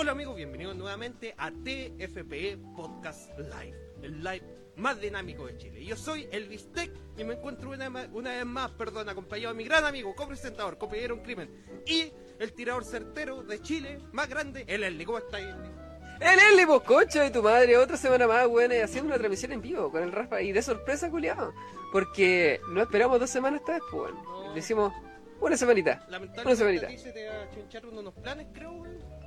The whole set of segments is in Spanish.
Hola amigos, bienvenidos nuevamente a TFPE Podcast Live, el live más dinámico de Chile. Yo soy el Bistec y me encuentro una, una vez más, perdón, acompañado de mi gran amigo, copresentador, compañero en crimen y el tirador certero de Chile más grande, el Eli. ¿Cómo está Eli? El Eli, pues cocho de tu madre, otra semana más, weón, haciendo una transmisión en vivo con el Rafa y de sorpresa, culiado. Porque no esperamos dos semanas esta vez, pues, weón. No. Le hicimos una semanita. Una semanita. se te achuncharon unos planes, creo, weón.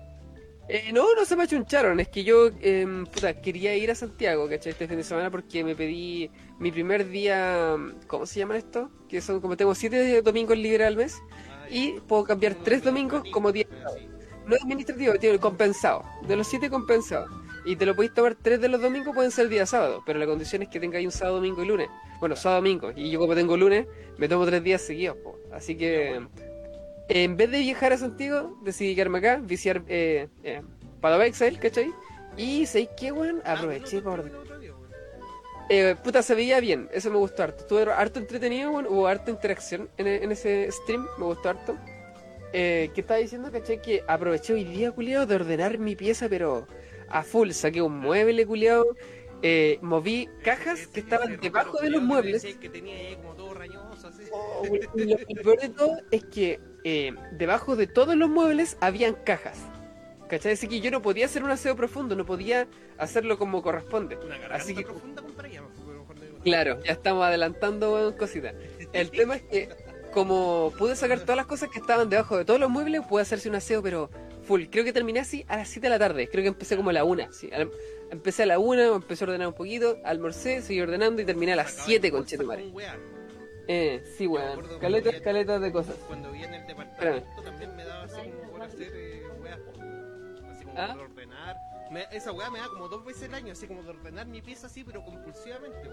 Eh, no, no se me achuncharon, es que yo, em, puta, quería ir a Santiago, ¿cachai? Este fin de semana porque me pedí mi primer día, ¿cómo se llaman esto? Que son como tengo siete domingos libres al mes Ah, y puedo cambiar tres domingos como día. No administrativo, tiene compensado. De los siete compensados. Y te lo podéis tomar tres de los domingos, pueden ser día sábado. Pero la condición es que tengáis un sábado, domingo y lunes. Bueno, sábado, domingo. Y yo como tengo lunes, me tomo tres días seguidos. po. Así que, en vez de viajar a Santiago, decidí quedarme acá, viciar eh, eh, Padova Excel, ¿cachai? Y ¿sabéis qué, weón? Ah, Aproveché bueno, para... Eh, puta, se veía bien, eso me gustó harto. Estuvo harto entretenido, weón, hubo harta interacción en, en ese stream, me gustó harto. Eh, ¿Qué estaba diciendo, cachai? Que aproveché hoy día, culiado, de ordenar mi pieza, pero a full. Saqué un mueble, culiado. Eh, moví cajas Ese- que estaban debajo de los que muebles. decías Que tenía ahí como todo rañoso, así. Oh, y lo peor de todo es que eh, debajo de todos los muebles habían cajas. ¿Cachai? Así que yo no podía hacer un aseo profundo, no podía hacerlo como corresponde. Una Así que profunda digo. Claro, ya estamos adelantando cositas. El tema es que, como pude sacar todas las cosas que estaban debajo de todos los muebles, pude hacerse un aseo, pero full. Creo que terminé así a las 7 de la tarde. Creo que empecé como a la 1. Sí. Empecé a la 1, empecé a ordenar un poquito, almorcé, seguí ordenando y terminé a las Sacaba 7 en con Chetumare. Eh, sí, weón. Caletas, vi- caletas de cosas. Cuando vi en el departamento también me daba así como por hacer eh, weas, así como ¿Ah? por ordenar. Me- esa weá me da como dos veces al año, así como de ordenar mi pieza así, pero compulsivamente,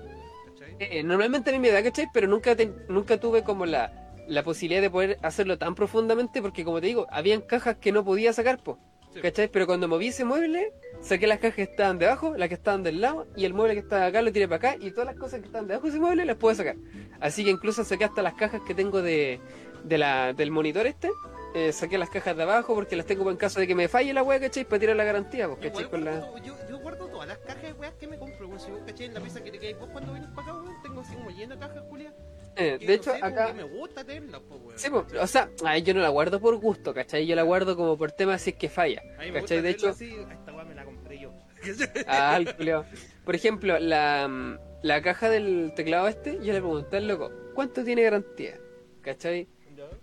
¿cachai? Eh, normalmente a mí me da, ¿cachai? Pero nunca, te- nunca tuve como la, la posibilidad de poder hacerlo tan profundamente porque, como te digo, habían cajas que no podía sacar, po. ¿Cachai? Pero cuando moví ese mueble, saqué las cajas que estaban debajo, las que estaban del lado, y el mueble que estaba acá lo tiré para acá, y todas las cosas que estaban debajo de ese mueble las pude sacar. Así que incluso saqué hasta las cajas que tengo de, de la, del monitor este. eh, saqué las cajas de abajo porque las tengo en caso de que me falle la wea, ¿cachai? Para tirar la garantía, pues, ¿cachai? la... yo, yo guardo todas las cajas de weas que me compro, weón. Si vos cachai en la pieza que te quedáis vos cuando vienes para acá, weón, tengo así como llena cajas, Julia. Eh, de no hecho, sé, acá... me gusta tenerlas, po, weón. Sí, po, o sea, ay, yo no la guardo por gusto, ¿cachai? Yo la guardo como por tema si es que falla, A mí me gusta ¿cachai? De hecho, tenerla así, esta weá me la compré yo. ah. Por ejemplo, la, mm, la caja del teclado este, yo le pregunté al loco, ¿cuánto tiene garantía? ¿Cachai?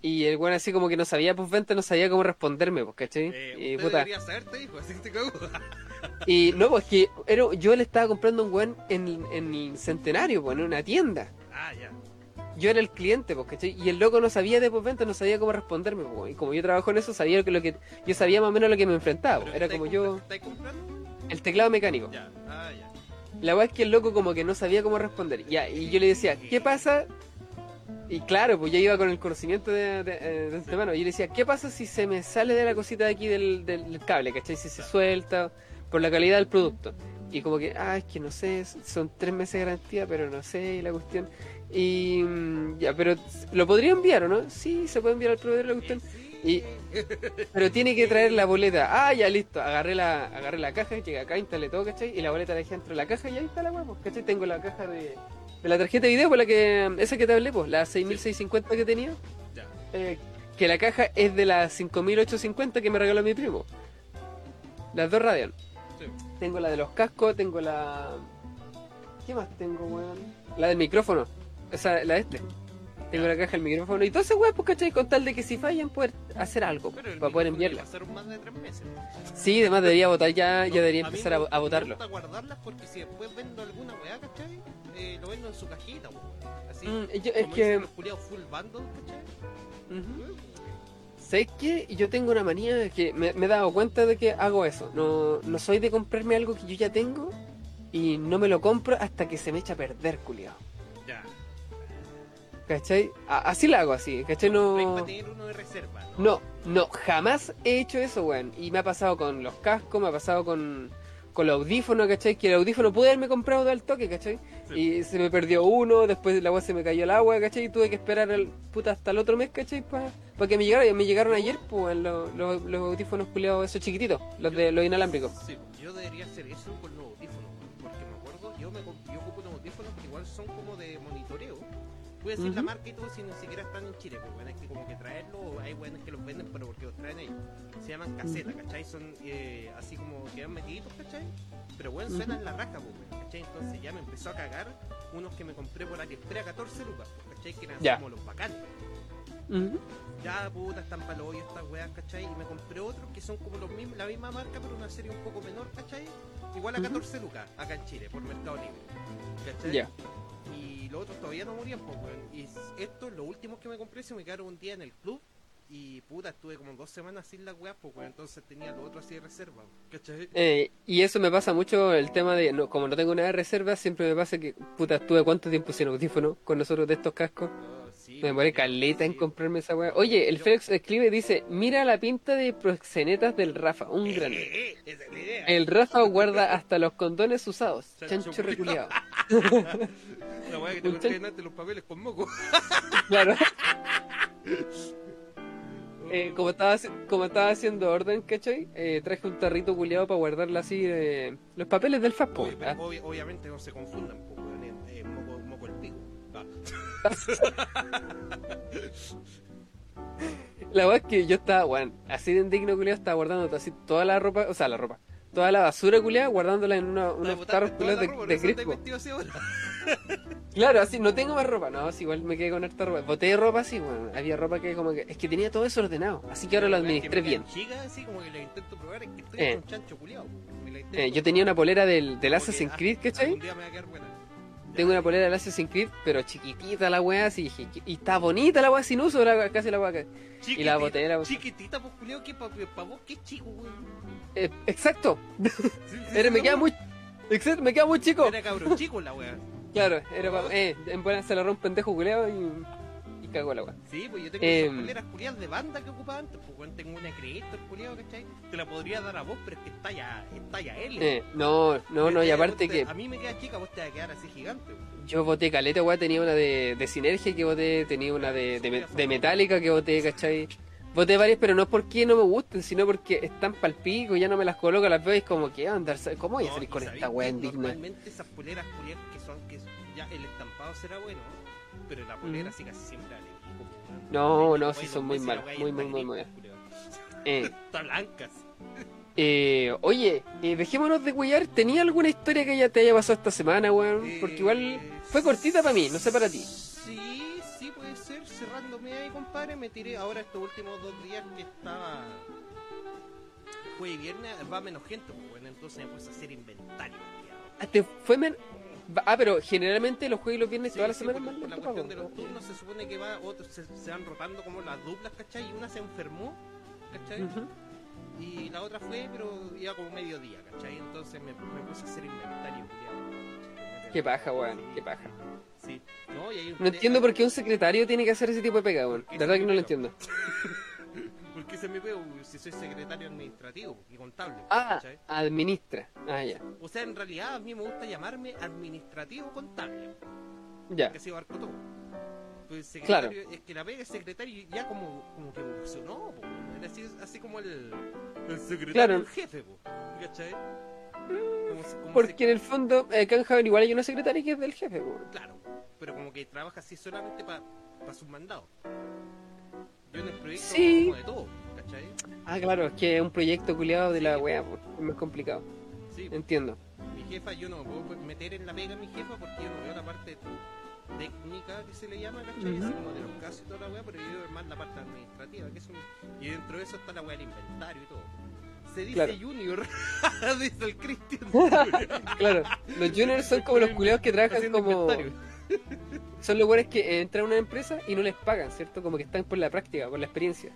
Y el weón así como que no sabía postventa, no sabía cómo responderme, pues, ¿cachai? Eh, y, puta, debería saber, te dijo, así que te cago. y no, pues que era, yo le estaba comprando un weón en, en el centenario, pues, en una tienda. ah, ya. Yo era el cliente, pues, ¿cachai? Y el loco no sabía de postventa, no sabía cómo responderme, pues, y como yo trabajo en eso, sabía que lo que yo sabía más o menos lo que me enfrentaba, pues. Era ¿estáis como yo, el teclado mecánico. Ya, ah, ya. La weá es que el loco como que no sabía cómo responder. Ya, y yo le decía, ¿qué pasa? Y claro, pues ya iba con el conocimiento de, de, eh, de. Y yo le decía, ¿qué pasa si se me sale de la cosita de aquí del, del- del cable? ¿Cachai? Si se suelta por la calidad del producto. Y como que, ah, es que no sé, son tres meses de garantía, pero no sé, y la cuestión. Y ya, pero ¿lo podría enviar o no? Sí, se puede enviar al proveedor la cuestión. Y, pero tiene que traer la boleta. Ah, ya listo. Agarré la, agarré la caja, llegué acá, instalé todo, ¿cachai? Y la boleta la dejé dentro de la caja y ahí está la huevo, ¿cachai? Tengo la caja de, de la tarjeta de video, por la que, esa que te hablé, pues, la 6650 que tenía. Ya. eh, que la caja es de la 5850 que me regaló mi primo. Las dos Radeon. Sí. Tengo la de los cascos, tengo la. ¿Qué más tengo, weón? La del micrófono. Esa, la de este. Tengo la caja del micrófono y todo ese weón, pues, ¿cachai? Con tal de que si fallan, poder hacer algo, Pero el para poder enviarla. Pasaron más de tres meses. Sí, además debería votar ya, No, ya debería empezar me- a, a Me votarlo. gusta guardarlas porque si después vendo alguna weá, ¿cachai? Eh, lo vendo en su cajita, weón. Así. Mm, yo- es que. los full bundle, ¿cachai? ¿Sabes qué? Yo tengo una manía que me, me he dado cuenta de que hago eso. No, no soy de comprarme algo que yo ya tengo y no me lo compro hasta que se me echa a perder, culiado. Ya. ¿Cachai? A- así la hago, así, ¿cachai? No. para tener uno de reserva, ¿no? No, no, jamás he hecho eso, weón. Y me ha pasado con los cascos, me ha pasado con, con los audífonos, ¿cachai? Que el audífono pude haberme comprado del toque, ¿cachai? Sí. Y se me perdió uno, después la agua se me cayó el agua, ¿cachai? Y tuve que esperar el, puta hasta el otro mes, ¿cachai? Para Porque me llegaron, me llegaron ayer, pues, los, los audífonos culiados esos chiquititos, los de los inalámbricos. Sí, yo debería hacer eso con los Voy a decir la Ujú. marca y todo si ni siquiera están en Chile, pues bueno, hay que como que traerlo, o hay buenos que los venden, pero porque los traen ellos. Se llaman casetas, ¿cachai? Son eh, así como que van metiditos, ¿cachai? Pero bueno, suenan la raja, pues, ¿cachai? Entonces ya me empezó a cagar unos que me compré por AliExpress a 14 lucas, pues, ¿cachai? Que eran como los bacanes. Ya puta, están para hoyo estas weas, ¿cachai? Y me compré otros que son como los mismos, la misma marca, pero una serie un poco menor, ¿cachai? Igual a Ujú. 14 lucas, acá en Chile, por Mercado Libre. ¿Cachai? Los otros todavía no morían, pues, weón. Y estos, los últimos que me compré, se me quedaron un día en el club. Y puta, estuve como dos semanas sin las weas, pues, weón. Entonces tenía los otros así de reserva, ¿cachai? Eh, y eso me pasa mucho el tema de, no, como no tengo nada de reserva, siempre me pasa que, puta, estuve cuánto tiempo sin audífono con nosotros de estos cascos. Sí, Me demoré caleta en comprarme esa weá. Oye, el Félix escribe, dice, mira la pinta de proxenetas del Rafa, un gran. Eh, eh. El Rafa guarda hasta los condones usados. Chancho reculeado. La wea que te delante los papeles con moco. Claro. Eh, como, estaba, como estaba haciendo orden, ¿cachai? Eh, traje un tarrito culiado para guardarla así eh, los papeles del FASPO. ¿ah? obvi- obviamente no se confundan, pues, La verdad es que yo estaba, weón, así de indigno culiado, estaba guardando así toda la ropa, o sea, la ropa, toda la basura culiada, guardándola en una, unos tarros culiados de, ropa, de crispo. Claro, así, no tengo más ropa, no, así igual me quedé con harta ropa. Boté de ropa así, weón, había ropa que como que, es que tenía todo eso ordenado, así que ahora lo weá administré bien. quedan Chicas, así como que la intento probar, es que estoy Eh. con un chancho culiado. Eh, yo tenía una polera del, del Assassin's que, Creed, ah, ¿cachai? algún día me va a quedar buena. Tengo una polera del Assassin's Creed, pero chiquitita la weá, así y está bonita la weá sin uso, la, casi la weá. Y la boté, la. Chiquitita, pues culiado, que para pa vos, que es chico, weón. Eh, exacto, Sí, sí, era, me queda muy, exacto, me queda muy chico. Era cabrón chico la weá. Claro, era para, eh, en buena se la rompe un pendejo culeado y, y cagó la. Sí, pues yo tengo Em. esas poleras culiadas de banda que ocupaba antes, pues weón, tengo una Creator culiado, ¿cachai? Te la podría dar a vos, pero es que está ya, está ya L. Eh, no, no, no, y aparte que A mí me queda chica, vos te vas a quedar así gigante, weón. yo voté caleta, weá, tenía una de, de Sinergia que voté, tenía una de, de, de Metallica que voté, ¿cachai? Voté varias, pero no porque no me gusten, sino porque están pal pico, ya no me las coloco, las veo y es como que andar, ¿cómo voy a salir con esta weá indigna? Normalmente esas poleras culiadas que son, que ya el estampado será bueno, pero la polera Ujú. sí casi siempre No, weón. no, sí son muy malas, muy, muy, muy culiao. Eh, Está blancas. eh, oye, eh, dejémonos de huellar, ¿tenía alguna historia que ya te haya pasado esta semana, weón? Porque igual Eh, fue cortita para mí, no sé para ti. Sí, sí puede ser. Cerrándome ahí, compadre, me tiré ahora estos últimos dos días que estaba. Fue y viernes, va menos gente, pues bueno, entonces me puse a hacer inventario. ¿Te fue men... Ah, pero generalmente los juegos y los viernes Sí, todas las sí, semanas por, más la cuestión de los turnos se supone que va, otros se, se van rotando como las duplas, ¿cachai? Y una se enfermó, ¿cachai? Y la otra fue, pero iba como mediodía, ¿cachai? Entonces me, me puse a hacer inventario, culiao. Qué paja, weón, qué paja. Sí. No, y hay un No te- entiendo por qué un secretario tiene que hacer ese tipo de pega, weón. De verdad que no lo entiendo. ¿Por qué se me pegó? Si soy secretario administrativo y contable. Ah, administra. Ah, ya. O sea, en realidad a mí me gusta llamarme administrativo contable, Ya. que se abarcó todo. Pues Claro. secretario, es que la pega de secretario ya como, como que evolucionó, po. Era así, así como el, el secretario Claro. el jefe, po. ¿cachai? Como como Porque se- en el fondo, eh, Javier igual hay una secretaria que es del jefe, weón. Claro, pero como que trabaja así solamente para sus mandados. Yo en el proyecto Sí. como de todo, ¿cachai? Ah, claro, es que es un proyecto culiado de la wea, pues, es más complicado. Sí, Entiendo. mi jefa, yo no me puedo meter en la pega de mi jefa porque yo no veo la parte técnica que se le llama, ¿cachai? Así Ujú. como de los casos y toda la weá, pero yo veo más la parte administrativa, que es un... Y dentro de eso está la weá del inventario y todo. Se dice Claro. Junior, dice el Cristian. Claro, los juniors son como los culiados que trabajan como... Son los buenos que entran a una empresa y no les pagan, ¿cierto? Como que están por la práctica, por la experiencia.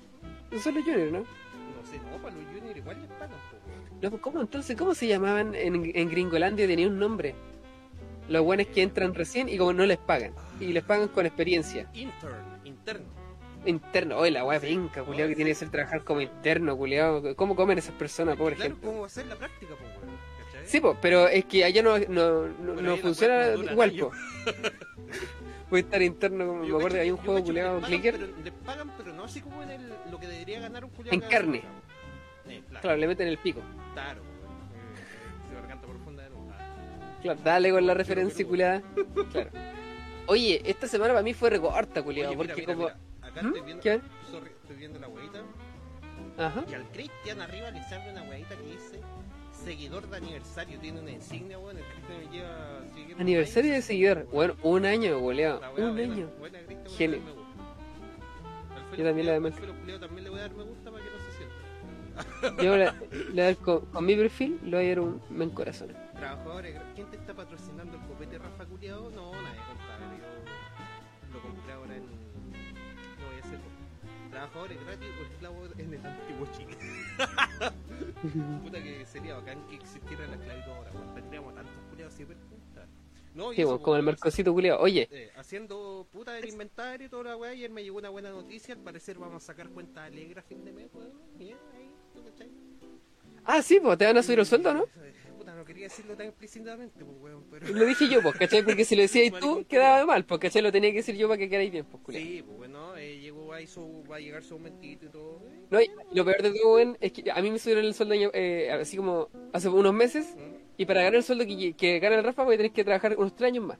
Esos son los juniors, ¿no? No sé, no, para los Junior igual les pagan, po, weón. No, pues, ¿Cómo entonces? ¿Cómo se llamaban en, en Gringolandia? Tenía un nombre. Los buenos que entran recién y como no les pagan. Y les pagan con experiencia. Intern, interno. Interno. Oye, la weá penca, culiado, que tiene que ser trabajar como interno, culiado. ¿Cómo comen esas personas, pobre claro, gente? ¿cómo va a ser la práctica, po, weón? Sí, po, pero es que allá no, no, no, Pero no funciona igual, po. Voy a estar interno, como me acuerdo había un juego pagan, clicker. pero- Les pagan, pero no así como en el, lo que debería ganar un culiado. En carne. Eh, claro, Claro, le meten el pico. claro. eh, garganta profunda de nuevo. Ah. Claro, dale con la referencia culiada. Claro. Oye, esta semana para mí fue recorta, culiado, porque mira, como. mira, Acá ¿Mm? estoy viendo. ¿Qué? Sorry, estoy viendo la huevita. Ajá. Y al Cristian arriba le sale una huevita que dice seguidor de aniversario. Tiene una insignia, weón. El Cristian me lleva. sigue un Aniversario de seguidor. Bueno, un año, culiado. La wea Un buena, año. buena, Cristian, me gusta. Al Yo también le también voy a dar me gusta para que no se sienta. Yo le, le voy a dar con, con mi perfil, le voy a dar un me corazón. Trabajadores, ¿quién te está patrocinando el copete Rafa Culeado? No, nadie, compadre. Yo lo compré ahora en. No voy a hacerlo. Trabajadores gratis o esclavos en el antiguo Chile. Puta que sería bacán que existiera la esclavitud ahora, weón. Tendríamos tantos culiados puta. No, y Sí, eso, como el mercosito culiado. Oye, eh, haciendo puta del inventario y toda la weá, ayer me llegó una buena noticia, al parecer vamos a sacar cuenta alegre a fin de mes, weón. Bien, ahí, ¿tú cachai? ah, sí, pues te van a subir el sueldo, ¿no? Eh, Puta, no quería decirlo tan explícitamente, pues weón, pero... Lo dije yo, pues, ¿cachai? Porque si lo decías tú, quedaba mal, pues, ¿cachai? Lo tenía que decir yo para que quedáis bien, pues, culiado. Sí, pues bueno, eh, llegó ahí su, va a llegar su aumentito y todo. No, y lo peor de todo, weón, es que a mí me subieron el sueldo eh, así como hace unos meses, ¿Mm? y para ganar el sueldo que, que gana el Rafa voy a tener que trabajar unos tres años más.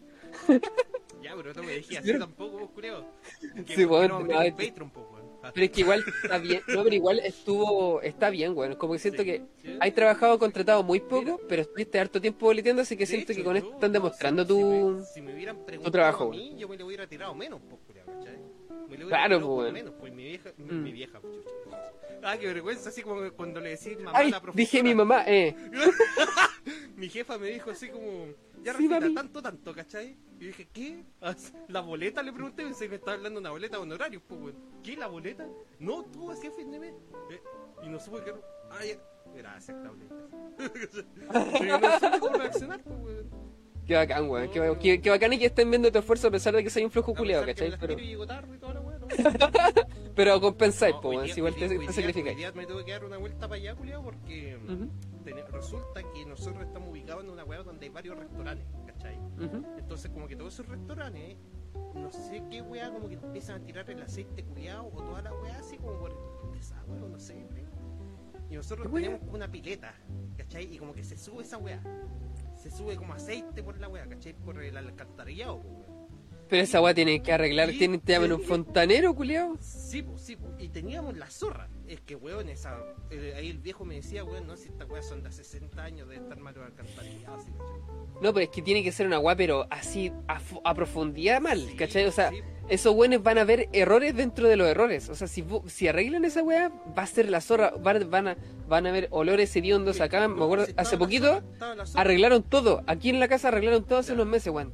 Ya, pero no me dejé así tampoco, pues cureo. Que Sí, no- weón, no no, Patreon. Ah, Pero es que igual está bien, no, pero igual estuvo, está bien, weón. Como que siento sí, que sí. hay trabajado contratado muy poco, Mira. pero estuviste harto tiempo boleteando, así que siento hecho, que con esto están no, demostrando si- tu... Si me, si me hubieran preguntado trabajo, a mí, yo me lo hubiera tirado menos, ¿cachai? Me lo Claro, pues, menos, pues mi vieja, mi, Mm. mi vieja, chucha. Ah, qué vergüenza, así como cuando le decís mamá a Ay, la profesora. dije mi mamá, eh. mi jefa me dijo así como, ya Sí, mami. tanto, tanto, ¿cachai? Y dije, ¿qué? Ah, ¿La boleta? Le pregunté, pensé que me estaba hablando de una boleta de honorarios, pues, weón. ¿Qué, la boleta? No, tú hacías fin de mes. Eh, y no supe que... Ah, ya. Gracias, yo no supe cómo reaccionar, pues, weón. Qué bacán, weón. Qué, qué, qué bacán y que estén viendo tu esfuerzo a pesar de que soy un flojo culiado, ¿cachai? Pero, pero compensáis, No, po, día- Si igual te, te sacrificáis. me tuve que dar una vuelta para allá, culiado, porque mm, Ujú, tene- resulta que nosotros estamos ubicados en una weá donde hay varios restaurantes, ¿cachai? ujú. Entonces, como que todos esos restaurantes, no sé qué weá, como que empiezan a tirar el aceite culiado o toda la weá así como por el desagüe o no sé, weón. Y nosotros tenemos una pileta, ¿cachai? Y como que se sube esa weá. Se sube como aceite por la weá, ¿cachai? Por el alcantarillado. Pero esa weá tiene que arreglar, tienen, te llaman un fontanero, culiado. Sí, pues, sí, pues. Y teníamos la zorra. Es que, weón, esa, eh, ahí el viejo me decía, weón, no, si estas weas son de hace 60 años, de estar mal alcantarillados, así, ¿cachai? No, pero es que tiene que ser una weá, pero así a, fu- a profundidad mal, Sí, ¿cachai? O sea, sí, esos weones van a ver errores dentro de los errores. O sea, si, vo- si arreglan esa weá, va a ser la zorra. Van, van a, van a ver olores hediondos acá. Me acuerdo, estaba hace la poquito zorra, estaba la zorra. arreglaron todo. Aquí en la casa arreglaron todo hace unos meses, weón.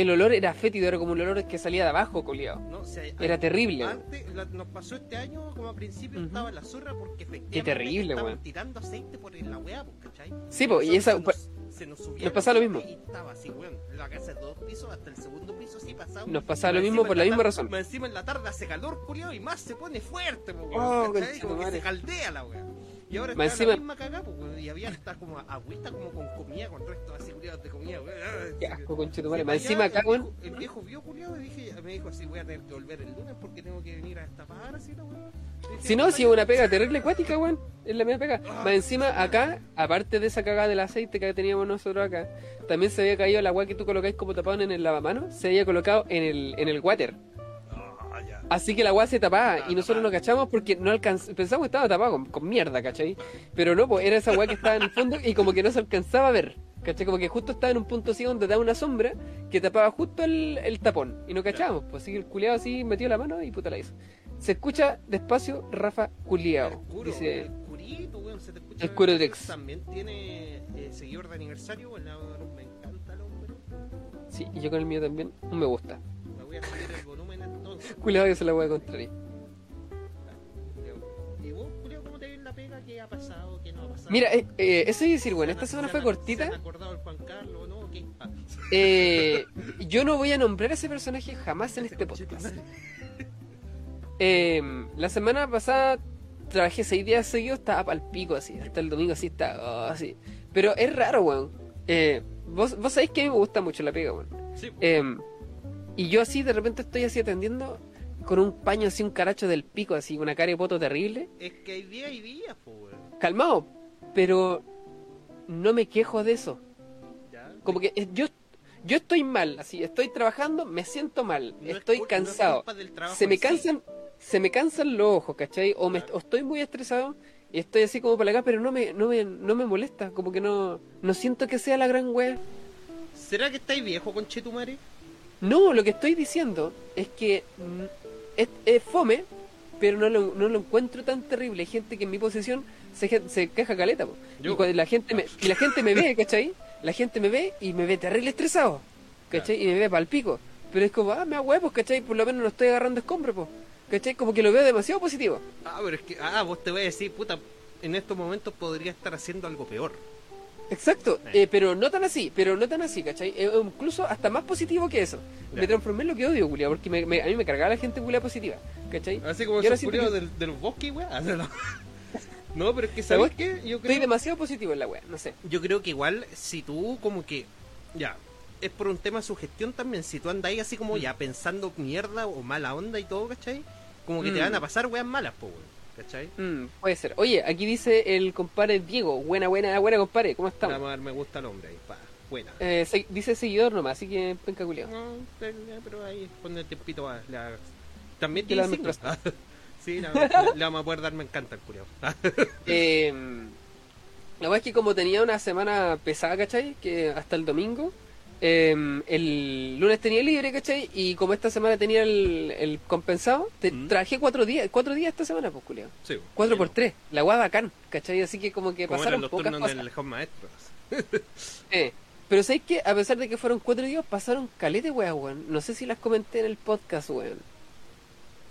El olor era fétido, era como un olor que salía de abajo, culiado. No, o sea, Era terrible. Antes, la- nos pasó este año, como a principio Ujú. estaba la zorra porque efectivamente terrible, estaban tirando aceite por la weá, pues, ¿cachai? Sí, po, y esa- se nos, se nos subía nos pasaba lo mismo. Y estaba así, weón. La casa de dos pisos, hasta el segundo piso sí pasaba. Nos pasaba lo mismo por en la misma razón. Encima en la tarde hace calor, culiao, y más se pone fuerte, weón. Oh, ¿cachai? Como que se caldea la weá. Y ahora está la encima- misma cagada. Y había hasta como agüita como con comida, con restos así, culiados de comida, weón. Ah, Qué asco, conchetumare. Sí, Más encima acá, el weón. El viejo vio culiado y dije, me dijo así, voy a tener que volver el lunes porque tengo que venir a destapar así la Si no, "Puta, si es una pega terrible acuática, weón. Es la misma pega. Más encima, acá, aparte de esa cagada del aceite que teníamos nosotros acá, también se había caído la agua que tú colocáis como tapado en el lavamanos, se había colocado en el, en el water. Así que la agua se tapaba y nosotros no cachamos porque no alcanz... pensamos que estaba tapado con, con mierda, ¿cachai? Pero no, pues era esa agua que estaba en el fondo y como que no se alcanzaba a ver. ¿Cachai? Como que justo estaba en un punto así donde da una sombra que tapaba justo el, el tapón. Y no cachábamos, pues así que el culiado así metió la mano y puta la hizo. Se escucha despacio Rafa Culiao. El curo, Dice, curito, weón, se te escucha. El curo. También tiene eh, seguidor de aniversario, weón, me encanta el hombre. sí, y yo con el mío también, me gusta. Me voy a subir el volumen Culiao que se la voy a contraria. ¿Y vos, Julio, cómo te ves la pega? ¿Qué ha pasado? ¿Qué no ha pasado? Mira, eh, eh, eso es decir, bueno, ¿Se esta semana se fue cortita. ¿Se han acordado el Juan Carlos o no? ¿Qué? Ah, Eh, yo no voy a nombrar a ese personaje jamás en este podcast. Eh, la semana pasada trabajé seis días seguidos, estaba pal pico así, hasta el domingo así está oh, así. Pero es raro, weón. Eh, vos, vos sabéis que a mí me gusta mucho la pega, weón. Sí. Eh, Y yo así de repente estoy así atendiendo con un paño así, un caracho del pico, así, una cara de poto terrible. Es que hay días y días, weón. Calmado, pero no me quejo de eso. ¿Ya? Como que eh, yo, yo estoy mal, así, estoy trabajando, me siento mal, No es estoy cul- no es cansado. culpa del se me sí. cansan, se me cansan los ojos, ¿cachai? O, me, Claro. o estoy muy estresado y estoy así como para acá, pero no me, no me, no me molesta, como que no, no siento que sea la gran wea. ¿Será que estáis viejo, conchetumare? No, lo que estoy diciendo es que mm, es, es fome, pero no lo, no lo encuentro tan terrible. Hay gente que en mi posición se, se queja caleta. Y cuando la gente me, y la gente me ve, ¿cachai? La gente me ve y me ve terrible estresado, ¿cachai? Y me ve pal pico. Pero es como, ah, me huevos, ¿cachai? Por lo menos no estoy agarrando escombros, po. ¿cachai? Como que lo veo demasiado positivo. Ah, pero es que, ah, vos te voy a decir, puta, en estos momentos podría estar haciendo algo peor. Exacto, Eh. eh, pero no tan así, pero no tan así, ¿cachai? Eh, incluso hasta más positivo que eso. Me transformé en lo que odio, culia, porque me- me- a mí me cargaba la gente culia positiva, ¿cachai? Así como esos culiados que- del, del bosque. Ah, no, pero es que, ¿Sabes ¿sabes qué? Yo Estoy creo, demasiado positivo en la wea, no sé. yo creo que igual, si tú como que, ya, es por un tema de sugestión también, si tú andas ahí así como Mm. ya pensando mierda o mala onda y todo, ¿cachai? Como que te Mm. van a pasar weas malas, po, weón, ¿cachai? Mm, puede ser. Oye, aquí dice el compadre Diego. Buena, buena, buena, compadre. ¿Cómo estamos? Vamos a dar me gusta al hombre ahí, pa, buena. Eh, se- dice seguidor nomás, así que penca culiao. No, pero, ahí pone el tiempito a la... También tiene la signos. Sí, la- le vamos a poder dar me encanta el culiao. Eh, la verdad es que como tenía una semana pesada, ¿cachai? Que hasta el domingo. Eh, el lunes tenía libre, ¿cachai? Y como esta semana tenía el, el compensado, te, Mm. trabajé cuatro días, cuatro días esta semana, pues, culiao. Sí, Cuatro bueno, por tres. La guada bacán, ¿cachai? Así que como que como pasaron los pocas turnos cosas. del lejón maestro. Eh, pero sabéis que a pesar de que fueron cuatro días, pasaron calete, weas, weón. No sé si las comenté en el podcast, weón.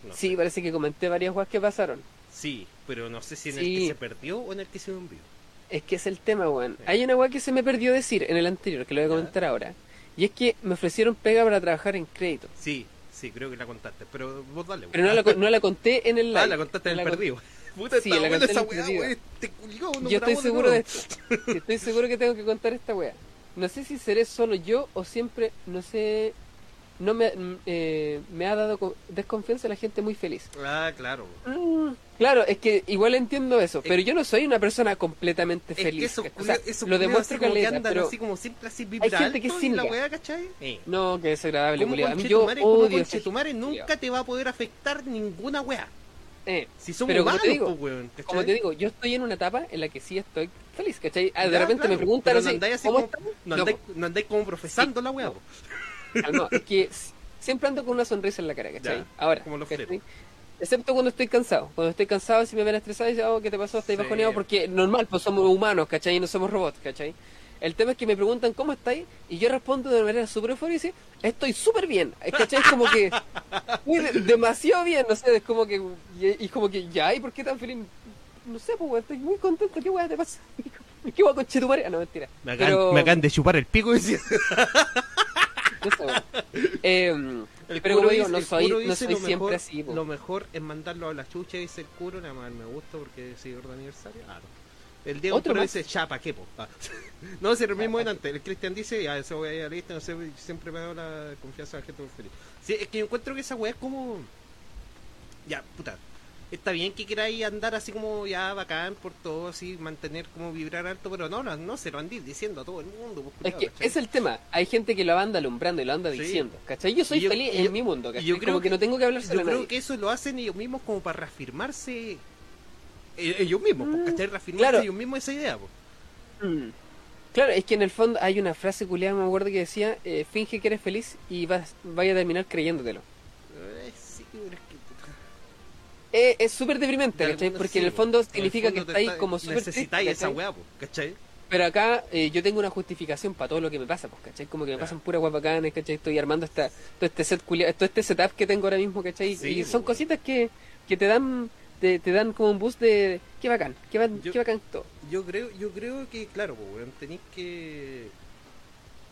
No sí, sé. parece que comenté varias weas que pasaron. Sí, pero no sé si en Sí. el que se perdió o en el que se envió. Es que es el tema, weón. Hay una wea que se me perdió decir en el anterior, que lo voy a Ya. comentar ahora. Y es que me ofrecieron pega para trabajar en crédito. Sí, sí, creo que la contaste, pero vos dale. Pero no la, no la conté en el live. Ah, la contaste en el perdido. Puta, Sí, la conté en el weá, weón. Este no Yo estoy seguro de esto. Estoy seguro que tengo que contar esta wea. No sé si seré solo yo o siempre, no sé, no me, mm, eh, me ha dado co- desconfianza la gente muy feliz. Ah, claro. Mm, claro, es que igual entiendo eso, pero yo no soy una persona completamente Es feliz. que ¿cachai? o sea, esos lo demuestro como que andan pero así como siempre así Hay gente que es la weá, ¿cachai? Eh. no, que desagradable, Como mí yo como odio gente, nunca te va a poder afectar ninguna weá. Eh, Si somos Pero como malos, te digo, pues, weón, como te digo, yo estoy en una etapa en la que sí estoy feliz, ¿cachai? Ah, de Ya, repente me claro, preguntan pero así, no andáis así ¿cómo como, estás? no andáis, no andáis como profesando la weá, no. es que siempre ando con una sonrisa en la cara, ¿cachai? Ya, Ahora, como los ¿cachai? Excepto cuando estoy cansado. Cuando estoy cansado, si me ven estresado, dicen, oh, ¿qué te pasó? ¿Estás Sí. bajoneado? Porque normal, pues somos humanos, ¿cachai? Y no somos robots, ¿cachai? El tema es que me preguntan, ¿cómo estáis? Y yo respondo de manera súper eufórica y dice, estoy súper bien. ¿Cachai? Es como que, demasiado bien, no sé, es como que, y, y como que, ya, ¿y por qué tan feliz? No sé, pues, estoy muy contento, ¿qué weá te pasa? ¿Qué weá con Chetumare? Ah, no, mentira. Me acaban, Pero- me acaban de chupar el pico y decía. no sé, weón. El pero curo dice- no el soy, curo no dice soy lo siempre mejor, así. Lo mejor es mandarlo a la chucha, dice el curo, nada más me gusta porque es seguidor de aniversario. Ah, no. El Diego ¿Otro dice chapa, ¿qué? Ah. No, si el mismo delante. El Cristian dice, ya, eso voy a ir a la lista, no sé, siempre me ha dado la confianza de la gente feliz. Sí, es que yo encuentro que esa weá es como. Ya, puta. Está bien que queráis andar así como ya bacán por todo, así, mantener como vibrar alto, pero no, no, no se lo andís diciendo a todo el mundo. pues, Es que ¿cachai? es el tema. Hay gente que lo anda alumbrando y lo anda Sí. diciendo, ¿cachai? Yo soy yo- feliz en mi mundo, ¿cachai? yo creo Como que, que- no tengo que hablárselo Yo creo nadie. que eso lo hacen ellos mismos como para reafirmarse. eh, Ellos mismos, Mm, ¿cachai? Reafirmarse claro. ellos mismos esa idea, po. Mm. Claro, es que en el fondo hay una frase culiada, me acuerdo que decía, eh, finge que eres feliz y vas, vaya a terminar creyéndotelo. Eh, es súper deprimente, de ¿cachai? Porque sí, en el fondo En el significa fondo que estáis está- como súper Necesitáis esa po, ¿cachai? Pero acá eh, yo tengo una justificación para todo lo que me pasa, pues, ¿cachai? Como que me Ya. pasan puras guapacanes, ¿cachai? Estoy armando esta, todo este set todo este setup que tengo ahora mismo, ¿cachai? Sí, y pues, son bueno. cositas que, que te dan te, te dan como un boost de qué bacán, qué, ba- Yo- qué bacán todo. Yo creo, yo creo que, claro, weón, tenéis que.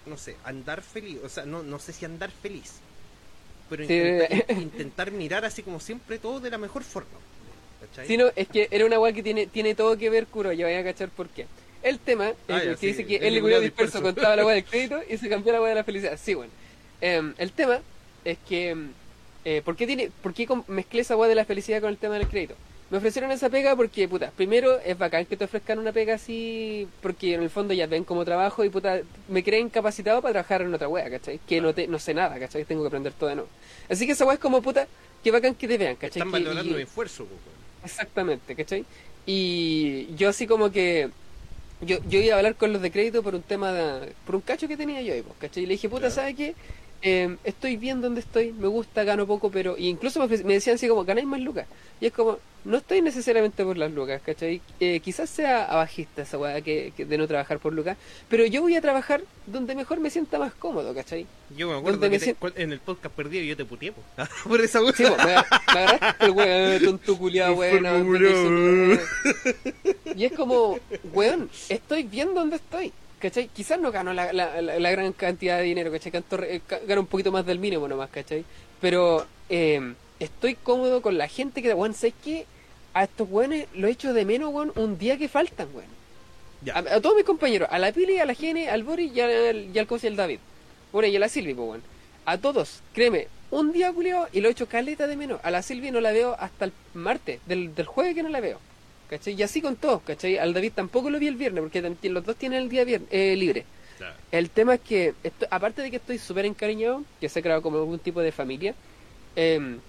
No sé, andar feliz. O sea, no, no sé si andar feliz. Pero Sí. intentar, mirar así como siempre todo de la mejor forma. ¿Cachai? Si no, es que era una weá que tiene, tiene todo que ver, Kuro, ya voy a cachar por qué. El tema es Ah, que sí, dice que él le culiao disperso, contaba la weá del crédito y se cambió la weá de la felicidad. Sí, bueno. Em, el tema es que, eh, ¿por qué, tiene, por qué mezclé esa weá de la felicidad con el tema del crédito? Me ofrecieron esa pega porque, puta, primero es bacán que te ofrezcan una pega así, porque en el fondo ya ven como trabajo y, puta, me creen capacitado para trabajar en otra wea, ¿cachai? Que no, te, no sé nada, ¿cachai? Tengo que aprender todo de nuevo. Así que esa wea es como, puta, que bacán que te vean, ¿cachai? Están Que- valorando y- mi esfuerzo, po, weón. Exactamente, ¿cachai? Y yo así como que... Yo, yo iba a hablar con los de crédito por un tema de... Por un cacho que tenía yo ahí, ¿cachai? Y le dije, puta, Claro. ¿sabes qué? Eh, estoy bien donde estoy, me gusta, gano poco, pero... Y incluso me, decían así como, ganáis más lucas. Y es como, no estoy necesariamente por las lucas, ¿cachai? Eh, quizás sea abajista esa weá que, que de no trabajar por lucas, pero yo voy a trabajar donde mejor me sienta más cómodo, ¿cachai? Yo me acuerdo que me te- en el podcast perdido yo te puteé, po. por esa weá. Sí, po, me, me agarraste el weón, tonto culiado, weón. Y es como, weón, estoy bien donde estoy. ¿Cachai? Quizás no gano la, la, la- la gran cantidad de dinero, ¿cachai? Eh, gano un poquito más del mínimo nomás, ¿cachai? Pero eh, estoy cómodo con la gente que, weón, ¿sabes qué? A estos weones lo echo de menos, weón, un día que faltan, weón. A, a todos mis compañeros, a la Pili, a la Gene, al Boris y al, y al Cosi y al David. Bueno, y a la Silvi, pues, weón. A todos, créeme, un día culiao y lo echo caleta de menos. A la Silvi no la veo hasta el martes, del, del jueves que no la veo. ¿Cachai? Y así con todos, ¿cachai? Al David tampoco lo vi el viernes, porque los dos tienen el día eh, libre. Claro. El tema es que, esto- aparte de que estoy súper encariñado, que se ha creado como algún tipo de familia, em,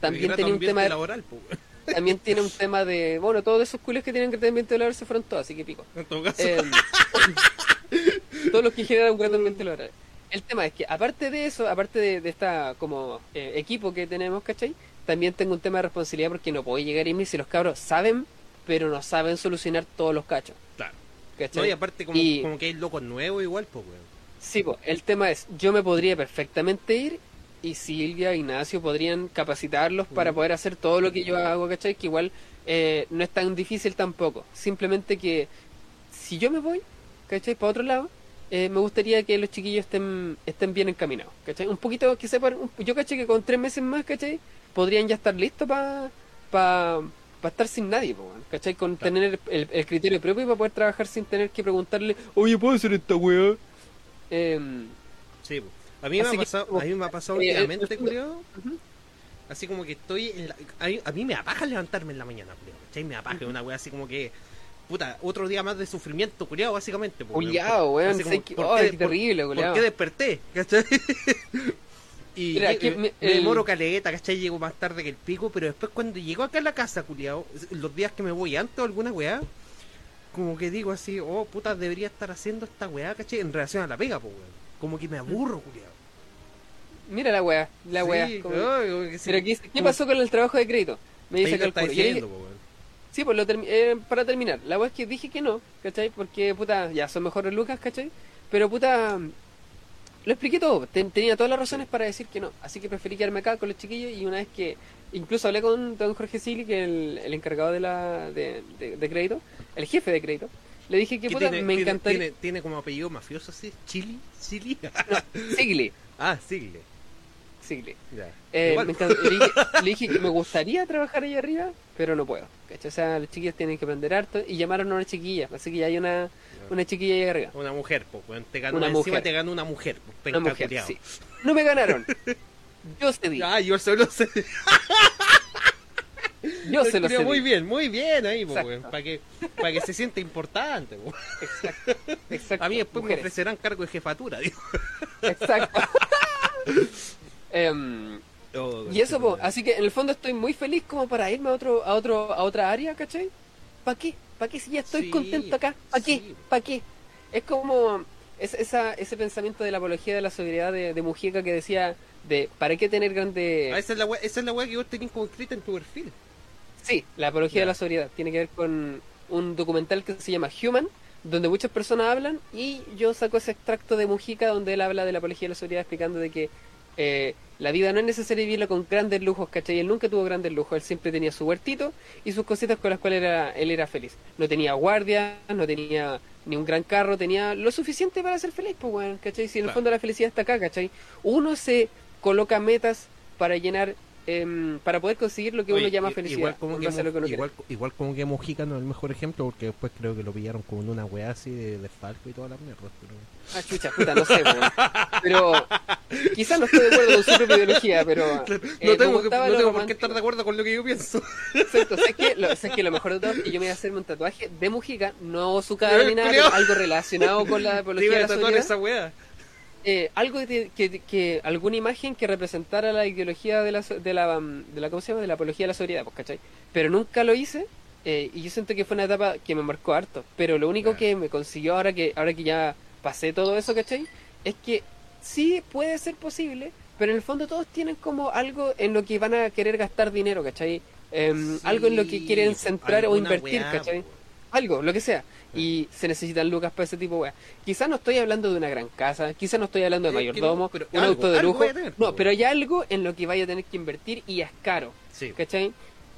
también tenía un tema de, laboral, po, weón. también tiene un tema de, bueno, todos esos culios que tienen que ambiente laboral se fueron todos, así que pico. En todo caso. Eh, todos los que generan un gran ambiente laboral. El tema es que, aparte de eso, aparte de, de esta como eh, equipo que tenemos, ¿cachai? También tengo un tema de responsabilidad porque no puedo llegar a irme si los cabros saben, pero no saben solucionar todos los cachos. Claro. ¿cachai? No, y aparte como, Y- como que hay locos nuevos igual, pues, weón. Sí, po, el tema es, yo me podría perfectamente ir y Silvia, Ignacio podrían capacitarlos para Mm. poder hacer todo lo que yo hago, ¿cachai? Que igual eh, no es tan difícil tampoco. Simplemente que si yo me voy, ¿cachai? Para otro lado, eh, me gustaría que los chiquillos estén, estén bien encaminados, ¿cachai? Un poquito que sepan, un- yo caché que con tres meses más, ¿cachai? Podrían ya estar listos para pa, pa estar sin nadie, po, ¿cachai? Con Claro. tener el, el criterio propio y para poder trabajar sin tener que preguntarle, oye, ¿puedo hacer esta weá? Em, Sí, po. A mí, me ha pasado, a mí me ha pasado eh, últimamente, eh. Así como que estoy en la... a, mí, me apaga levantarme en la mañana, culiao. ¿Cachai? Me apaga una wea así como que... Puta, otro día más de sufrimiento, culiao, básicamente. po, weón. Como, que- ¿por qué- qué por- terrible, ¿Por culiao. qué desperté? ¿Cachai? Y Mira, me, aquí me- el- demoro caleta, ¿cachai? Llego más tarde que el pico, pero después cuando llego acá a la casa, culiao, los días que me voy antes o alguna weá, como que digo así, oh, puta, debería estar haciendo esta weá, ¿cachai? En relación a la pega, po, weón. Como que me aburro, culiao. Mira la weá, la Sí, weá. como- ay, como que sí. Mira, ¿qué? ¿qué pasó con el trabajo de crédito? Me dice le diciendo, po, weón. Sí, pues lo termi- eh, para terminar, la weá es que dije que no, ¿cachai? Porque, puta, ya son mejores lucas, ¿cachai? Pero, puta, lo expliqué todo, ten- tenía todas las razones para decir que no. Así que preferí quedarme acá con los chiquillos y una vez que, incluso hablé con don Jorge Sili, que es el, el encargado de la de, de- de crédito, el jefe de crédito, le dije que, ¿Qué puta, tiene, me encantaría... Tiene, tiene como apellido mafioso así, Chili, Chili. Sigli, ah, Sigle. Sigli. Eh, me encanta- le, dije, le dije que me gustaría trabajar ahí arriba, pero no puedo. ¿cachai? O sea, los chiquillos tienen que aprender harto y llamaron a una chiquilla, así que ya hay una, una chiquilla ahí arriba. Una mujer, pues. Te ganó, Una encima mujer. te ganó una mujer, pues, Una mujer, sí. No me ganaron. Yo se di. Ah, yo solo sé. Yo se lo sé. Muy bien, muy bien ahí, pues. Para que, para que se sienta importante, pues. Exacto. Exacto. A mí después me ofrecerán cargo de jefatura, digo. Exacto. Em, y eso, po, así que en el fondo estoy muy feliz como para irme a otro, a otro, a otra área, ¿cachai? ¿Para qué? ¿Para qué si ya estoy Sí, contento acá? ¿Para qué? sí. ¿Para qué? Es como es, esa, ese pensamiento de la apología de la sobriedad de, de Mujica que decía de ¿para qué tener grande... Ah, esa es la weá, esa es la weá que vos tenés como escrita en tu perfil. Sí, la apología de la sobriedad tiene que ver con un documental que se llama Human, donde muchas personas hablan y yo saco ese extracto de Mujica donde él habla de la apología de la sobriedad explicando de que eh, la vida no es necesario vivirla con grandes lujos, ¿cachai? Él nunca tuvo grandes lujos, él siempre tenía su huertito y sus cositas con las cuales era, él era feliz. No tenía guardia, no tenía ni un gran carro, tenía lo suficiente para ser feliz, pues, weón, ¿cachai? Si en el fondo la felicidad está acá, ¿cachai? Uno se coloca metas para llenar em, para poder conseguir lo que uno Oye, llama i- felicidad. Igual como, que lo que uno igual, igual como que Mojica no es el mejor ejemplo porque después creo que lo pillaron como en una weá así de, de Falco y todas las mierdas. Pero... Ah, chucha, puta, no sé. Pero quizás no estoy de acuerdo con su propia ideología, pero. eh, No tengo, que, no tengo por qué estar de acuerdo con lo que yo pienso. Exacto, ¿sabes qué? Lo, ¿sabes qué? Lo mejor de todo es que yo me voy a hacerme un tatuaje de Mujica, no su cara ni nada, pero algo relacionado con la apología de la esa weá. Eh, algo que, que, que- alguna imagen que representara la ideología de la, de la, mm, de la ¿cómo se llama? de la apología de la sobriedad, pues, ¿cachai? Pero nunca lo hice eh, y yo siento que fue una etapa que me marcó harto, pero lo único que me consiguió ahora que ahora que ya pasé todo eso, ¿cachai? Es que sí puede ser posible, pero en el fondo todos tienen como algo en lo que van a querer gastar dinero, ¿cachai? Em, algo en lo que quieren centrar o invertir, weá, ¿cachai? Algo, lo que sea. Y se necesitan lucas para ese tipo de weas. Quizás no estoy hablando de una gran casa, quizás no estoy hablando de Eh, que mayordomo, no, un algo- auto de lujo. tener, no, pero hay algo en lo que vaya a tener que invertir y es caro, Sí. ¿cachai?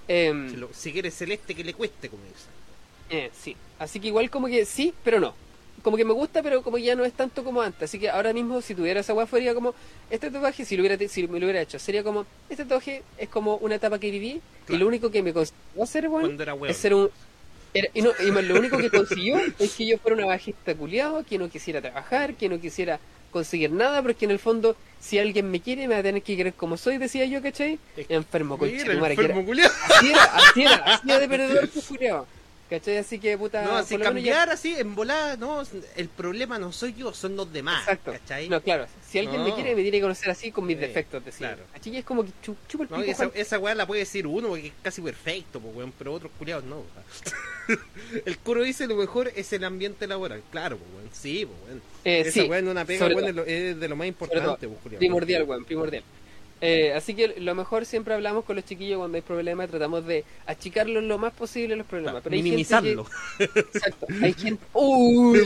Em, Si, lo- si quieres celeste, que le cueste, como dice. eh, sí. Así que igual como que sí, pero no. Como que me gusta, pero como que ya no es tanto como antes. Así que ahora mismo, si tuviera esa wea, sería como, este tatuaje, si, lo hubiera, si me lo hubiera hecho, sería como, este tatuaje es como una etapa que viví y lo único que me consiguió hacer, weón. es ser un... era- y, no, y lo único que consiguió es que yo fuera una bajista culiado, que no quisiera trabajar, que no quisiera conseguir nada, porque en el fondo, si alguien me quiere, me va a tener que querer como soy, decía yo, ¿cachai? Es que- Enfermo, que culiao. Así era, así era, así era de perdedor, pues, culiao. ¿Cachai? Así que, puta, No, así ya- cambiar así, en volada, no, el problema no soy yo, son los demás, Exacto. ¿cachai? No, claro, si alguien me quiere, me tiene que conocer así con mis Sí, defectos, decía. claro. Así que es como que chu- chupa el No, pico, esa, esa weá la puede decir uno porque es casi perfecto, pues, weón, pero otros culiados no. el curo dice lo mejor es el ambiente laboral, claro, pues, weón, sí, pues, weón. Eh, esa sí, weá en una pega, weón, es, lo- es de lo más importante, culiao. primordial, weón, primordial. Eh, así que lo mejor siempre hablamos con los chiquillos cuando hay problemas, tratamos de achicarlos lo más posible los problemas. Pero hay minimizarlo. Gente que, exacto, hay gente... Uy,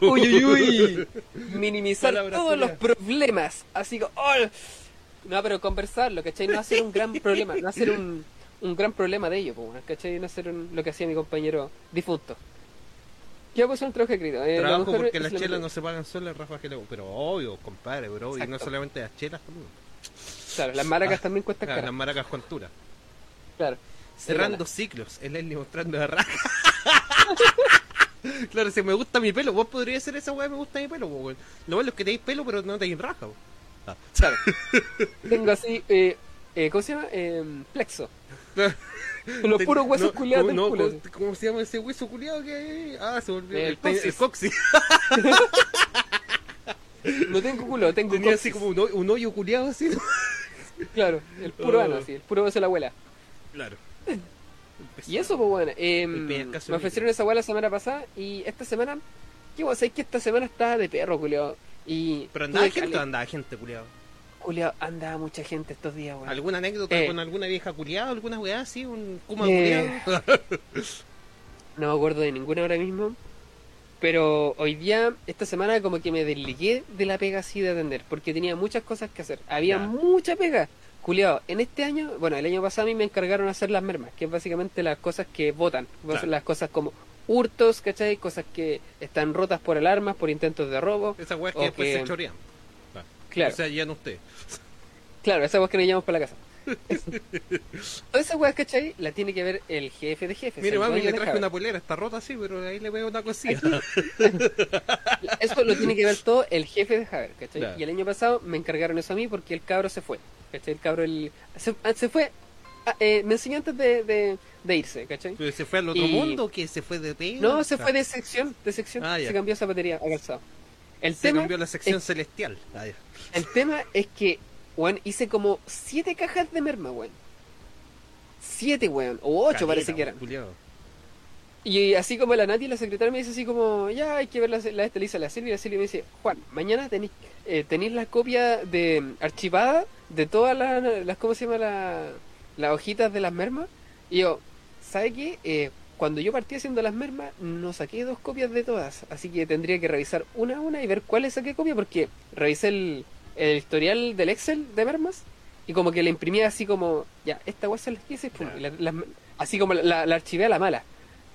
uy, uy, uy. Minimizar todos los problemas. Así que... oh. No, pero conversarlo, ¿cachai? No hacer un gran problema, no hacer un, un gran problema de ello, ¿cachai? No hacer un- lo que hacía mi compañero difunto. ¿Qué pasar un trabajo escrito? Eh, Trabajo porque las chelas no se pagan solas, Rafa Geleo. Pero obvio, compadre, obvio. Y no solamente las chelas también. Claro, las maracas Ah, también cuestan Claro, caras. las maracas con altura. Claro. Cerrando ciclos, el Leslie mostrando la raja. claro, si me gusta mi pelo, vos podrías ser esa weá, me gusta mi pelo, weón. Lo malo es que tenéis pelo, pero no tenéis raja. Ah. Claro. Tengo así, eh, eh, ¿cómo se llama? Eh, plexo. Los puros huesos no, culiados del no, culo. ¿cómo, se llama ese hueso culiado que hay? Ah, se volvió. El El, coxis. No tengo culo, tengo Tenía coxis. así como un, un hoyo culiado así. Claro, el puro Oh. ano, sí, el puro beso de la abuela. Claro. Y eso, pues bueno, eh, pescazo me ofrecieron esa abuela la semana pasada y esta semana, ¿qué vos sabés que esta semana estaba de perro, culiado? Y Pero andaba gente o andaba gente culiado. Culiao, andaba mucha gente estos días, weón. ¿Alguna anécdota Eh. con alguna vieja culiada? ¿Alguna weá así? ¿Un kuma Eh. culiado? No me acuerdo de ninguna ahora mismo. Pero hoy día, esta semana, como que me desligué de la pega así de atender. Porque tenía muchas cosas que hacer. Había mucha pega. Culiado, en este año, bueno, el año pasado a mí me encargaron hacer las mermas. Que es básicamente las cosas que votan. Claro. Las cosas como hurtos, ¿cachai? Cosas que están rotas por alarmas, por intentos de robo. Esa weá que después que- se chorean. Claro. O sea, ya no usted. Claro, esa weá que nos llevamos para la casa. Toda esa weá, ¿cachai? La tiene que ver el jefe de jefes. Mire, mami, le traje una polera, está rota así, pero ahí le veo una cosilla. Eso lo tiene que ver todo el jefe de Javier, ¿cachai? Claro. Y el año pasado me encargaron eso a mí porque el cabro se fue, ¿cachai? El cabro el, se, ah, se fue, ah, eh, me enseñó antes de, de, de irse, ¿cachai? ¿Pero ¿Se fue al otro Y- mundo o que se fue de pega? No, se fue de sección, de sección, Ah, se cambió zapatería a calzado. El Se tema, cambió la sección es- celestial. Ah, el tema es que, weón, hice como siete cajas de merma, weón. Siete, weón, o ocho Caleta, parece que eran. Y así como la Nati, la secretaria, me dice así como, ya hay que ver la, la esta, le dice a la Silvia, y la Silvia me dice, Juan, mañana tenéis eh, tenéis la copia de archivada de todas las, las ¿cómo se llama? La, las hojitas de las mermas. Y yo, ¿sabe qué? Eh, cuando yo partí haciendo las mermas, no saqué dos copias de todas. Así que tendría que revisar una a una y ver cuáles saqué copia, porque revisé el, el historial del Excel de mermas y como que le imprimía así como, ya, esta guasa las hice, pum, y la- las- así como la, archivé a la mala.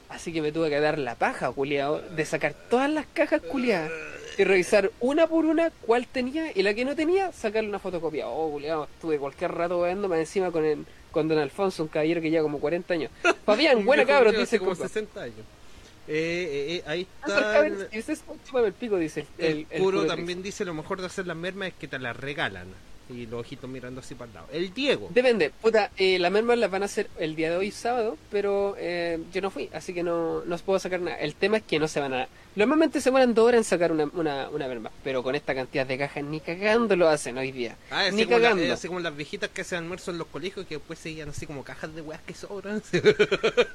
Así que me tuve que dar la paja, culiao, de sacar todas las cajas culiadas. y revisar una por una cuál tenía y la que no tenía, sacarle una fotocopia. Oh, culiao, estuve cualquier rato viéndome encima con el, con don Alfonso, un caballero que lleva como 40 años. Fabián, buena dice hace como Coco. 60 años. Eh, eh, eh, ahí Ah, está. El, el pico, dice el el, puro también dice lo mejor de hacer las mermas es que te las regalan. Y los ojitos mirando así para el lado. El Diego. Depende, puta, eh, las mermas las van a hacer el día de hoy sábado, pero eh, yo no fui, así que no, no os puedo sacar nada. El tema es que no se van a... Normalmente se demoran dos horas en sacar una, una, una merma, pero con esta cantidad de cajas ni cagando lo hacen hoy día. Ah, así ni como, la- cagando. eh, así como las viejitas que hacen almuerzo en los colegios que después seguían así como cajas de weas que sobran.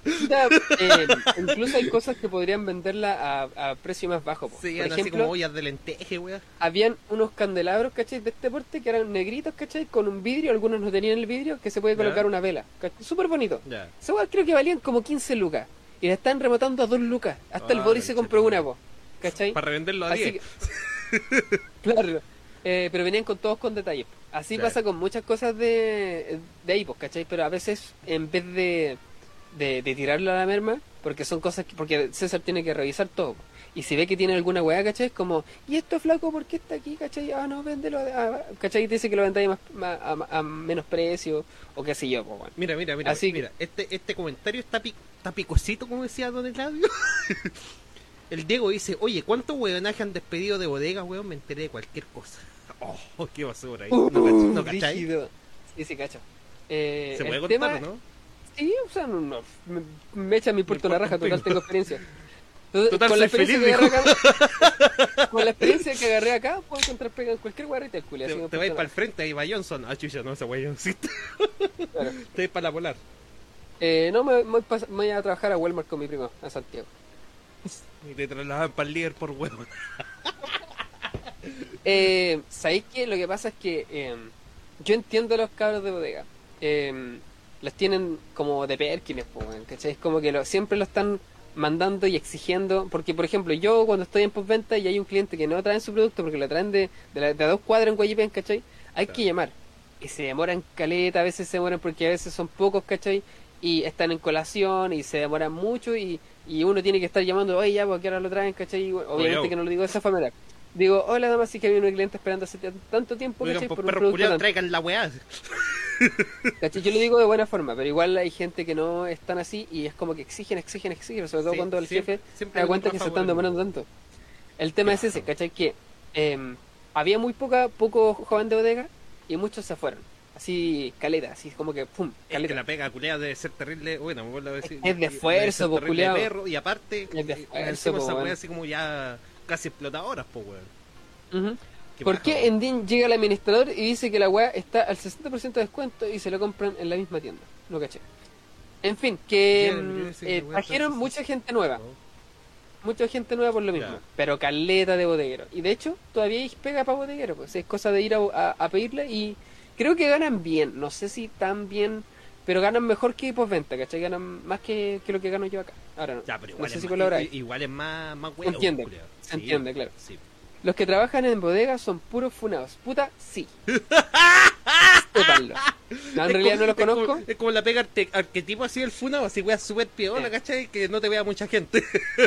Puta, eh, incluso hay cosas que podrían venderla a, a precio más bajo. po. seguían Por así ejemplo, como ollas de lenteje, wea. habían unos candelabros, ¿cachai? De este porte que eran negritos, ¿cachai? Con un vidrio, algunos no tenían el vidrio, que se puede colocar una vela. Súper bonito. Weá creo que valían como 15 lucas. Y la están rematando a 2 lucas. Hasta el Ah, Boris se compró una, po. ¿Cachai? Para revenderlo a Así 10. que- claro. Eh, pero venían con todos con detalles. Así pasa con muchas cosas de, de ahí, pues, ¿cachai? Pero a veces, en vez de, de, de tirarlo a la merma, porque son cosas que, porque César tiene que revisar todo. Y si ve que tiene alguna weá, ¿cachai? Es como, ¿y esto flaco por qué está aquí, cachai? Ah, no, véndelo. ah, ¿cachai? Y te dice que lo vendáis más, más- a, a menos precio, o qué sé yo, pues, bueno. Mira, mira, mira, Así que- mira, este, este comentario está, pi- está picosito, como decía Don Eladio. El Diego dice, oye, ¿cuántos weonajes han despedido de bodega, weón? Me enteré de cualquier cosa. Oh, qué basura ahí. ¿No, cach- no Uh, cachai? Sí, sí, cacho. Eh, Se puede contar, tema- ¿o ¿no? Sí, o sea, no, no, me, me echa mi puerto la raja, total tengo experiencia. Total, con la soy feliz, que agarré acá, con la experiencia que agarré acá, puedo encontrar pega en cualquier guarrita del culo. así Te, vais para el frente, ahí va Johnson. Ah, chucha, no, esa existe. nada. Claro. Te vais para la polar. Eh, no, me, me voy pas- me voy a trabajar a Walmart con mi primo, a Santiago. Y te trasladan para el líder por huevo. Eh, ¿Sabéis qué? Lo que pasa es que eh, yo entiendo a los cabros de bodega. Eh, los tienen como de Perkins, ¿cachai? Es como que lo- siempre lo están mandando y exigiendo. Porque, por ejemplo, yo cuando estoy en postventa y hay un cliente que no traen su producto porque lo traen de, de, la- de a dos cuadras en Guayipen, ¿cachai? Hay Claro. que llamar. Y se demoran caleta, a veces se demoran porque a veces son pocos, ¿cachai? Y están en colación y se demoran mucho y, y uno tiene que estar llamando, oye, ya, porque ahora lo traen, ¿cachai? Y, Obviamente Oye, que no lo digo de esa manera. Digo, hola damas, sí que había un cliente esperando hace tanto tiempo, Oigan, ¿cachai? pues Por un producto tan- traigan la weá. ¿cachai? Yo lo digo de buena forma, pero igual hay gente que no es tan así y es como que exigen, exigen, exigen, sobre todo Sí, cuando el siempre- jefe siempre da cuenta que se están demorando tanto. El tema es ese, ¿cachai? Que em, había muy poca, poco joven de bodega y muchos se fueron. Así, caleta, así como que, pum, Es que caleta. la pega culiada debe ser terrible. Bueno, me vuelvo a decir. Es de esfuerzo, po, perro, Y aparte, Es de eh, esfuerzo, po, así como ya casi explotadoras, po weón. Ujú. Qué ¿Por qué en DIN llega el administrador y dice que la weá está al 60% de descuento y se lo compran en la misma tienda? No caché. En fin, que Bien, mm, bien, eh, trajeron mucha gente nueva. No. Mucha gente nueva por lo mismo. Ya. Pero caleta de bodeguero. Y de hecho, todavía hay pega para bodeguero. Pues es cosa de ir a, a, y creo que ganan bien. No sé si tan bien, pero ganan mejor que postventa, ¿cachai? Ganan más que, que lo que gano yo acá. Ahora no. Ya, pero no igual, sé es, si más, igual es más, más huevo, entiende, entiende, claro. Sí. Los que trabajan en bodega son puros funados. Puta, sí. Sépanlo. No, en Es realidad como- no los como- conozco. Es como la pega arte- arquetipo así del funado, así weá súper piola, Sí. ¿cachai? Que no te vea mucha gente.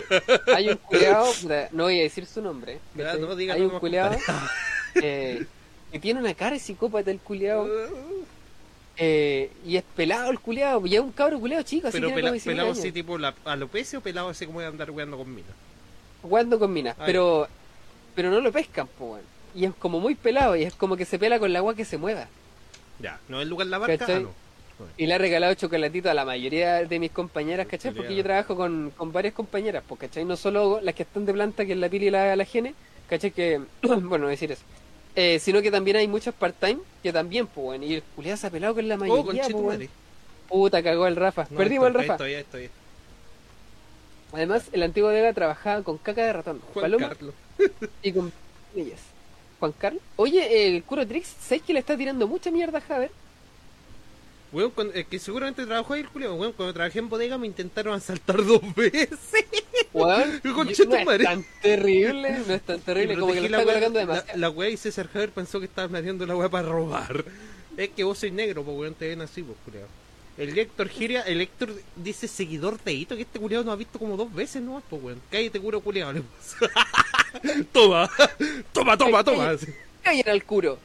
Hay un culeado, no voy a decir su nombre. Hay un culeado eh, que tiene una cara de psicópata el culeado. Eh, y es pelado el culeado, y es un cabro culeado chico, así Pero pela- como 19 pelado así tipo la, alopecia o pelado así como de andar weando con minas. jugando con minas, pero pero no lo pescan, weón. Y es como muy pelado, y es como que se pela con el agua que se mueva. Ya, no es lugar la barca, ah, no. Y le ha regalado chocolatito a la mayoría de mis compañeras, ¿cachai? Porque yo trabajo con, con varias compañeras, pues, ¿cachai? No solo las que están de planta, que es la Pili y la, la Gene, ¿cachai? Que, bueno, no decir eso. Eh, sino que también hay muchos part-time que también, pues, bueno, y el culiado se ha pelado con la Oh, mayoría, pues, madre. Puta, cagó el Rafa. No, Perdimos esto- el Rafa. Esto ya, esto ya. Además, el antiguo Vega trabajaba con caca de ratón, Juan paloma Carlos. y con ellas. Juan Carlos. Oye, el Curo Trix, ¿sabes que le está tirando mucha mierda a Javer? Weón, cuando- es que seguramente trabajó ahí el culiao. Weón, cuando trabajé en bodega me intentaron asaltar dos veces. Weón, no es tan terrible, no es tan terrible, como que lo la está colocando la, demasiado. la wea y César Javier pensó que estabas haciendo la wea para robar. Es que vos sois negro, pues weón, te ven así, pues culiao. El Héctor Giria, el Héctor dice seguidor de Hito, que este culiao nos ha visto como dos veces, ¿no? Pues weón, cállate curo culiao, le. toma, toma, toma, toma. Callen al curo.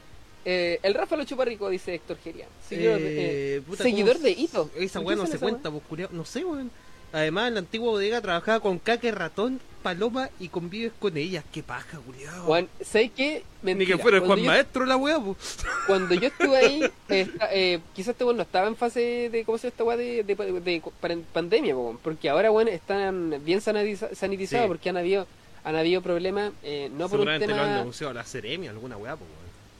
Eh, el Rafa lo chupa rico, dice Héctor Gerian. Seguidor, de, Eh, eh, puta, seguidor ¿cómo de Hito. Esa ¿Por weá no se cuenta, pues culiao. No sé, weón. Además, en la antigua bodega trabajaba con caca, ratón, paloma y convives con ellas. Qué paja, culiao. Juan, ¿sabes qué? Ni Mentira. que fuera el Juan yo- Maestro la weá, pues. Cuando yo estuve ahí, eh, eh, quizás este weón no estaba en fase de, ¿cómo se llama esta weá? De, de, de- de pan- pandemia, weón, porque ahora, bueno, están bien sanitiza- sanitizados Sí. porque han habido, han habido problemas, eh, no por un lo han tema... denunciado a la Ceremia, alguna weá, pues.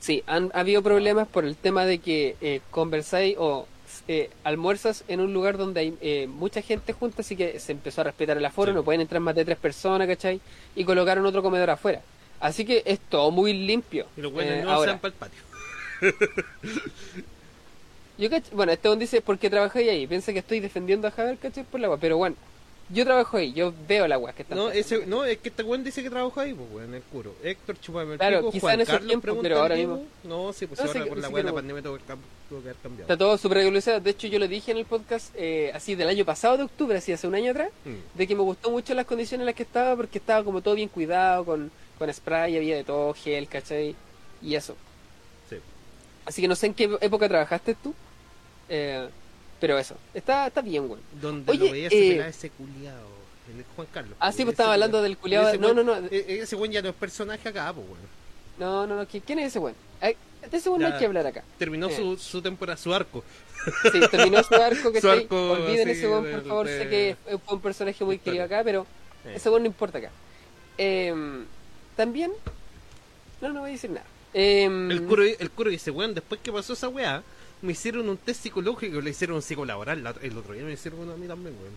Sí, han habido problemas por el tema de que eh, conversáis o eh, almuerzas en un lugar donde hay eh, mucha gente junta, así que se empezó a respetar el aforo, Sí. no pueden entrar más de tres personas, ¿cachai? Y colocaron otro comedor afuera. Así que es todo muy limpio. Y los weones eh, no ahora. sean para el patio. Yo bueno, este dice, ¿por qué trabajáis ahí? Piensa que estoy defendiendo a Javier, ¿cachai? Por la agua. Pero bueno, yo trabajo ahí, yo veo la agua que están No, ese, no, es que este weón dice que trabajó ahí, pues, weón, en el curo. Héctor, chupame el Claro, pico, quizá Juan en esos tiempos, pero ahora mismo- No, sí, pues No, ahora sí, con la sí weá de la pandemia tuvo que haber cambiado. Está todo súper regulado. De hecho, yo lo dije en el podcast eh, así del año pasado, de octubre, así hace un año atrás, Mm. de que me gustó mucho las condiciones en las que estaba porque estaba como todo bien cuidado, con, con spray, había de todo, gel, ¿cachai? Y eso. Sí. Así que no sé en qué época trabajaste tú, eh, pero eso. Está, está bien, güey. Donde Oye, lo veía eh, ese culiao, el Juan Carlos. Ah, sí, pues estaba hablando del culiao. ese No, no, no. e- Ese weón ya no es personaje acá, pues, weón. No, no, no. ¿qui- ¿Quién es ese güey? De ese güey no hay que hablar acá. Terminó Eh. su, su temporada, su arco. Sí, terminó su arco, que Su arco, Olviden ese weón, por favor. de- Sé que fue un personaje muy querido acá, pero Eh. ese weón no importa acá. Em, También. No, no voy a decir nada. Em, El curo, el curo dice, weón, después que pasó esa weá, me hicieron un test psicológico, le hicieron un psicolaboral. la- El otro día me hicieron uno a mí también, weón.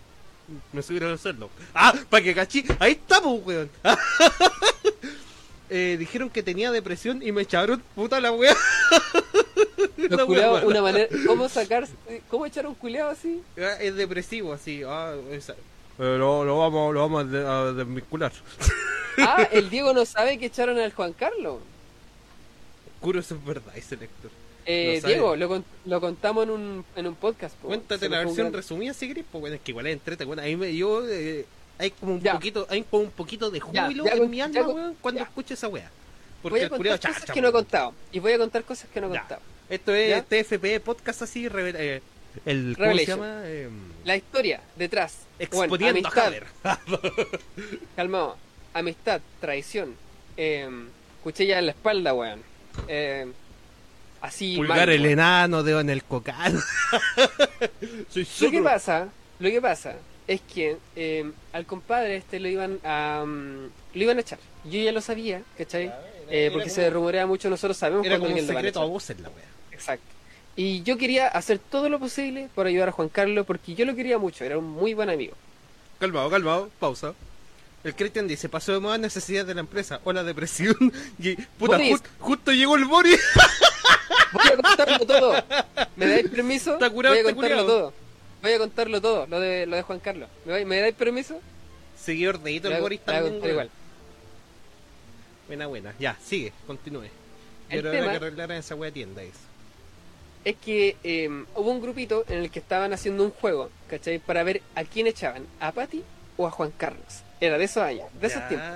Me subieron a hacerlo. Ah, para que cachí. Ahí estamos, weón. Eh, dijeron que tenía depresión y me echaron puta la weá. Los culeados, una manera. ¿Cómo sacar. ¿Cómo echar un culeado así? Ah, Es depresivo, así. Ah, esa- Eh, lo, lo vamos, lo vamos a, de- a desvincular. Ah, el Diego no sabe que echaron al Juan Carlos. Curo, eso es verdad, ese lector. Eh, No. Diego, lo, con- lo contamos en un, en un podcast. po. Cuéntate la versión resumida si querés, bueno, es que igual es entrete, bueno, ahí me yo eh, hay como un Ya. poquito, hay como un poquito de Ya, júbilo ya en con- mi ya alma, weón, cuando ya. escucho esa weá. Voy Porque a el contar culiao cosas chacha, que no he contado. Y voy a contar cosas que no he Ya. contado. Esto es ¿Ya? TFP podcast así, revel- eh, el ¿cómo se llama? Eh, La historia detrás. Bueno, exponiendo a amistad, Haber. calmado. Amistad, traición. Eh, cuchilla en la espalda, weón. Eh, así. Pulgar mal, el weón. enano, dedo en el. Soy Lo que pasa, lo que pasa es que eh, al compadre este lo iban a mm, lo iban a echar. Yo ya lo sabía, ¿cachai? era- Eh, era porque como- se rumorea mucho, nosotros sabemos Era como un secreto a la weá. Exacto. Y yo quería hacer todo lo posible por ayudar a Juan Carlos porque yo lo quería mucho, era un muy buen amigo. Calmado, calmado, pausa. El Christian dice, pasó de moda necesidad de la empresa o la depresión. Y puta, ju- justo llegó el Boris. Voy a contarlo todo. ¿Me dais permiso? Está curado Voy a contarlo todo. Voy a contarlo todo, lo de, lo de Juan Carlos. ¿Me, me dais permiso? Seguidor de Hito el Boris también. igual. Buena, buena. Ya, sigue, continúe. Tema- ahora que arreglaran esa wea tienda eso. Es que eh, hubo un grupito en el que estaban haciendo un juego, ¿cachai? Para ver a quién echaban, a Patty o a Juan Carlos. Era de esos años, de esos Ya, tiempos.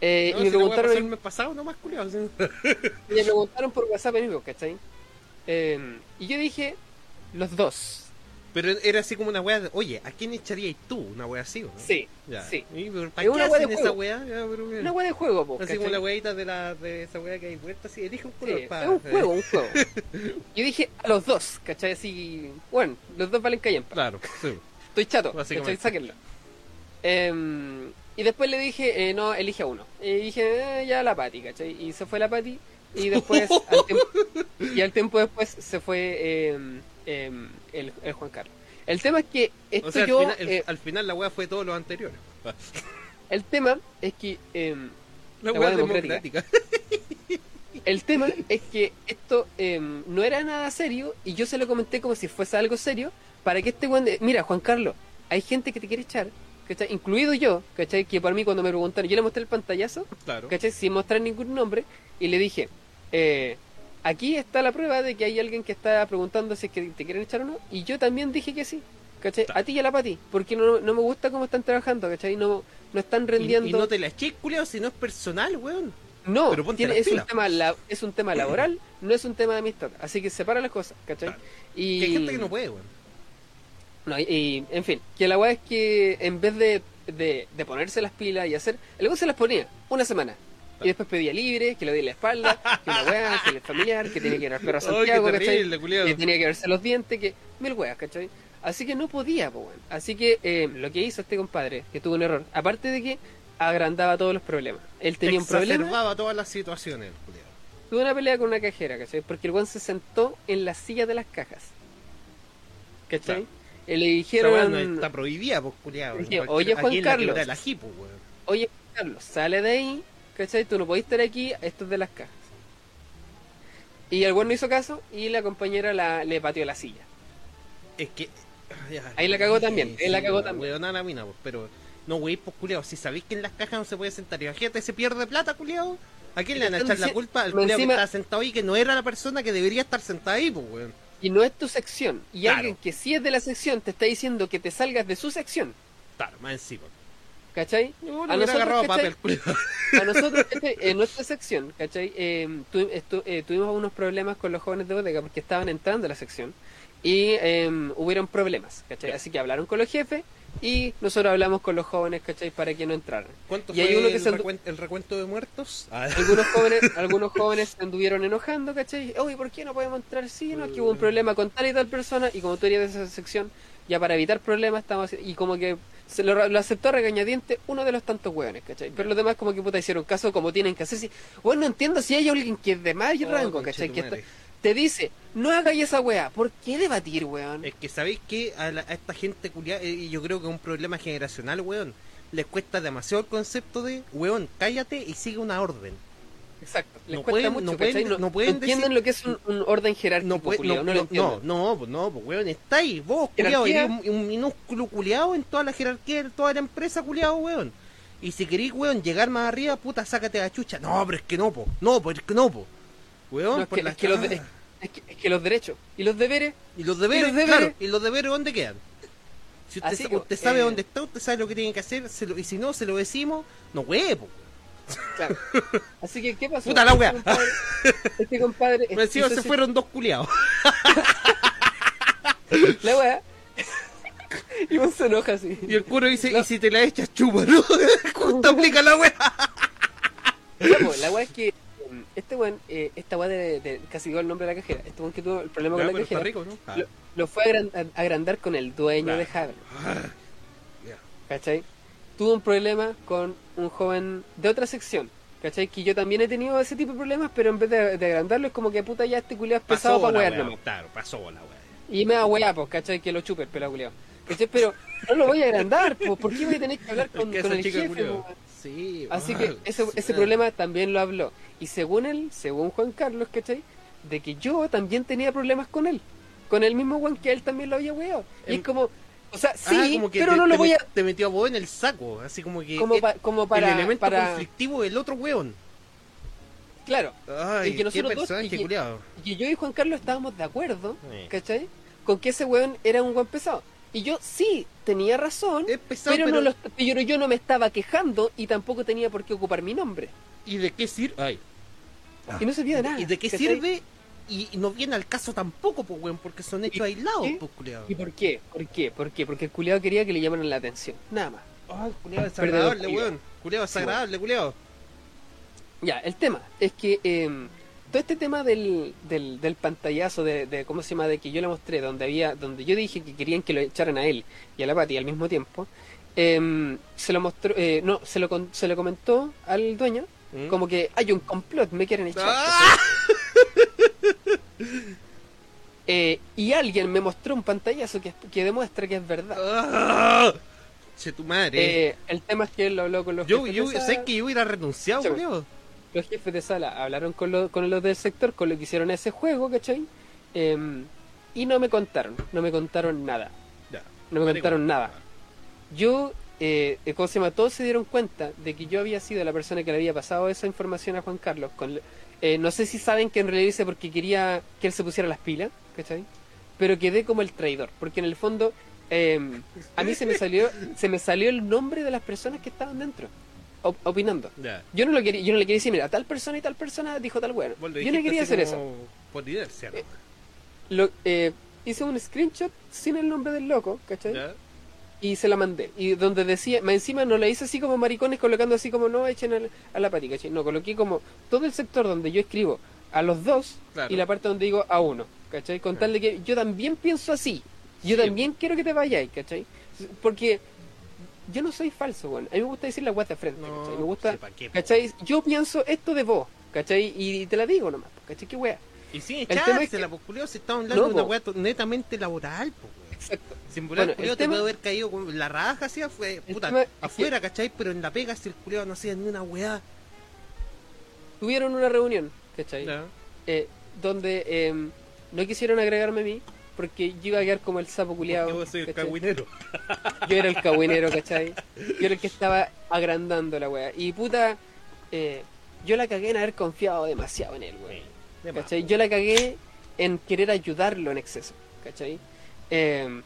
Eh, No, y me si preguntaron, el mes pasado, no más culiao. sí. me preguntaron por WhatsApp mismo, ¿cachai? Eh, y yo dije, los dos. Pero era así como una wea de, oye, ¿a quién echarías tú? Una wea así, ¿o ¿no? Sí, Ya. sí. ¿Y, pero, Es ¿Para una qué wea de hacen esa juego. wea? Ya, pero. Una wea de juego, po, Así ¿cachai? como la weita de, la, de esa wea que hay vuelta, así, elige un color. Sí, pa- es un eh, juego, un juego. Yo dije a los dos, ¿cachai? Así, bueno, los dos valen callampa. Claro, sí. Estoy chato. ¿cachai? Sáquenlo. Em, y después le dije, eh, no, elige a uno. Y dije, eh, ya la Pati, ¿cachai? Y se fue la Pati. Y después, al tiempo, y al tiempo después se fue em, em, el, el Juan Carlos. El tema es que esto O sea, al, yo, final, el- eh, al final la wea fue todo lo anterior. el tema es que em, La La wea wea democrática. El tema es que esto no era nada serio y yo se lo comenté como si fuese algo serio para que este weón... Mira, Juan Carlos, hay gente que te quiere echar, ¿cachai? Incluido yo, ¿cachai? Que para mí cuando me preguntaron, yo le mostré el pantallazo, Claro. ¿cachai? Sin mostrar ningún nombre y le dije, eh, aquí está la prueba de que hay alguien que está preguntando si es que te quieren echar o no y yo también dije que sí, ¿cachai? Claro. A ti y a la Pati, porque no, no me gusta cómo están trabajando, ¿cachai? No, no están rendiendo. y no te la eches, culiao, si no es personal, weón. No, tiene- es, un tema la- es un tema laboral, no es un tema de amistad. Así que separa las cosas, ¿cachai? Claro. Y, Que hay gente que no puede, weón. No, y, en fin, que la weá es que en vez de, de, de ponerse las pilas y hacer. El weón se las ponía una semana. Y después pedía libre, que le di la espalda, que una weá, que el familiar, que tenía que ir al perro a qué Santiago. Que tenía que verse los dientes, que. Mil weas, ¿cachai? Así que no podía, po, weón. Así que eh, lo que hizo este compadre, que tuvo un error, aparte de que agrandaba todos los problemas. Él tenía un problema. Exacerbaba todas las situaciones, culiao. Tuve una pelea con una cajera, ¿cachai? Porque el weón se sentó en la silla de las cajas. ¿Cachai? Claro. Le dijeron, no está prohibida, pues, Cualquier- oye, Juan Carlos. la oye, Carlos, sale de ahí, ¿cachai? Tú no podés estar aquí, esto es de las cajas. Y el weón no hizo caso y la compañera la, le pateó la silla. Es que. ya, Ahí la cagó también, sí, la cagó también. weón, la mina, pues, pero. No, wey, pues, culiao. Si sabéis que en las cajas no se puede sentar, imagínate, se pierde plata, culiao. ¿A quién le van a echar la culpa al culiao que estaba sentado ahí, que no era la persona que debería estar sentada ahí, pues, weón? Y no es tu sección. Y Claro. alguien que sí es de la sección te está diciendo que te salgas de su sección. Claro, más encima. ¿Cachai? A nosotros, ¿cachai? A nosotros, ¿cachai? en nuestra sección, ¿cachai? Eh, tu- estu- eh, tuvimos unos problemas con los jóvenes de bodega porque estaban entrando a la sección y eh, hubieron problemas, ¿cachai? Así que hablaron con los jefes y nosotros hablamos con los jóvenes, ¿cachai? Para que no entraran. ¿Cuánto Y hay uno que el, se el recuento de muertos? Ah, Algunos jóvenes, algunos jóvenes se anduvieron enojando, ¿cachai? Oye, ¿por qué no podemos entrar? Sí, no, que hubo un problema con tal y tal persona y como tú eres de esa sección, ya para evitar problemas estamos y como que se lo, lo aceptó a regañadiente uno de los tantos hueones, ¿cachai? Pero los demás como que puta hicieron caso como tienen que hacer. Si, bueno, no entiendo si hay alguien que es de más oh, rango, ¿cachai? Que está- te dice, no hagáis esa weá, ¿por qué debatir, weón? Es que sabéis que a, a esta gente culiada, eh, y yo creo que es un problema generacional, weón, les cuesta demasiado el concepto de, weón, cállate y sigue una orden. Exacto, les no cuesta pueden- mucho, no pueden-. No, no pueden entienden decir- lo que es un, un orden jerárquico, No, puede, culiao, no, no, lo no, no, entienden. no, pues no, pues weón, estáis vos, culiado, eres un, un minúsculo culiado en toda la jerarquía de toda la empresa, culiado, weón. Y si queréis, weón, llegar más arriba, puta, sácate la chucha. No, pero es que no, po, no, pues es que no, po. Weón, No, es por que- la es que los de-. Es que, es que los derechos y los deberes Y los deberes, y los deberes. claro, y los deberes, ¿dónde quedan? Si usted, sa- que, usted sabe eh, dónde está, usted sabe lo que tiene que hacer, se lo- y si no, se lo decimos, no huevo. Claro. Así que, ¿qué pasó? Puta la Este wea. Este compadre. Me encima hizo se fueron dos culiados. La wea. Y uno se enoja así. Y el curo dice, No. y si te la echas, chupa, ¿no? Justo aplica la wea. La wea es que. Este weón, eh, esta wea de, de- Casi digo el nombre de la cajera. Este weón que tuvo el problema con la cajera. rico, ¿no? Ah, Lo, lo fue a, agran- a agrandar con el dueño Claro. de Havel. ya. ¿Cachai? Tuvo un problema con un joven de otra sección. ¿Cachai? Que yo también he tenido ese tipo de problemas, pero en vez de, de agrandarlo es como que puta ya este culiao es pesado para wear nomás. claro, pasó la. Y me da weá, pues, ¿cachai? Que lo chupe el pelado culiao. ¿Cachai? Pero no lo voy a agrandar, pues, ¿por qué voy a tener que hablar con, Es que con esa el jefe? po? Sí, Así que ese, ese problema también lo habló. Y según él, según Juan Carlos, ¿cachai? De que yo también tenía problemas con él. Con el mismo Juan que él también lo había weado. Y Em- es como, o sea, Ah, sí, como que pero te, no lo voy a... Te metió a vos en el saco, así como que Como, es pa- como para... el elemento para conflictivo del otro weón. claro, Ay, Y que qué nosotros dos- personaje y que- y que yo y Juan Carlos estábamos de acuerdo, Sí. ¿cachai? Con que ese weón era un buen pesado. Y yo sí, tenía razón, pesado, pero, pero, No lo, pero yo no me estaba quejando y tampoco tenía por qué ocupar mi nombre. ¿y de qué sirve? Ay. Y no servía de nada. ¿Y de qué sirve? Y y no viene al caso tampoco, pues, weón, porque son hechos aislados, pues, culiao. ¿Y por qué? ¿Por qué? ¿Por qué? Porque el culiado quería que le llamaran la atención. Nada más. Ay, culiao Perdedor, desagradable, weón. Culiao desagradable, culiao. Ya, el tema es que eh, todo este tema del, del, del pantallazo de, de, ¿cómo se llama? De que yo le mostré, donde había, donde yo dije que querían que lo echaran a él y a la Pati al mismo tiempo, eh, se lo mostró, eh, no, se lo, con- se lo comentó al dueño, ¿Mm? como que hay un complot, me quieren echar. ¡Ah! Eh, y alguien me mostró un pantallazo que, que demuestra que es verdad. ¡Ah! Che, tu madre. Eh, el tema es que él lo habló con los yo, yo. ¿sabes que yo hubiera renunciado? Los jefes de sala hablaron con, lo- con los del sector, con lo que hicieron ese juego, ¿cachai? Em, y no me contaron, no me contaron nada, Ya. no me contaron nada. Yo, eh, eh, ¿cómo se llama? Todos se dieron cuenta de que yo había sido la persona que le había pasado esa información a Juan Carlos. Con, eh, no sé si saben que en realidad hice porque quería que él se pusiera las pilas, ¿cachai? Pero quedé como el traidor, porque en el fondo eh, a mí se me salió se me salió el nombre de las personas que estaban dentro op- opinando. Yo no lo quería, yo no le quería decir, mira, tal persona y tal persona dijo tal bueno. Yo no quería hacer eso. como Por inercia, ¿no? Eh, Lo, eh, hice un screenshot sin el nombre del loco, ¿cachai? Y se la mandé. Y donde decía, más encima no la hice así como maricones colocando así como no echen al- a la pati, ¿cachai? No, coloqué como todo el sector donde yo escribo a los dos Claro. y la parte donde digo a uno, ¿cachai? Con tal de que yo también pienso así. Yo Sí. también quiero que te vayáis, ¿cachai? Porque yo no soy falso, bueno. A mí me gusta decir la guata de frente, No, ¿cachai? Me gusta, sepa qué, po. ¿cachai? Yo pienso esto de vos, ¿cachai? Y te la digo nomás, ¿cachai? ¿Qué wea? Y El tema es que- pues, culiao, si estamos hablando No, de una po. weá netamente laboral, pues, weón. Exacto. Sin volar, Bueno, el te tema- puede haber caído con la raja, así, fue, puta, tema afuera, ¿cachai? Pero en la pega, si el culiao no hacía ni una weá. Tuvieron una reunión, ¿cachai? Eh, donde eh, no quisieron agregarme a mí porque yo iba a quedar como el sapo culiado. Yo soy el cagüinero. Yo era el cagüinero, ¿cachai? Yo era el que estaba agrandando la wea. Y puta, eh, yo la cagué en haber confiado demasiado en él, weón. ¿Cachai? Yo la cagué en querer ayudarlo en exceso, ¿cachai? Eh,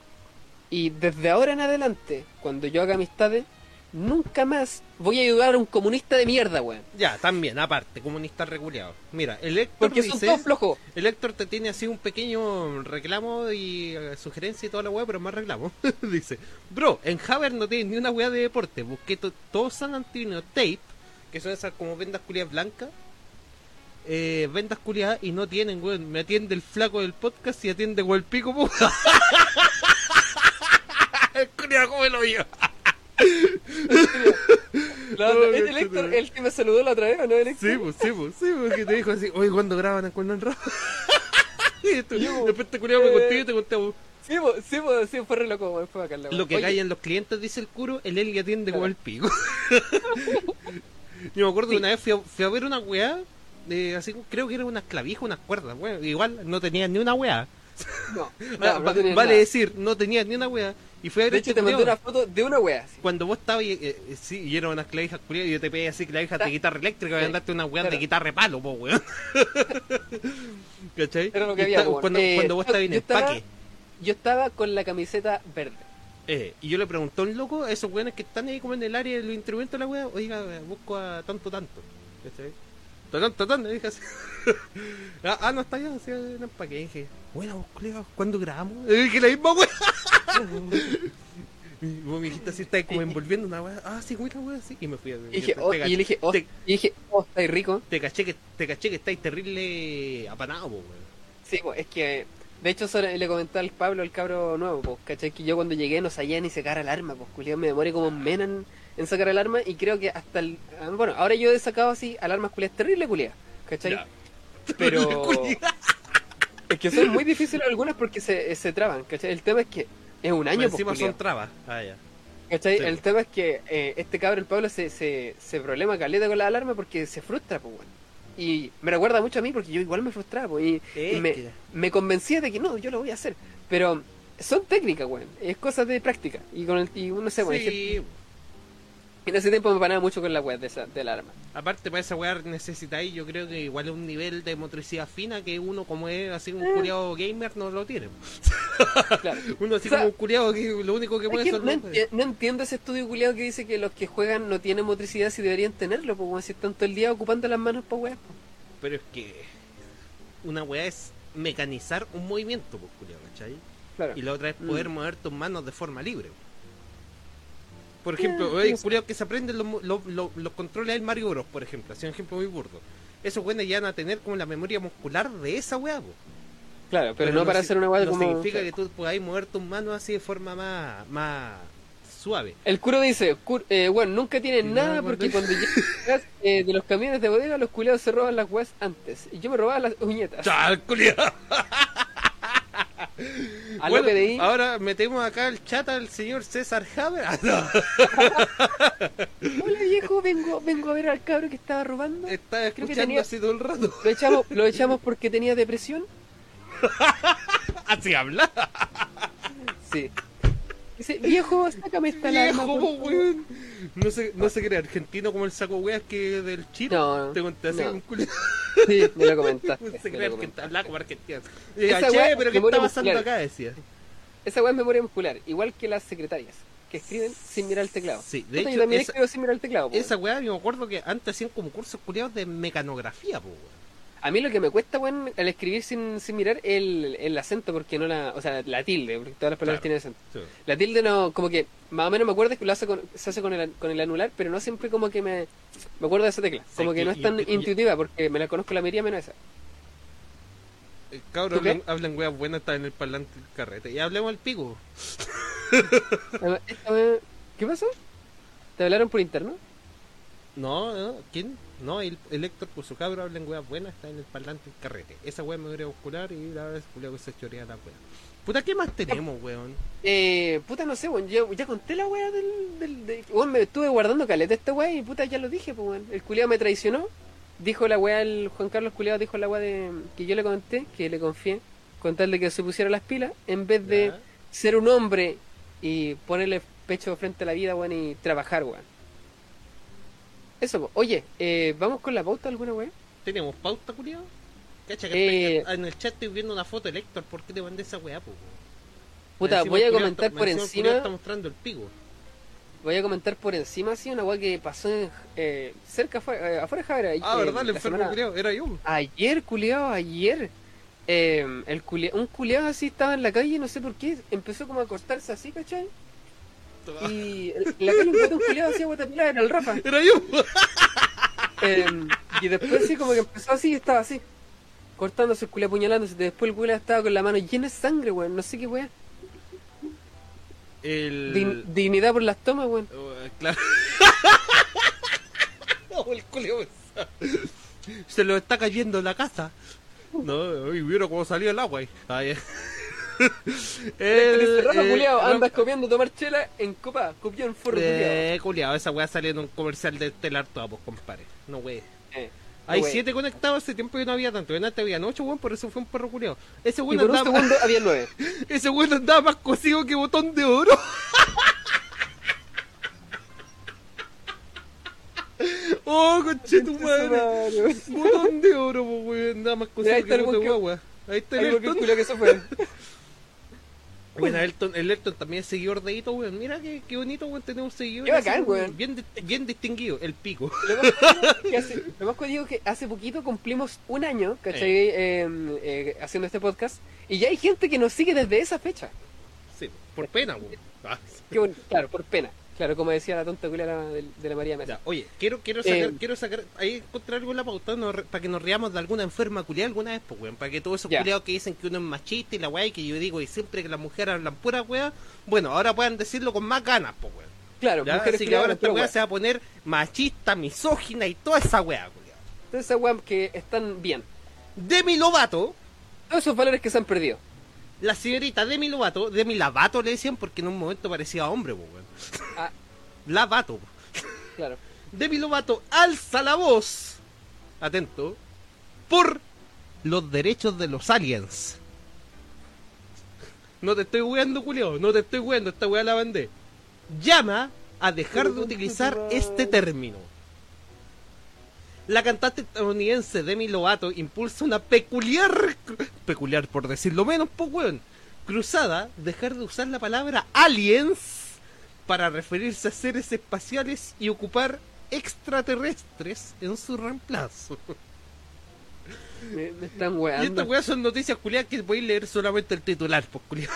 y desde ahora en adelante, cuando yo haga amistades, nunca más voy a ayudar a un comunista de mierda, weón. Ya, también, aparte, comunista reculeado. Mira, el Héctor Porque son dice... todos flojos. El Héctor te tiene así un pequeño reclamo y eh, sugerencia y toda la weá, pero más reclamo. Dice, bro, en Haber no tiene ni una weá de deporte. Busqué to- todo San Antonio Tape, que son esas como vendas culiadas blancas. Eh, vendas culiadas y no tienen, weón. Me atiende el flaco del podcast y atiende con el pico, po. el culiado como lo vio. La- No, ¿Es el Héctor el que me saludó la otra vez o no el Héctor? Sí, pues, sí, pues, sí, pues, que te dijo así, oye, cuando graban a Cuerno en Rap? Y tú- Yo, Después te culiado me eh, conté y te conté. Sí, po, sí, po, sí, fue re loco, fue bacán la Lo que callan los clientes, dice el curo, el Eli atiende como el pico. Yo me acuerdo Sí. que una vez fui a, fui a ver una weá, de, así creo que era unas clavijas, unas cuerdas, weá. Igual no tenía ni una weá. No, no, Ah, no va- tenía vale nada. decir, no tenía ni una weá. Y fui a ver De este hecho, te mandé una foto de una wea. Cuando vos estabas, eh, eh, sí, y eran unas clavijas culiadas, y yo te pedí así clavijas de guitarra eléctrica, Sí, darte una weá de guitarra de palo, po, weón. ¿Cachai? Era lo que Y había, está- po, cuando, eh, cuando vos estabas en yo el estaba- paque. Yo estaba con la camiseta verde. Eh, y yo le pregunté a un loco, a esos weones que están ahí como en el área de los instrumentos de la wea, oiga, busco a tanto tanto. ¿Cachai? Tanto tanto, le dije así. ah, ah, no está allá, así en el paque. Y dije, bueno, colega, ¿cuándo grabamos? Y dije la misma wea. y vos me dijiste así, estás como envolviendo una wea. Ah, sí, wea, wea, sí. Y me fui a Y dije, oh, y caché- le dije, oh, te, y dije, oh, estáis rico. te caché que, te caché que estáis terrible apanado, weón. Sí, pues es que. De hecho, eso le le comenté al Pablo, el cabro nuevo, pues, ¿cachai? Que yo cuando llegué no sabía ni sacar el arma, pues, culiao, me demoré como un mena en, sacar el arma y creo que hasta el. Bueno, ahora yo he sacado así alarmas culiadas terrible culiadas, ¿cachai? Ya. Pero. Es que son muy difíciles algunas porque se, se traban, ¿cachai? El tema es que es un año, pues, Encima son trabas. Ah, ya. ¿Cachai? Sí, el po. tema es que eh, este cabro, el Pablo, se, se, se problema caleta con la alarma porque se frustra, pues, weón. Y me recuerda mucho a mí porque yo igual me frustraba, pues, y, me, me convencía de que no, yo lo voy a hacer. Pero son técnicas, weón. Es cosas de práctica. Y con el, y no sé, weón. Sí, En ese tiempo me panaba mucho con la web de, esa, de la alarma. Aparte, para esa weá necesitáis, yo creo que igual es un nivel de motricidad fina que uno, como es así un Eh. curiado gamer, no lo tiene. Claro. Uno así O sea, como un curiado que lo único que Es puede que ser. no, enti- no entiendo ese estudio culiado que dice que los que juegan no tienen motricidad si deberían tenerlo, pues weón, si están todo el día ocupando las manos para weas. pues. Pero es que una weá es mecanizar un movimiento, pues, culiao, ¿cachai? Claro. Y la otra es poder Mm. mover tus manos de forma libre. Por Eh, ejemplo, hay sé. culiados que se aprenden los, los- los controles del Mario Bros, por ejemplo, así un ejemplo muy burdo. Esos buenos ya van a tener como la memoria muscular de esa weá. Claro, pero, no, para si- hacer una wea no como... significa que tú podáis mover tus manos así de forma más, más suave. El curo dice, "Cur- eh, bueno, nunca tienen nada porque cuando- cuando llegas eh, de los camiones de bodega los culeados se roban las weas antes. Y yo me robaba las uñetas. ¡Chal, culiao! A Bueno, ahora metemos acá el chat al señor César Haber. Ah, no. hola viejo, vengo, vengo a ver al cabro que estaba robando. Está Creo que escuchando tenía- así todo el rato. Lo echamos, lo echamos porque tenía depresión. Así habla. Sí. Dice, viejo, sácame esta alarma. Viejo, favor". weón. No se, no se cree argentino como el saco weas que del chino. No, Te conté así no. un culo. Sí, me lo comentaste. No me cree lo argentino. comentaste. Habla como argentino. Esa Decía, che, wea, pero ¿qué está pasando muscular. acá? Decía. Esa weá es memoria muscular, igual que las secretarias, que escriben sin mirar el teclado. Sí, de hecho, yo también esa- escribo sin mirar el teclado. po, Esa weá, yo me acuerdo que antes hacían como cursos culiados de mecanografía, po, weón. A mí lo que me cuesta, weón, al escribir sin, sin mirar el, el acento, porque no la. O sea, la tilde, porque todas las palabras Claro. tienen acento. La tilde no, como que, más o menos me acuerdo que lo hace con, se hace con el, con el anular, pero no siempre como que me, me acuerdo de esa tecla. Sí, Como que y- no es tan y- intuitiva, porque me la conozco la mayoría menos esa. Eh, Cabros, ¿Tú qué? hablan, hablan weas buenas, está en el parlante del carrete. Y hablemos al pico. ¿Qué pasó? ¿Te hablaron por interno? No, no, ¿quién? No, el, el Héctor puso cabro, hablan weas buenas, está en el parlante del carrete. Esa wea me debería muscular y la vez culiao que se chorea la wea. Puta, ¿qué más tenemos, weón? Eh, puta, no sé, weón. Yo ya conté la weá del. del de- weón, me estuve guardando caleta esta weá y puta, ya lo dije, pues, weón. El culiado me traicionó. Dijo la weá, el Juan Carlos culiado dijo la weá de. que yo le comenté, que le confié, con tal de que se pusiera las pilas, en vez de Ya. ser un hombre y ponerle pecho frente a la vida, weón, y trabajar, weón. Eso, oye, eh, ¿vamos con la pauta alguna weá? ¿Tenemos pauta, culiao? Cacha que Eh, en el chat estoy viendo una foto del Héctor, ¿por qué te mandé esa weá, po? Puta, voy a culiao comentar por encima culiao está mostrando el pico. Voy a comentar por encima, así, una weá que pasó en, eh, cerca, afuera, eh, afuera de Javera. Ah, ¿verdad? El enfermo semana- culiao, era yo. Ayer, culiado, ayer. eh, el culia- un culiado así estaba en la calle, no sé por qué, empezó como a cortarse así, ¿cachai? Y en la encontró un culiado así a guatapilá, era el Rafa. Era yo. Eh, y después sí, como que empezó así, estaba así, cortándose el culiado, apuñalándose. Después el culiado estaba con la mano llena de sangre, weón, no sé qué weón. El... Din- dignidad por las tomas, weón. Oh, claro. Oh, el culiao. Se lo está cayendo la casa. No, y mira cómo salió el agua ahí. Ah, ya. El, Rafa, culiado, Rafa- andas comiendo tomar chela en copa, copió en forro, culiado. Eh, culiao, esa weá salió en un comercial de Estelar toda, pues, compadre. No, wey. Eh, Hay wey. siete conectados, hace tiempo que no había tanto. En antes habían ocho, weón, por eso fue un perro culiao. Ese weón por un andaba, segundo había nueve. ese weón andaba más cosido que botón de oro. oh, conche tu madre. Botón de oro, po, weón. Andaba más cosido que botón de guagua. Ahí está el que que se fue. Bueno, Elton, el Elton también es seguidor de Hito, weón. Mira qué, qué bonito, weón, tener un seguidor. Qué bacán, así, weón. Bien, bien distinguido, el pico. Lo más que hace, lo más jodido que hace poquito cumplimos un año, ¿cachai? Eh, eh, haciendo este podcast. Y ya hay gente que nos sigue desde esa fecha. Sí, por pena, weón. Ah, Qué bon- claro, por pena. Claro, como decía la tonta culiara de, de la María Mesa. ya, oye, quiero, quiero sacar, Eh, quiero sacar, ahí encontrar algo en la pauta no, para que nos riamos de alguna enferma culiada alguna vez, pues, weón. Para que todos esos culiados que dicen que uno es machista y la weá, y que yo digo, y siempre que las mujeres hablan pura weá, bueno, ahora puedan decirlo con más ganas, pues, weón. Claro, Ya, mujeres Así que ahora esta weá se va a poner machista, misógina y toda esa weá, culiado. Todas esas weas que están bien. Demi Lovato, Todos esos valores que se han perdido. la señorita Demi Lovato, Demi Lavato le decían porque en un momento parecía hombre, pues, weón. Ah, Lavato, claro. Demi Lovato alza la voz, atento, por los derechos de los aliens. No te estoy weando, Julio, no te estoy weando, esta weá la bandé. Llama a dejar de utilizar este término. La cantante estadounidense Demi Lovato impulsa una peculiar, peculiar por decirlo menos, pues weón, cruzada, dejar de usar la palabra aliens para referirse a seres espaciales y ocupar extraterrestres en su reemplazo. Me, me están Y weando. estas weas son noticias culiadas que podéis leer solamente el titular, pues culiado.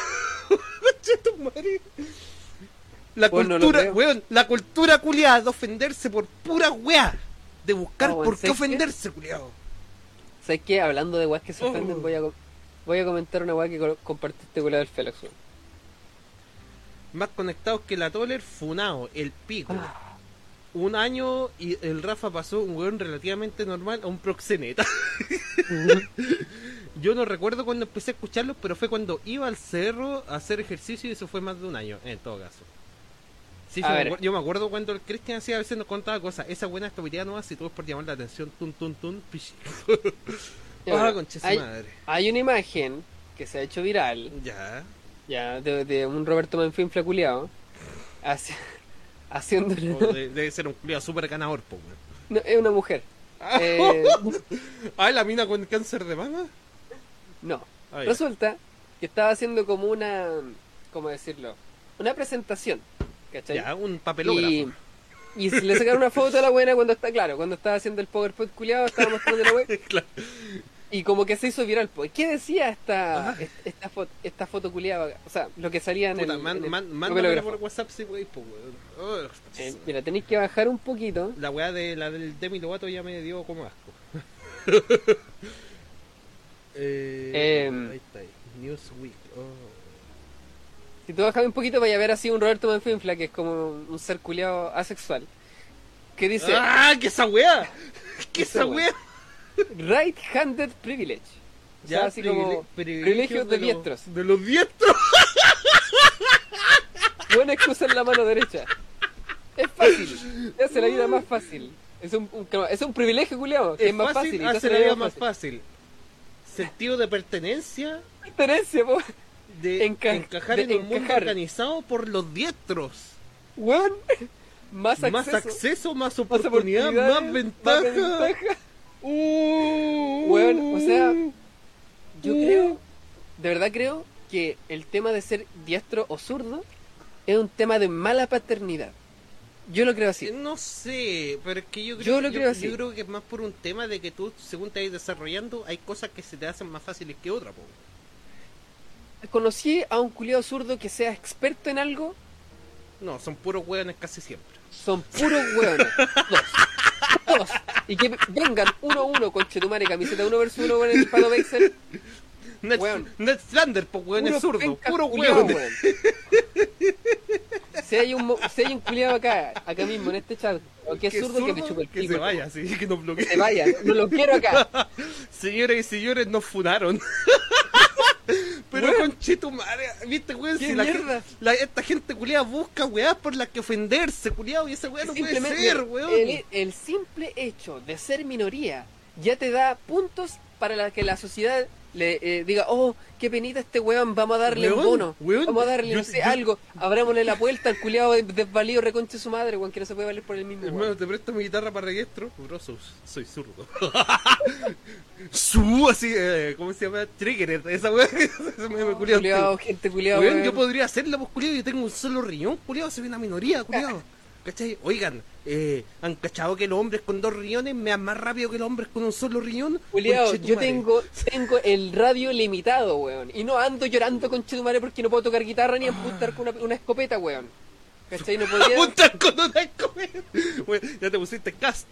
La cultura, creo. weón, la cultura culiada de ofenderse por pura wea. De buscar Ah, por qué ofenderse, culiado. ¿Sabes qué? Hablando de weas que se Oh. ofenden, voy a, voy a comentar una wea que co- compartiste la del Félix. weón. Más conectados que la Toller, Funao, el pico. Ah. Un año y el Rafa pasó un weón relativamente normal a un proxeneta. Yo no recuerdo cuando empecé a escucharlos, pero fue cuando iba al cerro a hacer ejercicio y eso fue más de un año, en todo caso. Sí, A me yo me acuerdo cuando el Cristian hacía a veces nos contaba cosas. Esa buena estabilidad no hace todo es por llamar la atención. Tun, tun, tun, Ah, bueno, su hay, madre. hay una imagen que se ha hecho viral Ya. Ya de, de un Roberto Manfín flaculeado haci- haciendo O de- debe ser un culiao súper ganador, po, no, es una mujer Ah, Eh, Ah, la mina con cáncer de mama. no Ah, resulta que estaba haciendo como una ¿cómo decirlo? Una presentación, ¿cachai? Ya, un papelógrafo. Y, y le sacaron una foto a la buena cuando está, claro, cuando estaba haciendo el PowerPoint culiado, estaba mostrando la web. Claro. Y como que se hizo viral. pues. ¿Qué decía esta, Ajá. esta, foto, esta foto culiada? O sea, lo que salía en Puta, el, man- en el man- mándamelo papelógrafo. por WhatsApp si podéis, po, weón. Oh, Eh, mira, tenéis que bajar un poquito. La weá de la del Demi Lovato ya me dio como asco. eh, Em. ahí está. ahí. Newsweek. Oh. Si tú bajas un poquito, vaya a ver así un Roberto Manfinfla, que es como un ser culiado asexual. Que dice, ¡Ah! ¿Qué esa weá? ¿Qué Esa esa weá. Right-handed privilege. O sea, así como privile- privilegios de los- diestros. De los diestros. Buena que usan la mano derecha. Es fácil. Te hace la vida más fácil. Es un, un- es un privilegio, culiado. Que es, más fácil. te hace la vida más fácil. Sentido de pertenencia, Diferencia, po. de Enca- encajar de en un mundo encajar. organizado por los diestros. Weón. Más acceso. Más acceso, más oportunidad, más ventaja. ventaja. Uh, Weón, o sea, Yo creo, de verdad creo que el tema de ser diestro o zurdo es un tema de mala paternidad. Yo lo creo así. No sé, pero es que yo creo, Yo lo creo así. yo creo que es más por un tema de que tú, según te vas desarrollando, hay cosas que se te hacen más fáciles que otras. po. Conocí a un culiado zurdo que sea experto en algo, No, son puros hueones casi siempre. son puros hueones. Dos. Todos. Y que vengan uno a uno con Chetumare, camiseta uno versus uno con el Pato Bexel. Ned. Ned Flanders, pues hueones Puro zurdos, penca puro weón. Si hay un, si hay un culiado acá, acá mismo en este chat, que es Que zurdo, que me chupe el que pico. se vaya, sí, que nos Que bloquee. se vaya, no lo quiero acá. Señoras y señores, nos funaron. Pero Weón. con madre, viste, weón, ¿Qué si la, la- esta gente culiada busca weás por las que ofenderse, culiado, y esa weá no puede ser, weón. el, el simple hecho de ser minoría ya te da puntos para la que la sociedad le eh, diga, oh, qué penita este weón, vamos a darle un Weón, bono, weón, vamos a darle, yo- no sé, yo- algo, abrámosle la puerta al culiado desvalido reconche su madre, weón, que no se puede valer por el mismo Hermano, weón. te presto mi guitarra para registro. Bro, soy, soy zurdo. Su, así, eh, ¿cómo se llama? Trigger, esa weá. Ese me, Culiado, gente culiado, Weón, weón. yo podría hacerla, pues, culiado. Yo tengo un solo riñón, culiado. Soy una minoría, culiado. ¿Cachai? Oigan, eh, ¿han cachado que los hombres con dos riñones me dan más rápido que los hombres con un solo riñón? Tu yo tengo, tengo el radio limitado, weón. Y no ando llorando con Chetumare porque no puedo tocar guitarra ni apuntar con una, una escopeta, weón. ¿Cachai? No podía. Apuntar con una escopeta. Weón, ya te pusiste cast.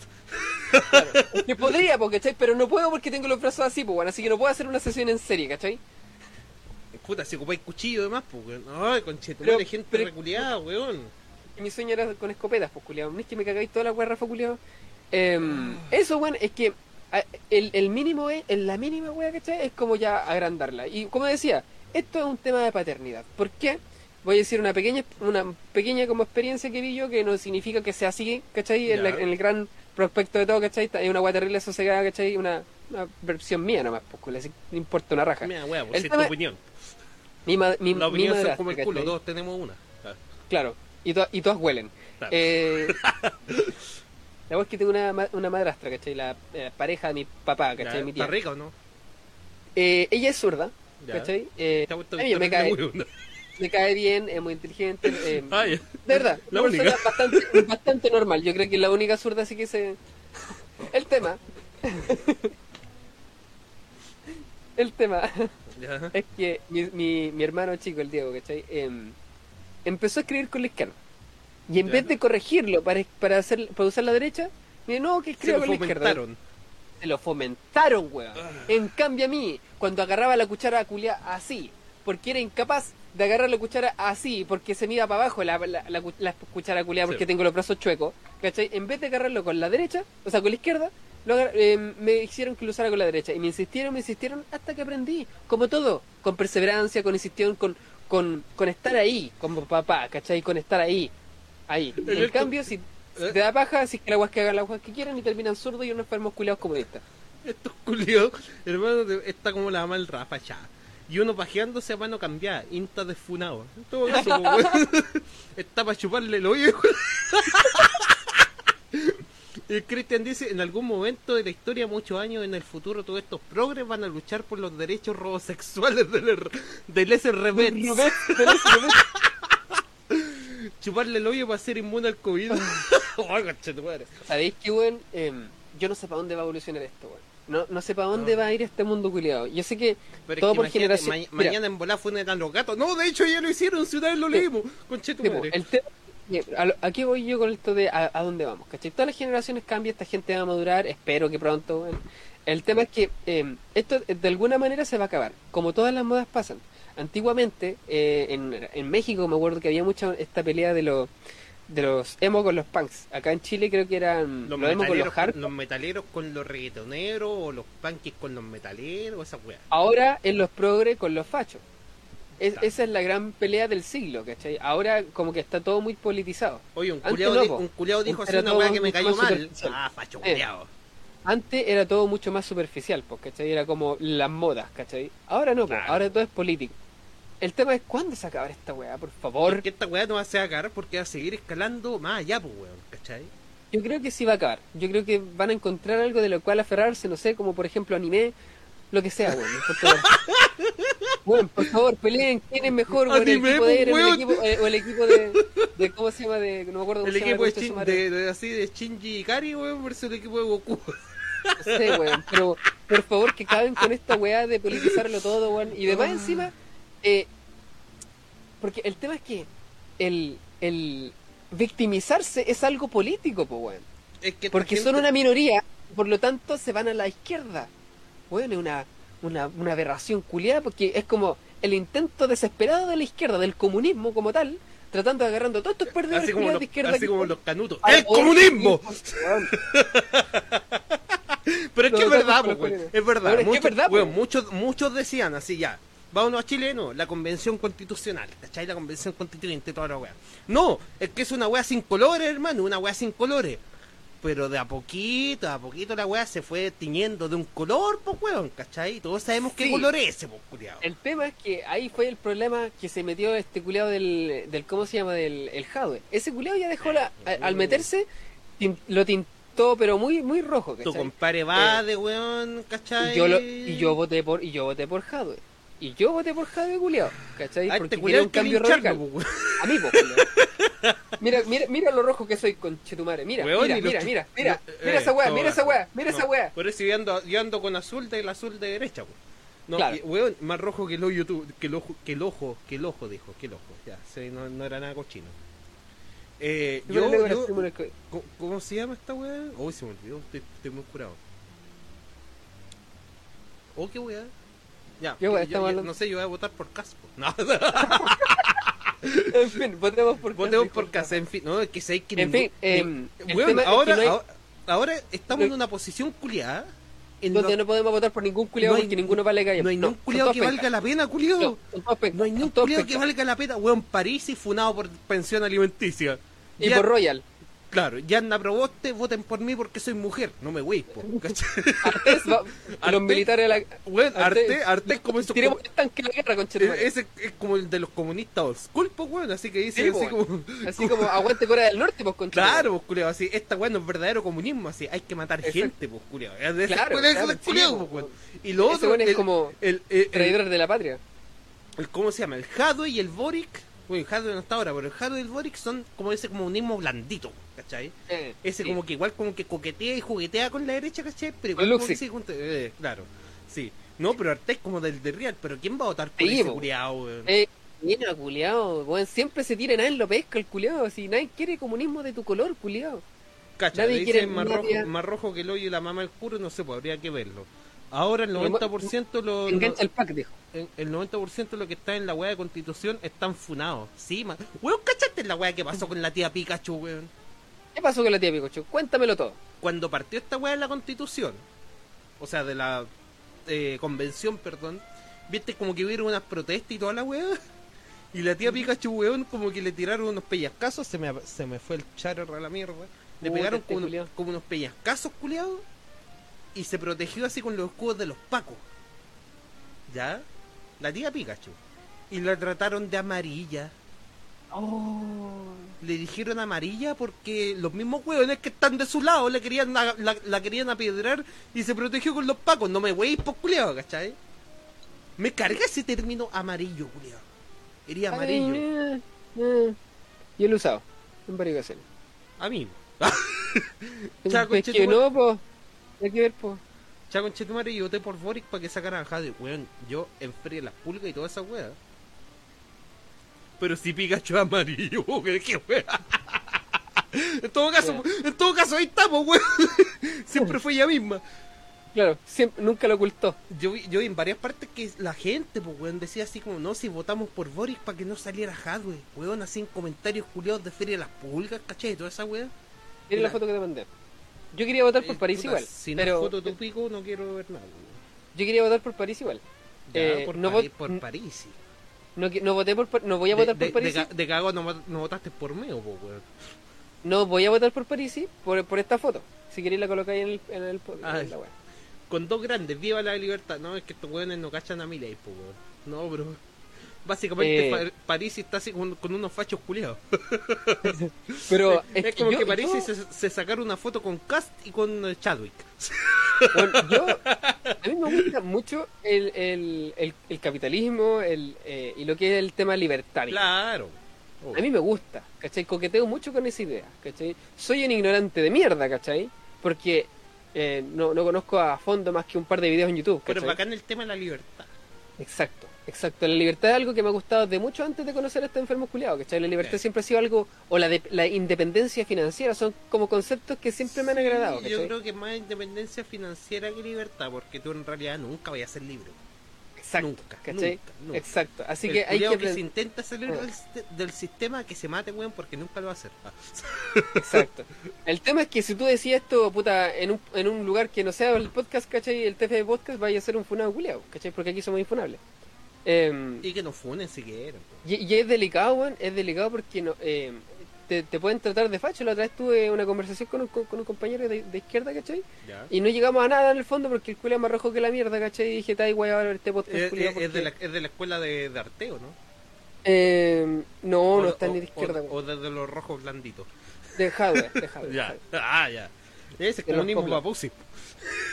Claro. Que podría, po, ¿cachai? Pero no puedo porque tengo los brazos así, pues, bueno, así que no puedo hacer una sesión en serie, ¿cachai? Puta, si ocupáis cuchillo además, pues, weón. Ay, conchetumare, gente pero- reculeada, weón. Mi sueño era con escopetas, pues, culiado. No es que me cagáis toda la guerra, culiado. Em, eso, weón, es que el, el mínimo es, en la mínima, weón, ¿cachai? Es como ya agrandarla. Y como decía, esto es un tema de paternidad. ¿Por qué? Voy a decir una pequeña, una pequeña como experiencia que vi yo, que no significa que sea así, ¿cachai? En, la- en el gran prospecto de todo, ¿cachai? Hay una guay terrible sosegada, ¿cachai? Una, una versión mía nomás, pues, no importa una raja. Mira, El si es tu opinión. Mi, mi, La opinión madrastra, como el culo, ¿cachai? todos tenemos una. Claro, y, to- y todas huelen. claro. Eh, la verdad es que tengo una, ma- una madrastra, ¿cachai? La, eh, pareja de mi papá, Ya, ¿cachai? Mi tía. ¿Está rica o no? Eh, ella es zurda, Ya. ¿cachai? Eh, me cae, me cae bien, es muy inteligente. eh, Ah, ya. de verdad, La única. bastante, bastante normal. Yo creo que es la única zurda así que se... El tema... El tema Ya. es que mi, mi, mi hermano chico, el Diego, ¿cachai? Em, empezó a escribir con la izquierda. Y en Ya. vez de corregirlo para, para, hacer, para usar la derecha, me dice, no, que escriba con la izquierda. Se lo fomentaron, weón. Ah. En cambio a mí, cuando agarraba la cuchara culia así, porque era incapaz de agarrar la cuchara así, porque se me iba para abajo la, la, la cu- la cuchara culia porque Sí. tengo los brazos chuecos, ¿cachai? En vez de agarrarlo con la derecha, o sea, con la izquierda, lo eh, me hicieron que lo usara con la derecha. Y me insistieron, me insistieron hasta que aprendí. Como todo, con perseverancia, con insistión, con, con, con estar ahí, como papá, ¿cachai? Con estar ahí. Ahí. En cambio, si, si te da paja, si es que la guas que hagan las guas que quieran y terminan zurdos y unos enfermos culiados comunistas. Estos culiados, hermano, está como la mal Rafa ya. Y uno pajeándose a mano cambiada, insta desfunado. En todo caso, po, weón. está para chuparle el hoyo. El Cristian dice, en algún momento de la historia, muchos años en el futuro, todos estos progres van a luchar por los derechos robosexuales del, del SRB. Chuparle el hoyo para ser inmune al COVID. Conchetumare. ¿Sabéis qué, weón? Em, yo no sé para dónde va a evolucionar esto, weón. No, no sé para dónde No. va a ir este mundo culiado. Yo sé que Pero es todo que por generación. ma- Mira, mañana en volá funeran los gatos. No, de hecho ya lo hicieron, si una vez lo leímos. Conchetumare. el tema- Bien, a, lo- ¿a qué voy yo con esto de a, a dónde vamos? ¿Cachai? Todas las generaciones cambian, esta gente va a madurar, espero que pronto. El tema es que eh, esto de alguna manera se va a acabar, como todas las modas pasan. Antiguamente, eh, en, en México me acuerdo que había mucha esta pelea de los de los emo con los punks. Acá en Chile creo que eran los, los, emo con los hard. los metaleros con los reggaetoneros o los punkies con los metaleros, esa weá. Ahora en los progres con los fachos. Es- esa es la gran pelea del siglo, ¿cachai? Ahora como que está todo muy politizado. Oye, un no, di- culiao dijo así Era una weá que me cayó mal. Ah, facho Eh. culiao. Antes era todo mucho más superficial, pues, ¿cachai? Era como las modas, ¿cachai? Ahora no, pues, Claro. ahora todo es político. El tema es cuándo se acaba esta weá, por favor. Porque esta weá no va a sacar porque va a seguir escalando más allá, pues weón, ¿cachai? Yo creo que sí va a acabar. Yo creo que van a encontrar algo de lo cual aferrarse, no sé, como por ejemplo anime, lo que sea, weón. Bueno, por favor, peleen quién es mejor, weón, el equipo de pues, Eren, el weón. equipo, eh, o el equipo de, de. ¿Cómo se llama? De, no me acuerdo cómo El se llama. equipo de, de Shin- de, de- así de Shinji Ikari, weón, versus el equipo de Goku. No sé, weón, pero por favor que acaben con esta weá de politizarlo todo, weón. Y demás encima, eh, porque el tema es que el, el victimizarse es algo político, po, weón. Es que esta Porque gente- son una minoría, por lo tanto se van a la izquierda. Bueno, es una, una, una aberración culiada porque es como el intento desesperado de la izquierda, del comunismo como tal, tratando de agarrando todos estos perdedores Así como, culiados los, de izquierda. así como los canutos. ¡El comunismo! Pero es que es verdad, pues, Es verdad. Es verdad, pues. muchos, muchos decían así ya. Vámonos a Chile, no, la convención constitucional, ¿cachai? La convención constituyente, toda la weá. No, es que es una weá sin colores, hermano, una weá sin colores. Pero de a poquito, a poquito la weá se fue tiñendo de un color, pues weón, ¿cachai? Todos sabemos qué Sí. color es ese, pues culiao. El tema es que ahí fue el problema que se metió este culiado del, del ¿cómo se llama? del el Jadwe. Ese culiado ya dejó la, a- al meterse, tin- lo tintó pero muy muy rojo, Tu ¿cachai? compadre va de weón, ¿cachai? Y yo, lo- y yo voté por y yo voté por Jadwe. Y yo voté por Jadwe culiado, ¿cachai? A Porque este quería culiao un cambio radical. pues. A mí, pues, culiao. Mira, mira, mira lo rojo que soy con Chetumare. Mira, Weón, mira, los mira, mira, mira, eh, mira esa weá, no, mira esa weá, mira no. esa weá. Por eso yo ando, yo ando con azul del azul de derecha, weón. No, Claro. weón, más rojo que el hoyo, tu- que el ojo, que el ojo, que el ojo, dijo, que el ojo, ya, no, no era nada cochino. Eh, Yo, yo, ¿cómo, cómo se llama esta weá? Uy, se me olvidó, estoy, estoy muy curado. Oh, qué weá. Ya, ¿Qué weá yo- no sé, yo voy a votar por Caspo. No, En fin, votemos por votemos Casco. por Casa, en fin, no, es que sé que En ningún- fin, eh, es que ahora, no hay- ahora, ahora estamos en No- una posición culiada en donde no podemos votar por ningún culiado No hay- porque ninguno vale gallo. No hay ni un son culiado que pencas. valga la pena, culiado. No, No hay ni un son todos culiado que valga la pena. Weón, París y funado por pensión alimenticia. Y Ya- por Royal. Claro, ya anda Proboste, voten por mí porque soy mujer. No me ¿cachai? Artés va- Arte- los militares a la... Arte, Artés- Arte es como esos Tiremos como- el tanque la guerra, con ese es como el de los comunistas old school, pues weón, así que dice Sí, así como... Así como aguante Corea del Norte, pues con Claro, pues culiado, así, esta weón no es verdadero comunismo, así, hay que matar Exacto. gente, pues culiado. Es de Claro, culiao, claro, sí, culiao, pues. Y lo Ese otro, es el- como el, el, el- traidor de la patria. el- ¿cómo se llama? El Jadwe y el Boric. Bueno, el no está ahora, pero el y el Boric son como ese comunismo blandito, ¿cachai? Eh, Ese sí. como que igual como que coquetea y juguetea con la derecha, ¿cachai? Pero igual como que Luxi. se junta- eh, claro, sí. No, pero Arte es como del de Real, pero ¿quién va a votar por Sí, ese culiao, weón? Eh, mira, culiao, weón, siempre se tira nada en lo pesca el culiao. Si nadie quiere comunismo de tu color, culiao. Cacha, nadie le quiere dicen más rojo, nadie- más rojo que el hoyo y la mamá el puro, no sé, pues habría que verlo. Ahora el Pero, 90% lo, Engancha el pack, dijo. el el 90% de lo que está en la weá de constitución están funados. Sí, man. Weón, ¿cachaste la weá que pasó con la tía Pikachu, weón? ¿Qué pasó con la tía Picocho? Cuéntamelo todo. Cuando partió esta weá de la constitución, o sea, de la eh, convención, perdón, viste como que hubieron unas protestas y toda la weá. Y la tía Pikachu, weón, como que le tiraron unos pellizcazos, se me, se me fue el charro a la mierda. Le pegaron este como, como unos pellizcazos, culiados, y se protegió así con los escudos de los pacos. ¿Ya? La tía Pikachu. Y la trataron de amarilla. Oh. Le dijeron amarilla porque los mismos hueones que están de su lado le querían la, la- la querían apedrar y se protegió con los pacos. No me weéis por culiado, ¿cachai? Me carga ese término amarillo, culiado. Iría amarillo. Eh, eh. Yo lo he usado en varias. A mí. Que no, pues. Hay que ver, pues. Chaco en Chetumare y voté por Boric para que sacaran a Jade. Weón, yo en Feria las pulgas y toda esa wea. Pero si Pikachu es amarillo, weón, qué wea. En todo caso, en todo caso ahí estamos, weón. Siempre fue ella misma. Claro, siempre, nunca lo ocultó. Yo vi, yo vi en varias partes que la gente, pues, weón, decía así como, no, si votamos por Boric para que no saliera Hadwe, weón, así en comentarios culiados de Feria de las Pulgas, ¿cachai? Toda esa weá. Mira la Mira. foto que te mandé. Yo quería votar por Eh, París puta, igual. Si no pero es foto de tu pico, no quiero ver nada, yo quería votar por París igual. Ya, Eh, por, no París, por París. No, no voté por no voy a De- votar de, por París. de, ca- de cagón no, no votaste por mí, o po, weón. No voy a votar por París por, por esta foto. Si queréis la colocáis en el, en el en Ah, la web. Con dos grandes, viva la libertad. No, es que estos weones no cachan a Milei, po, weón. No, bro. Básicamente, Eh. París está así con, con unos fachos culiados. Pero es, es, que como yo, que París yo- se, se sacaron una foto con Cast y con eh, Chadwick. bueno, yo- a mí me gusta mucho el, el, el, el capitalismo el, eh, y lo que es el tema libertario. Claro. Oh. A mí me gusta, ¿cachai? Coqueteo mucho con esa idea, ¿cachai? Soy un ignorante de mierda, ¿cachai? Porque eh, no, no conozco a fondo más que un par de videos en YouTube, Pero ¿cachai? bacán el tema de la libertad. Exacto, exacto. La libertad es algo que me ha gustado de mucho antes de conocer a este enfermo culiado, ¿cachai? La libertad Sí. siempre ha sido algo, o la, de- la independencia financiera, son como conceptos que siempre me han agradado, Yo creo que más independencia financiera que libertad, porque tú en realidad nunca vayas a ser libre. Exacto, nunca, ¿cachai? nunca, nunca. Exacto, así El que hay que... que se intenta salir Ah. del, siste- del sistema que se mate, weón, porque nunca lo va a hacer. Ah. Exacto. El tema es que si tú decías esto, puta, en un, en un lugar que no sea el podcast, ¿cachai? El TF Podcast vaya a ser un funado culiado, ¿cachai? Porque aquí somos infunables. Em, Y que no funen si quieren. y, y es delicado, weón, es delicado porque no, em, te, te pueden tratar de facho. La otra vez tuve una conversación con un, con un compañero de, de izquierda, ¿cachai? Ya. Y no llegamos a nada en el fondo porque el culiao es más rojo que la mierda, ¿cachai? Y dije, está igual a ver este podcast Es, es- es de la, es de la escuela de, de Arteo, ¿no? Em, no, O- no está ni de izquierda, O, weón. o desde los rojos blanditos. De hardware, Ya. Ah, ya. Ese es comunismo papusi.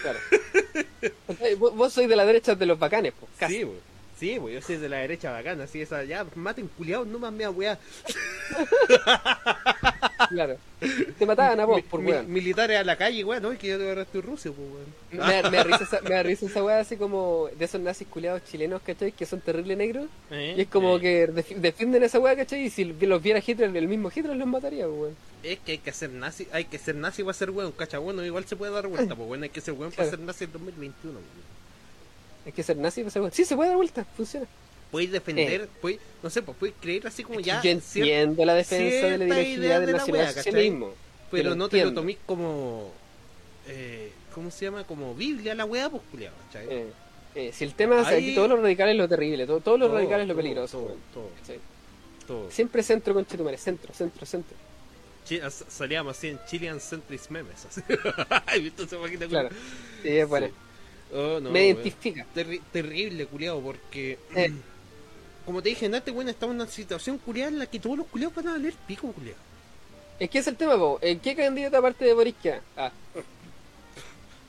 Claro. Vos, vos sois de la derecha de los bacanes, pues. Sí, güey. Sí, güey. Yo soy de la derecha bacana. Así esa. Ya, maten culiados, no más mea weá. Claro. Te mataban a vos, por mi- weón. militares a la calle, weón. No, es que yo verdad estoy ruso, pues, weón. Me, da- me da risa esa, me da risa esa weá así como de esos nazis culiados chilenos, ¿cachai? Que son terrible negros. Eh, Y es como eh. que defi- defienden esa weá, ¿cachai? Y si los viera Hitler, el mismo Hitler los mataría, pues, weón. Es que hay que ser nazi, hay que ser nazi para ser weón, cacha bueno, igual se puede dar vuelta, pues bueno, hay que ser weón para ser nazi en 2021. weón. Hay que ser nazi para ser weón. Sí, se puede dar vuelta, funciona. Puedes defender, puedes, no sé, pues puedes creer así como ya, Yo entiendo la defensa de la ideología de del la weá, nacionalsocialismo. pero no te lo tomís como, eh, ¿cómo se llama? Como Biblia la weá, pues culiado, ¿cachai? Eh, eh, si el tema es Ahí- aquí, todos los radicales es lo terrible, todo- todos los Todo, radicales es lo todo, peligroso, todo, todo. Siempre centro con Chetumare, centro, centro, centro. Salíamos así en Chilean Centris Memes. así. Claro. Sí, es bueno. Oh, no, Me identifica. Terri- terrible, culiado, porque. Eh. Como te dije, Nate, bueno, estamos en una situación culiada en la que todos los culiados van a valer pico, culiado. Es que es el tema. ¿En qué candidato aparte de Boris? Ah.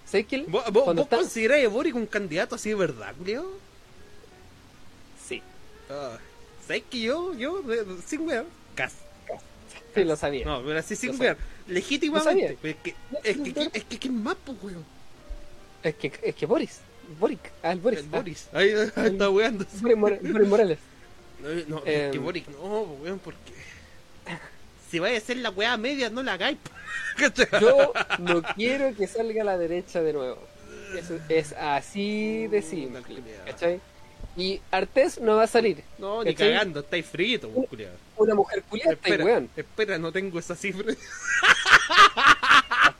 ¿Sabes qué? ¿Vos, vos, vos está- consideráis a Boric un candidato así de verdad, culiado? Sí. Ah, ¿Sabes que yo, yo, sin weón, casi. Sí, lo sabía. No, pero así sin weón, legítimamente. sabía. Pero es que, es que, es que, ¿quién más, pues, weón? Es que, es que Boris. Boric. Ah, el Boris. El Ah, Boris. Ahí, ahí está weando. Boris, Mor- Boris Morales. No, no, es que Em. Boric, no, pues, weón, porque. Si vaya a hacer la weá media, no la hagáis. Yo no quiero que salga a la derecha de nuevo. Es así de simple. ¿Cachai? Y Artés no va a salir. No, ni ¿Cachai? cagando, estáis fritos, pues, culiado. Una mujer culiada Espera, weón. espera, no tengo esa cifra.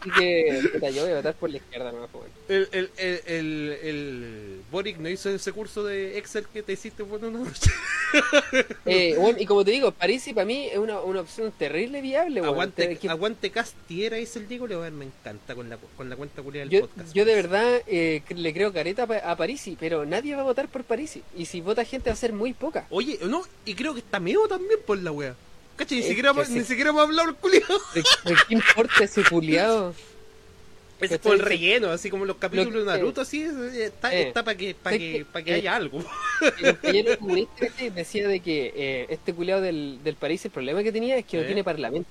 Así que, puta, yo voy a votar por la izquierda, no. El, el, el, el, el Boric no hizo ese curso de Excel que te hiciste por una noche. Eh, bueno, y como te digo, París para mí es una, una opción terrible viable, weón. aguante, Te- que- aguante Castiera, dice el Diego, le va a ver, me encanta con la, con la cuenta culiada del yo, podcast. yo de verdad eh, le creo careta a Parisi, pero nadie va a votar por Parisi. Y si vota gente va a ser muy poca. Oye, no, y creo que está medio también por la wea. Ni Es siquiera, ni siquiera hemos hablado el culiado. ¿De, de qué importa ese culiado? ¿Cachai? fue el relleno, así como los capítulos Lo de Naruto, así, eh, está, Eh. está para que, para Es que, que- pa' que eh. haya algo. El compañero comunista decía de que eh, este culiado del, del París, el problema que tenía es que no tiene parlamento.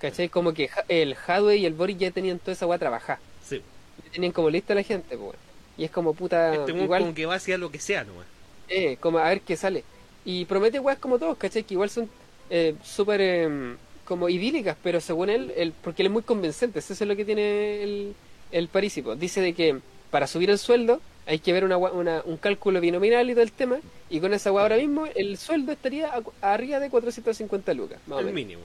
¿Cachai? Como que el Hadwe y el Boris ya tenían toda esa weá trabajar. Sí. Ya tenían como lista a la gente, pues. Y es como puta. Este igual, como que va hacia lo que sea nomás. eh, como a ver qué sale. Y promete weas como todos, ¿cachai? Que igual son eh, súper eh, como idílicas, pero según él, él, porque él es muy convincente, eso es lo que tiene el, el Parísico. Dice de que para subir el sueldo hay que ver una, una- un cálculo binominal y todo el tema, y con esa ahora mismo el sueldo estaría a- arriba de 450 lucas, más o El menos. mínimo.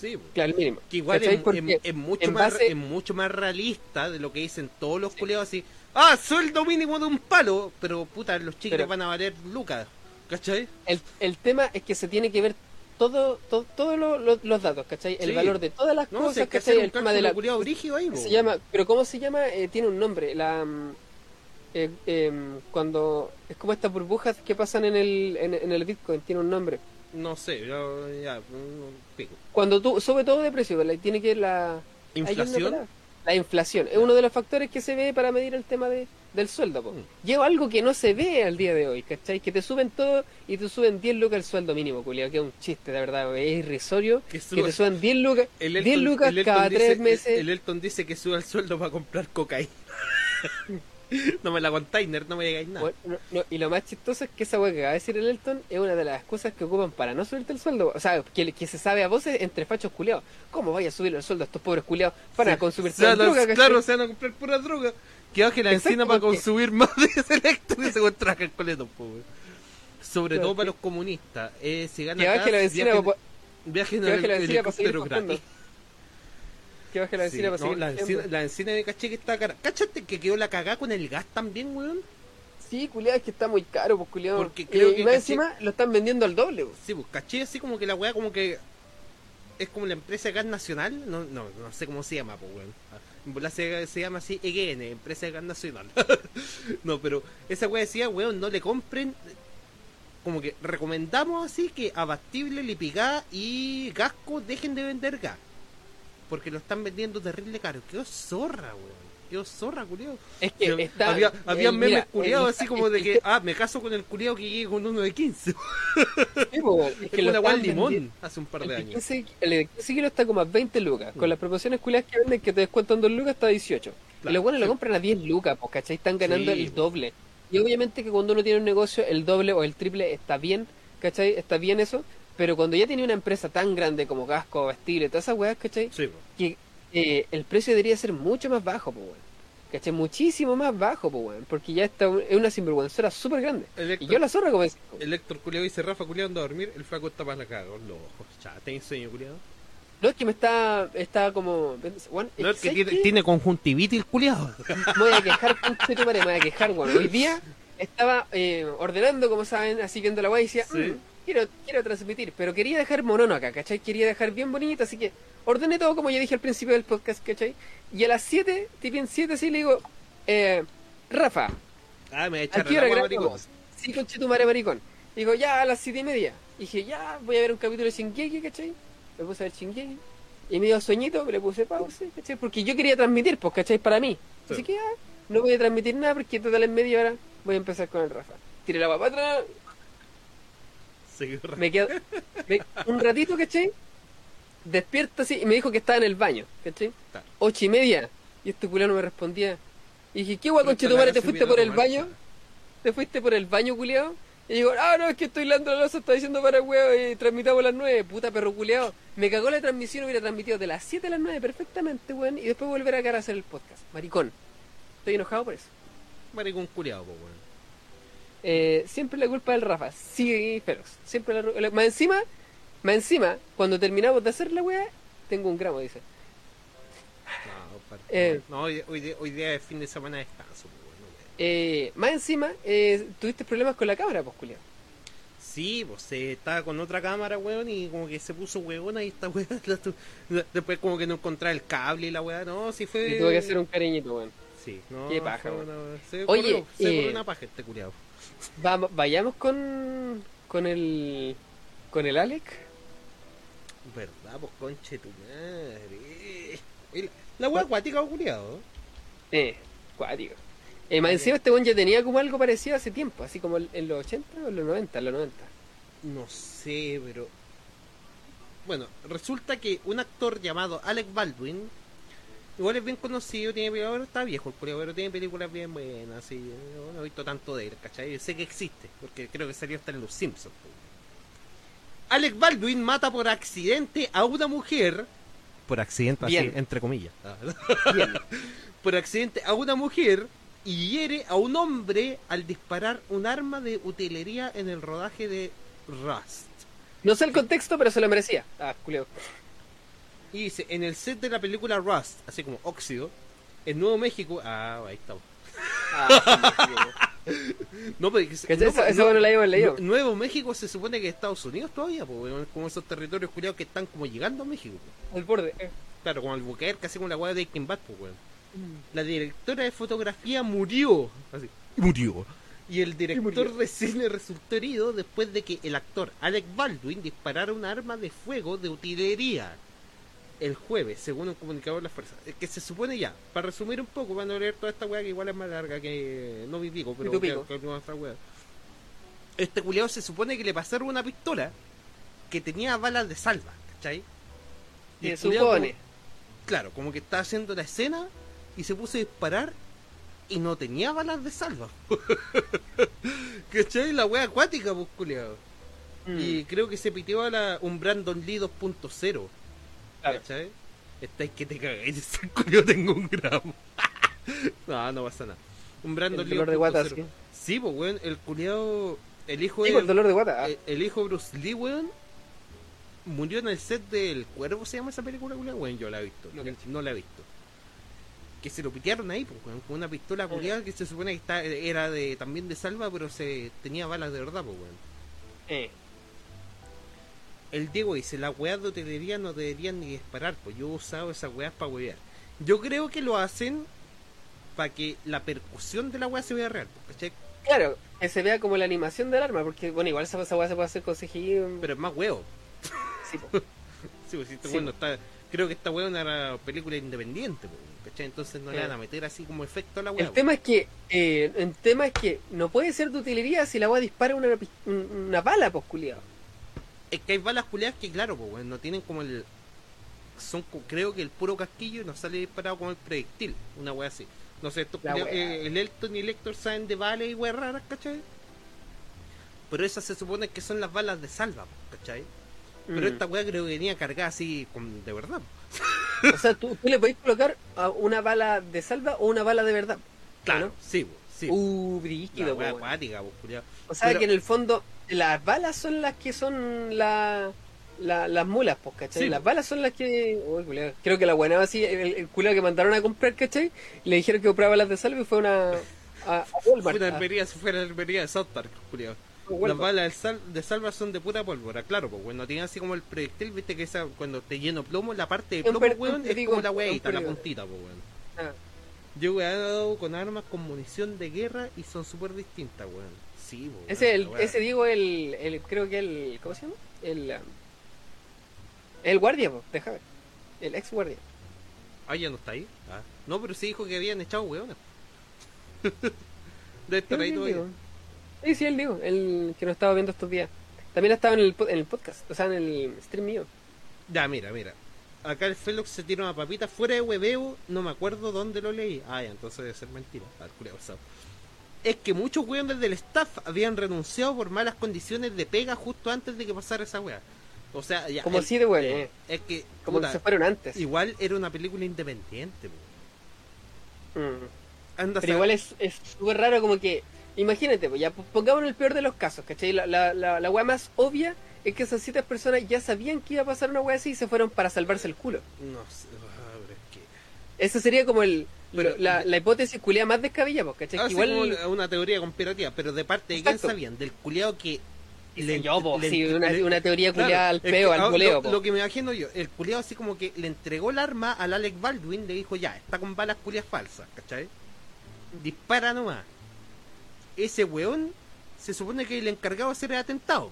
Sí. Claro, el mínimo. que igual es, es- es mucho más, base- es mucho más realista de lo que dicen todos los culeados así. Ah, sueldo mínimo de un palo, pero puta, los chicos Pero- van a valer lucas. ¿Cachai? El, el tema es que se tiene que ver todo, todo, todos lo- lo- los datos, ¿cachai? El Sí. valor de todas las No, cosas, que ¿cachai? El tema de la, ahí, se llama, pero ¿cómo se llama? Eh, tiene un nombre, la mm, eh, em, cuando es como estas burbujas que pasan en el en, en el Bitcoin, tiene un nombre. No sé, ya, ya, mm, pico. Cuando tú sube todo de precio, la- tiene que la Inflación. La inflación es uno de los factores que se ve para medir el tema de, del sueldo. Po. Mm. Lleva algo que no se ve al día de hoy, ¿cachai? Que te suben todo y te suben 10 lucas el sueldo mínimo, culiao, que es un chiste, de verdad, es irrisorio. Que Que te suban 10 lucas, El 10 Elton- lucas el cada dice- 3 meses. El, el Elton dice que suba el sueldo para comprar cocaína. no me la container, no me digáis nada. Bueno, no- no, y lo más chistoso es que esa weá que acaba de decir el Elton es una de las cosas que ocupan para no subirte el sueldo. O sea, que, que se sabe a voces entre fachos culiados. ¿Cómo vaya a subir el sueldo a estos pobres culiados para Sí. consumirse Se van la a- droga? ¿cachai? Claro, se van a comprar pura droga. Que baje la encina para porque- consumir más de ese electro que se contraja el coleto, po, weón. Sobre Claro, todo para que- los comunistas. Eh, si ganan Que baje la viajen, para, viajen que baje la el para seguir cogiendo. gratis. Que baje la Sí, vecina para no, seguir la, encina, la encina de caché que está cara. ¿Cáchate que quedó la cagada con el gas también, weón? Sí, culiado, es que está muy caro, pues culiado. Porque creo y que más caché- encima lo están vendiendo al doble, pues. Sí, pues caché así como que la weá como que es como la empresa de gas nacional, no, no, no sé cómo se llama, pues weón. En bola se, se llama así EGN, empresa de gas nacional. no, pero esa weá decía, weón, no le compren como que recomendamos así que Abastible, Lipigá y Gasco dejen de vender gas. Porque lo están vendiendo terrible caro. Qué zorra, weón. Qué zorra, culiao. Es que está. había había el- memes mira, culiados el- así como de el- que, ah, me caso con el culiao que llegue con uno de 15. Sí, es Es que lo weá están limón vendiendo- hace un par El de de años. 15, el de 15 kilos está como a 20 lucas. Con Mm. las proporciones culiadas que venden, que te descuentan 2 lucas, está a 18. Claro, y los buenos sí. lo compran a 10 lucas, pues, ¿cachai? Están ganando Sí, el doble. Y obviamente que cuando uno tiene un negocio, el doble o el triple está bien, ¿cachai? Está bien eso. Pero cuando ya tiene una empresa tan grande como Gasco, Bastille, todas esas weas, ¿cachai? Sí. Que eh, el precio debería ser mucho más bajo, pues, weón. ¿Cachai? Muchísimo más bajo, pues, weón. Porque ya está, es una sinvergüenzura súper grande. Y yo la zorra como decís, el Héctor culiao dice Rafa culiao anda a dormir, el flaco está para la caga, con los ojos. Ya, ¿tenéis sueño culiao? No, es que me está, está como... weón, No, es que ¿sabes tiene, tiene conjuntivitis el culiao. Me voy a quejar, tu madre, me voy a quejar, weón. Hoy día estaba eh, ordenando, como saben, así viendo la weá y decía, Sí. "Mm, quiero, quiero transmitir, pero quería dejar monono acá, ¿cachai? Quería dejar bien bonito, así que ordené todo como ya dije al principio del podcast, ¿cachai? Y a las 7, tipo en 7 sí le digo, eh, Rafa, Ah, me voy a ¿a echar qué al hora agua, maricón. Sí, madre, maricón. Digo, ya a las 7 y media. dije, ya, voy a ver un capítulo de Shingeki, ¿cachai? Me puse a ver Shingeki. Y me dio sueñito, le puse pausa, ¿cachai? Porque yo quería transmitir, pues, ¿cachai? Para mí. Sí. Así que ya, no voy a transmitir nada porque total en media hora voy a empezar con el Rafa. Tiré la guapa atrás. Me quedo me- un ratito, ¿cachai? Despierto así y me dijo que estaba en el baño, ¿cachai? Claro. Ocho y media. Y este culano me respondía. Y dije, ¿qué guay, Pero conchetumare? ¿Te fuiste por el baño? ¿Te fuiste por el baño, culiao? Y digo, ah, no, es que estoy lando la losa, está diciendo para huevo y transmitamos a las nueve. Puta perro culiao. Me cagó la transmisión, hubiera transmitido de las 7 a las 9 perfectamente, weón. Y después volver a cara a hacer el podcast. Maricón. Estoy enojado por eso. Maricón culiao, po, weón. Eh, siempre la culpa del Rafa. Sí, feroz. Siempre la, la- Más encima, más encima, cuando terminamos de hacer la weá, tengo un gramo, dice. No, Eh. no hoy, hoy día- hoy día es fin de semana de descanso, po, weón. no, weón. Eh, más encima, eh, tuviste problemas con la cámara, pues, culiao. Sí, pues se estaba con otra cámara, weón, y como que se puso huevona y esta weá. después como que no encontraba el cable y la weá. No, sí fue. Y tuve que hacer un cariñito, weón. Sí, no. Qué paja, weón. Se Oye, corrió, se eh, corrió una paja este culiao. Vamos, vayamos con, con el con el Alec. ¿Verdad? Pues conche tu madre. El- La wea acuática, culiado. Eh, cuático. Eh, más encima este weón ya tenía como algo parecido hace tiempo, así como en los 80 o en los 90, en los 90. No sé, pero. Bueno, resulta que un actor llamado Alec Baldwin, igual es bien conocido, tiene películas, está viejo el pero tiene películas bien buenas, yo no he visto tanto de él, ¿cachai? Yo sé que existe, porque creo que salió hasta en Los Simpsons. po. Alec Baldwin mata por accidente a una mujer. Por accidente, así, entre comillas. Bien. por accidente a una mujer y hiere a un hombre al disparar un arma de utilería en el rodaje de Rust. No sé el contexto, pero se lo merecía. Ah, culeo. Y dice, en el set de la película Rust, así como Óxido, en Nuevo México... Ah, ahí estamos. Ah, No, pero... ¿Cachai? Eso- eso no lo habíamos leído. Nu- Nuevo México se supone que es Estados Unidos todavía, pues, como esos territorios culiados que están como llegando a México. po. al borde. eh. Claro, como Albuquerque, así como la weá de Breaking Bad, pues, weón. La directora de fotografía murió. Así. Murió. Y el director de cine resultó herido después de que el actor Alec Baldwin disparara un arma de fuego de utilería el jueves, según un comunicador de las fuerzas. Es que se supone ya, para resumir un poco, van a leer toda esta weá que igual es más larga que no mi pico, pero que, que nuestra weá. Este culiado se supone que le pasaron una pistola que tenía balas de salva, ¿cachai? Y Se como- supone. claro, como que estaba haciendo la escena y se puso a disparar y no tenía balas de salva. ¿Cachai? La wea acuática, pues, culiao. Mm, Y creo que se pitió a la, un Brandon Lee 2.0. claro. ¿Cachai? Estáis que te cagáis, culiao tengo un gramo. no, no pasa nada. Un Brandon El Lee dolor de guata, 2.0. sí. Sí, pues, weón, el culiao, el hijo Sí, de... con dolor de guata. ah. El, el hijo de Bruce Lee, weón, murió en el set del Cuervo, ¿se llama esa película, weón? Weón, yo la he visto, No no, la he visto. Que se lo pitearon ahí, pues, weón, con una pistola culiada que se supone que está, era de también de salva, pero se tenía balas de verdad, pues, weón. Eh. El Diego dice, las weas de hotelería no deberían ni disparar, pues yo he usado esas weas para wear. Yo creo que lo hacen para que la percusión de la wea se vea real, pues, ¿cachai? Claro, que se vea como la animación del arma, porque bueno, igual esa, esa weá se puede hacer con CGI. mm, Pero es más huevo. sí, po. Sí, pues este Sí, weón no está. Creo que esta weá es una película independiente, pues. Entonces no le van a meter así como efecto a la weá. El tema es que eh, el tema es que no puede ser de utilería si la weá dispara una, una bala, pues culiado. Es que hay balas culiadas que, claro, pues, no tienen como el. Son, creo que el puro casquillo no sale disparado como el proyectil, una weá así. No sé, estos weá. eh, el Elton y el Héctor saben de balas y weas raras, ¿cachai? Pero esas se supone que son las balas de salva, pues, ¿cachai? Pero Mm. esta weá creo que venía cargada así, con, de verdad. O sea, tú, tú le podés colocar a una bala de salva o una bala de verdad. Claro, ¿no? sí, sí. Uh, brígido, acuática. O sea Pero- que en el fondo las balas son las que son la, la- las mulas, pues, ¿cachai? Sí, las balas son las que... Uy. Creo que la buena así, el, el que mandaron a comprar, ¿cachai? Le dijeron que compraba balas de salva y fue una... A, a Walmart. Fue una hermería, fuera la hermería de South Park. Las balas de, sal- de salva son de pura pólvora, claro, pues bueno, tiene así como el proyectil, viste que esa, cuando te lleno plomo, la parte de plomo, weón, es como la weadita, la puntita, pues weón. Ah. Yo he dado con armas con munición de guerra y son súper distintas, weón. Sí, Ese, el, ese digo, el, el, creo que el, ¿cómo se llama? El, um, el guardia, pues, déjame. El ex guardia. Ah, ya no está ahí. Ah. No, pero sí dijo que habían echado weones. Debe estar ahí todavía. Sí, sí, él digo, el que nos estaba viendo estos días. También estaba en el, en el podcast, o sea, en el stream mío. Ya, mira, mira. Acá el Felox se tira una papita fuera de hueveo, no me acuerdo dónde lo leí. Ah, ya, entonces debe ser mentira. Ah, el culiao sabe. Es que muchos weones del staff habían renunciado por malas condiciones de pega justo antes de que pasara esa wea. O sea, ya. Como el- así de bueno, eh. Es que, Como puta, que se fueron antes. igual era una película independiente. Mm. Anda Pero igual es es súper raro como que, imagínate, pues ya po- pongamos el peor de los casos, ¿cachai? La, la, la, la wea más obvia es que esas siete personas ya sabían que iba a pasar una wea así y se fueron para salvarse el culo. No sé, pero es que. Esa sería como el Pero- la, la hipótesis culia más descabellada, ¿cachai? Así igual como una teoría conspirativa, pero de parte de quién sabían, del culiao que. Dicen yo, po, le- sí, una, le- una teoría Claro, culiada al peo, al ah, voleo, lo, po. lo que me imagino yo, el culiado así como que le entregó el arma al Alec Baldwin, le dijo ya, está con balas culias falsas, ¿cachai? Dispara nomás. Ese weón se supone que el encargado de hacer el atentado.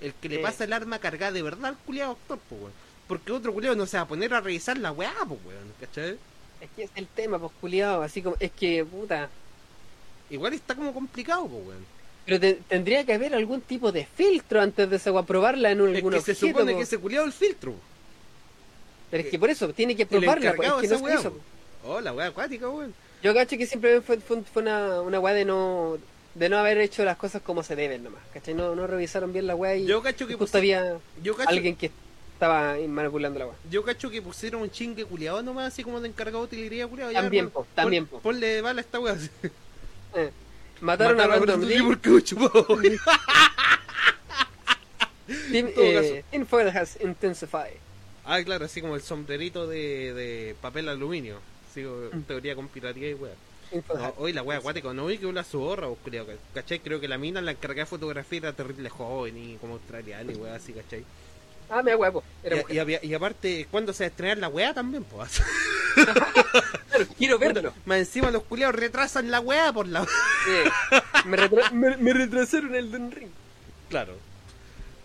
El que le pasa el arma cargada de verdad al culiado actor, po, weón. porque otro culiao no se va a poner a revisar la weá, pues weón, ¿cachai? Es que es el tema, pues culiado, así como, es que puta. Igual está como complicado, pues weón. Pero te- tendría que haber algún tipo de filtro antes de esa weá, probarla en un, Es algún que se supone po. que ese culiao es el filtro. Pero es que por eso, tiene que probarla, pues, es que no esa se weá. hizo. Oh, la weá acuática, weón. Yo cacho que siempre fue, fue, fue una, una weá de no de no haber hecho las cosas como se deben nomás, ¿cachai? No, no revisaron bien la weá y Yo cacho que justo pusi- había yo cacho, alguien que estaba manipulando la weá. yo cacho que pusieron un chingue culiado nomás, así como de encargado de utilería culiado. También, po, también, po. Ponle bala a esta weá. Eh, Mataron, a Brandon Lee chupó. Team, todo eh, Tinfoil has intensified. Ah, claro, así como el sombrerito de, de papel aluminio. Sigo Mm. teoría conspirativa y weá. No, hoy la wea acuática, no vi que una zorra, ¿cachai? Creo que la mina, la encargada de fotografía, era terrible joven y como australiana y wea así, ¿cachai? Ah, me da huevo. Y, y y aparte, ¿cuándo se va a estrenar la wea también? Pues? Claro, quiero verlo. Más encima los culiados retrasan la wea por la... Eh, me, retra- me, me retrasaron el Don Ring. Claro.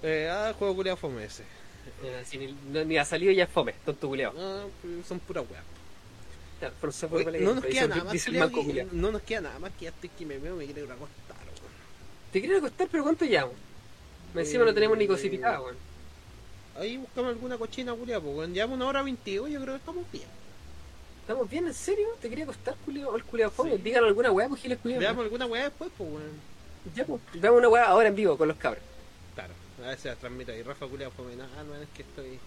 Eh, ah, juego culiado fome ese. Eh, si ni, no- ni ha salido ya es fome, tonto culeado. Ah, son pura. Claro, Oye, fue no nos queda nada más, que- no nos queda nada más que hasta que me veo me quiero ir a acostar, weón. Te quiero acostar, pero ¿cuánto llamo? Encima no tenemos ni cosificada, weón. Ahí buscamos alguna cochina culiada, pues weón. Llevamos una hora 22, yo creo que estamos bien. ¿Estamos bien? ¿En serio? ¿Te quería acostar, culiao? El culiao fome. Sí. Digan alguna weá, pues giles culiao. Veamos alguna weá después, pues weón. Ya, pues. Veamos una weá ahora en vivo con los cabros. Claro, a si la transmito ahí. Rafa culiado fome. No, ah, no es que estoy.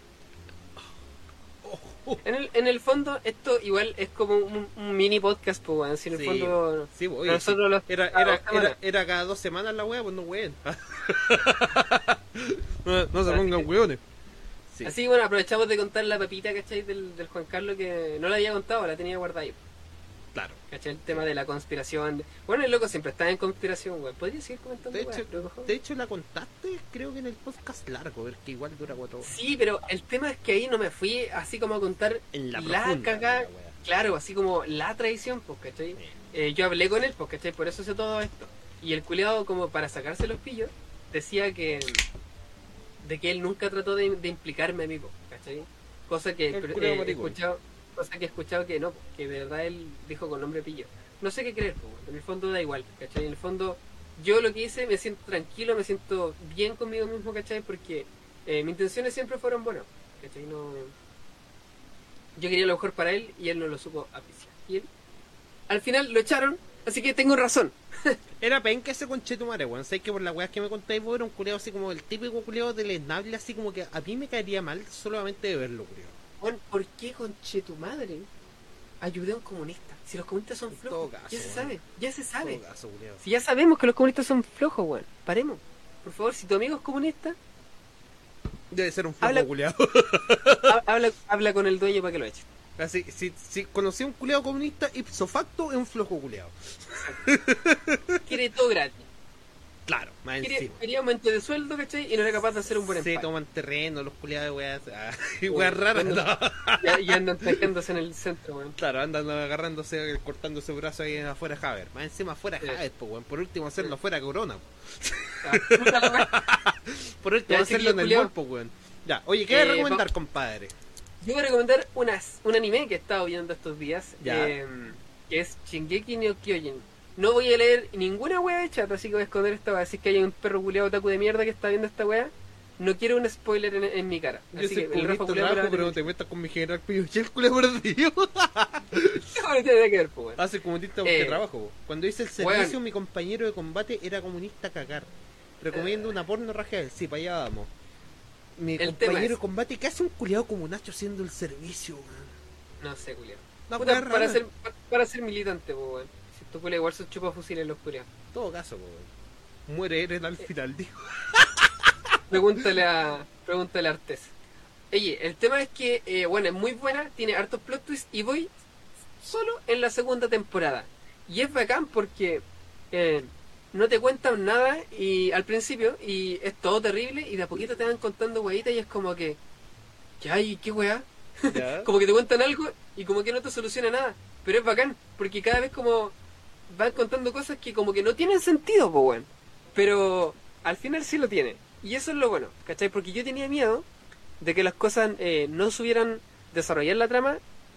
En el, en el fondo, esto igual es como un, un mini podcast, pues, weón. Si en el Sí. fondo. Sí, voy. Nosotros los- Era, era, era cada dos semanas la wea, pues no ween. no, no se pongan weones. Sí. Así bueno, aprovechamos de contar la papita, ¿cachai? Del, del Juan Carlos que no la había contado, la tenía guardada ahí. Claro. ¿Cachai? El tema de la conspiración. Bueno, el loco siempre está en conspiración, weón. ¿Podría seguir comentando, De hecho, mejor- de hecho, la contaste, creo que en el podcast largo, porque igual dura cuatro horas. Sí, pero el tema es que ahí no me fui así como a contar En la, la cagada. Claro, así como la traición, pues, ¿cachai? Sí. Eh, yo hablé con él, pues, ¿cachai? Por eso sé todo esto. Y el culiado, como para sacarse los pillos, decía que de que él nunca trató de, de implicarme a mí, ¿cachai? Cosa que eh, he escuchado, cosa que he escuchado que no, que de verdad él dijo con nombre pillo. No sé qué creer, pues, en el fondo da igual, ¿cachai? En el fondo, yo lo que hice, me siento tranquilo, me siento bien conmigo mismo, ¿cachai? Porque eh, mis intenciones siempre fueron buenas, ¿cachai? No... Yo quería lo mejor para él y él no lo supo apreciar. Y él, al final lo echaron, así que tengo razón. Era penca ese conchetumare, weón. Sé que por las weas que me contáis vos era un culeado así como el típico culeado deleznable, así como que a mí me caería mal solamente de verlo, culeado. Juan, ¿por qué conche tu madre ayudé a un comunista? Si los comunistas son flojos, caso, ya se sabe, ya se sabe. Caso. Si ya sabemos que los comunistas son flojos, weón, paremos. Por favor, si tu amigo es comunista, Debe ser un flojo Habla- habla, habla con el dueño para que lo eche. Así, si, si conocí a un culeado comunista, ipso facto es un flojo culeado. Quiere todo gratis. Claro, más encima. quería aumento de sueldo, ¿cachai? Y no era capaz de hacer un buen Se empaque. toman terreno, los culeados de weas. Ah, y weas raras. bueno. no. Y, andan tejiéndose en el centro, weón. Claro, andan agarrándose, cortándose brazo ahí afuera Javer. Más encima afuera Sí. Javer, pues, weón. Por último, hacerlo Sí. afuera de Corona. Ah. Por último, Ya, hacerlo en el mall, pues, weón. Ya, oye, ¿qué Eh, recomendar, compadre? Yo voy a recomendar unas, un anime que he estado viendo estos días, eh, que es Shingeki no Kyojin. No voy a leer ninguna wea de chat, así que voy a esconder esta wea. Así que hay un perro culiado otaku de mierda que está viendo esta wea. No quiero un spoiler en, en mi cara. Así que el Rafa culiao me trabajo, la va a pero no te metas con mi general Pinochet, culiao perdido. No tiene que ver, pues, weón. Hace comunista porque Eh, trabajo. po. Cuando hice el servicio, mi compañero de combate era comunista cagar. Recomiendo una porno raja Sí, para allá vamos. Mi El compañero de combate, ¿qué hace un culiado como Nacho haciendo el servicio, weón? No sé, culiado. No, Puta, para, rara. ser, para ser militante, weón. Si tu culiao igual son chupa fusiles los culiados. Todo caso, weón. Muere Eren al final, dijo. Pregúntale a, pregúntale a Artes. Oye, el tema es que, eh, bueno, es muy buena, tiene hartos plot twists y voy solo en la segunda temporada. Y es bacán porque eh, no te cuentan nada y al principio y es todo terrible y de a poquito te van contando weitas y es como que, ya, ¿y qué weá? Como que te cuentan algo y como que no te soluciona nada. Pero es bacán, porque cada vez como van contando cosas que como que no tienen sentido, pues weón. Pero al final sí lo tiene. Y eso es lo bueno, ¿cachai? Porque yo tenía miedo de que las cosas eh, no subieran desarrollar la trama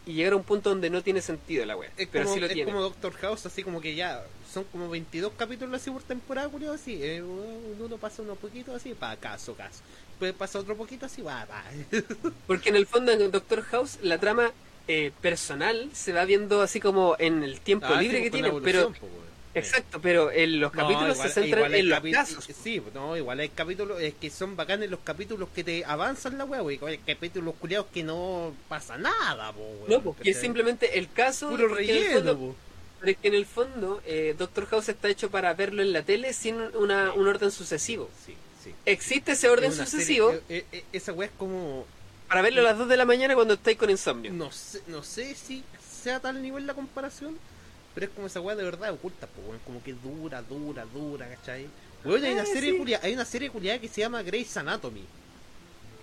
y llegar a un punto donde no tiene sentido la wea. Es, pero como, sí lo es tiene. como Doctor House, así como que ya son como 22 capítulos así por temporada, culiao, así. eh, uno pasa unos poquitos así, pa, caso, caso. Después pasa otro poquito así, va, va. Porque en el fondo en Doctor House la trama eh, personal se va viendo así como en el tiempo Ah, libre que tiene, pero po. Exacto, pero en los No, capítulos igual- se centran en los casos. Sí, no, igual hay capítulos, es que son bacanes los capítulos que te avanzan la weá, wey. Hay capítulos culiados que no pasa nada, po, weón, No, porque es simplemente el caso. puro relleno, fondo-. Pero es que en el fondo, eh, Doctor House está hecho para verlo en la tele sin una, un orden sucesivo. Sí, sí. Existe ese orden Es sucesivo serie- eh, eh, esa weá es como. para verlo a las 2 de la mañana cuando estáis con insomnio. No sé, no sé si sea tal nivel la comparación, pero es como esa weá de verdad oculta, po, weón. Como que dura, dura, dura, ¿cachai? Weón, hay una Eh, serie sí. culia- hay una serie culiada que se llama Grey's Anatomy.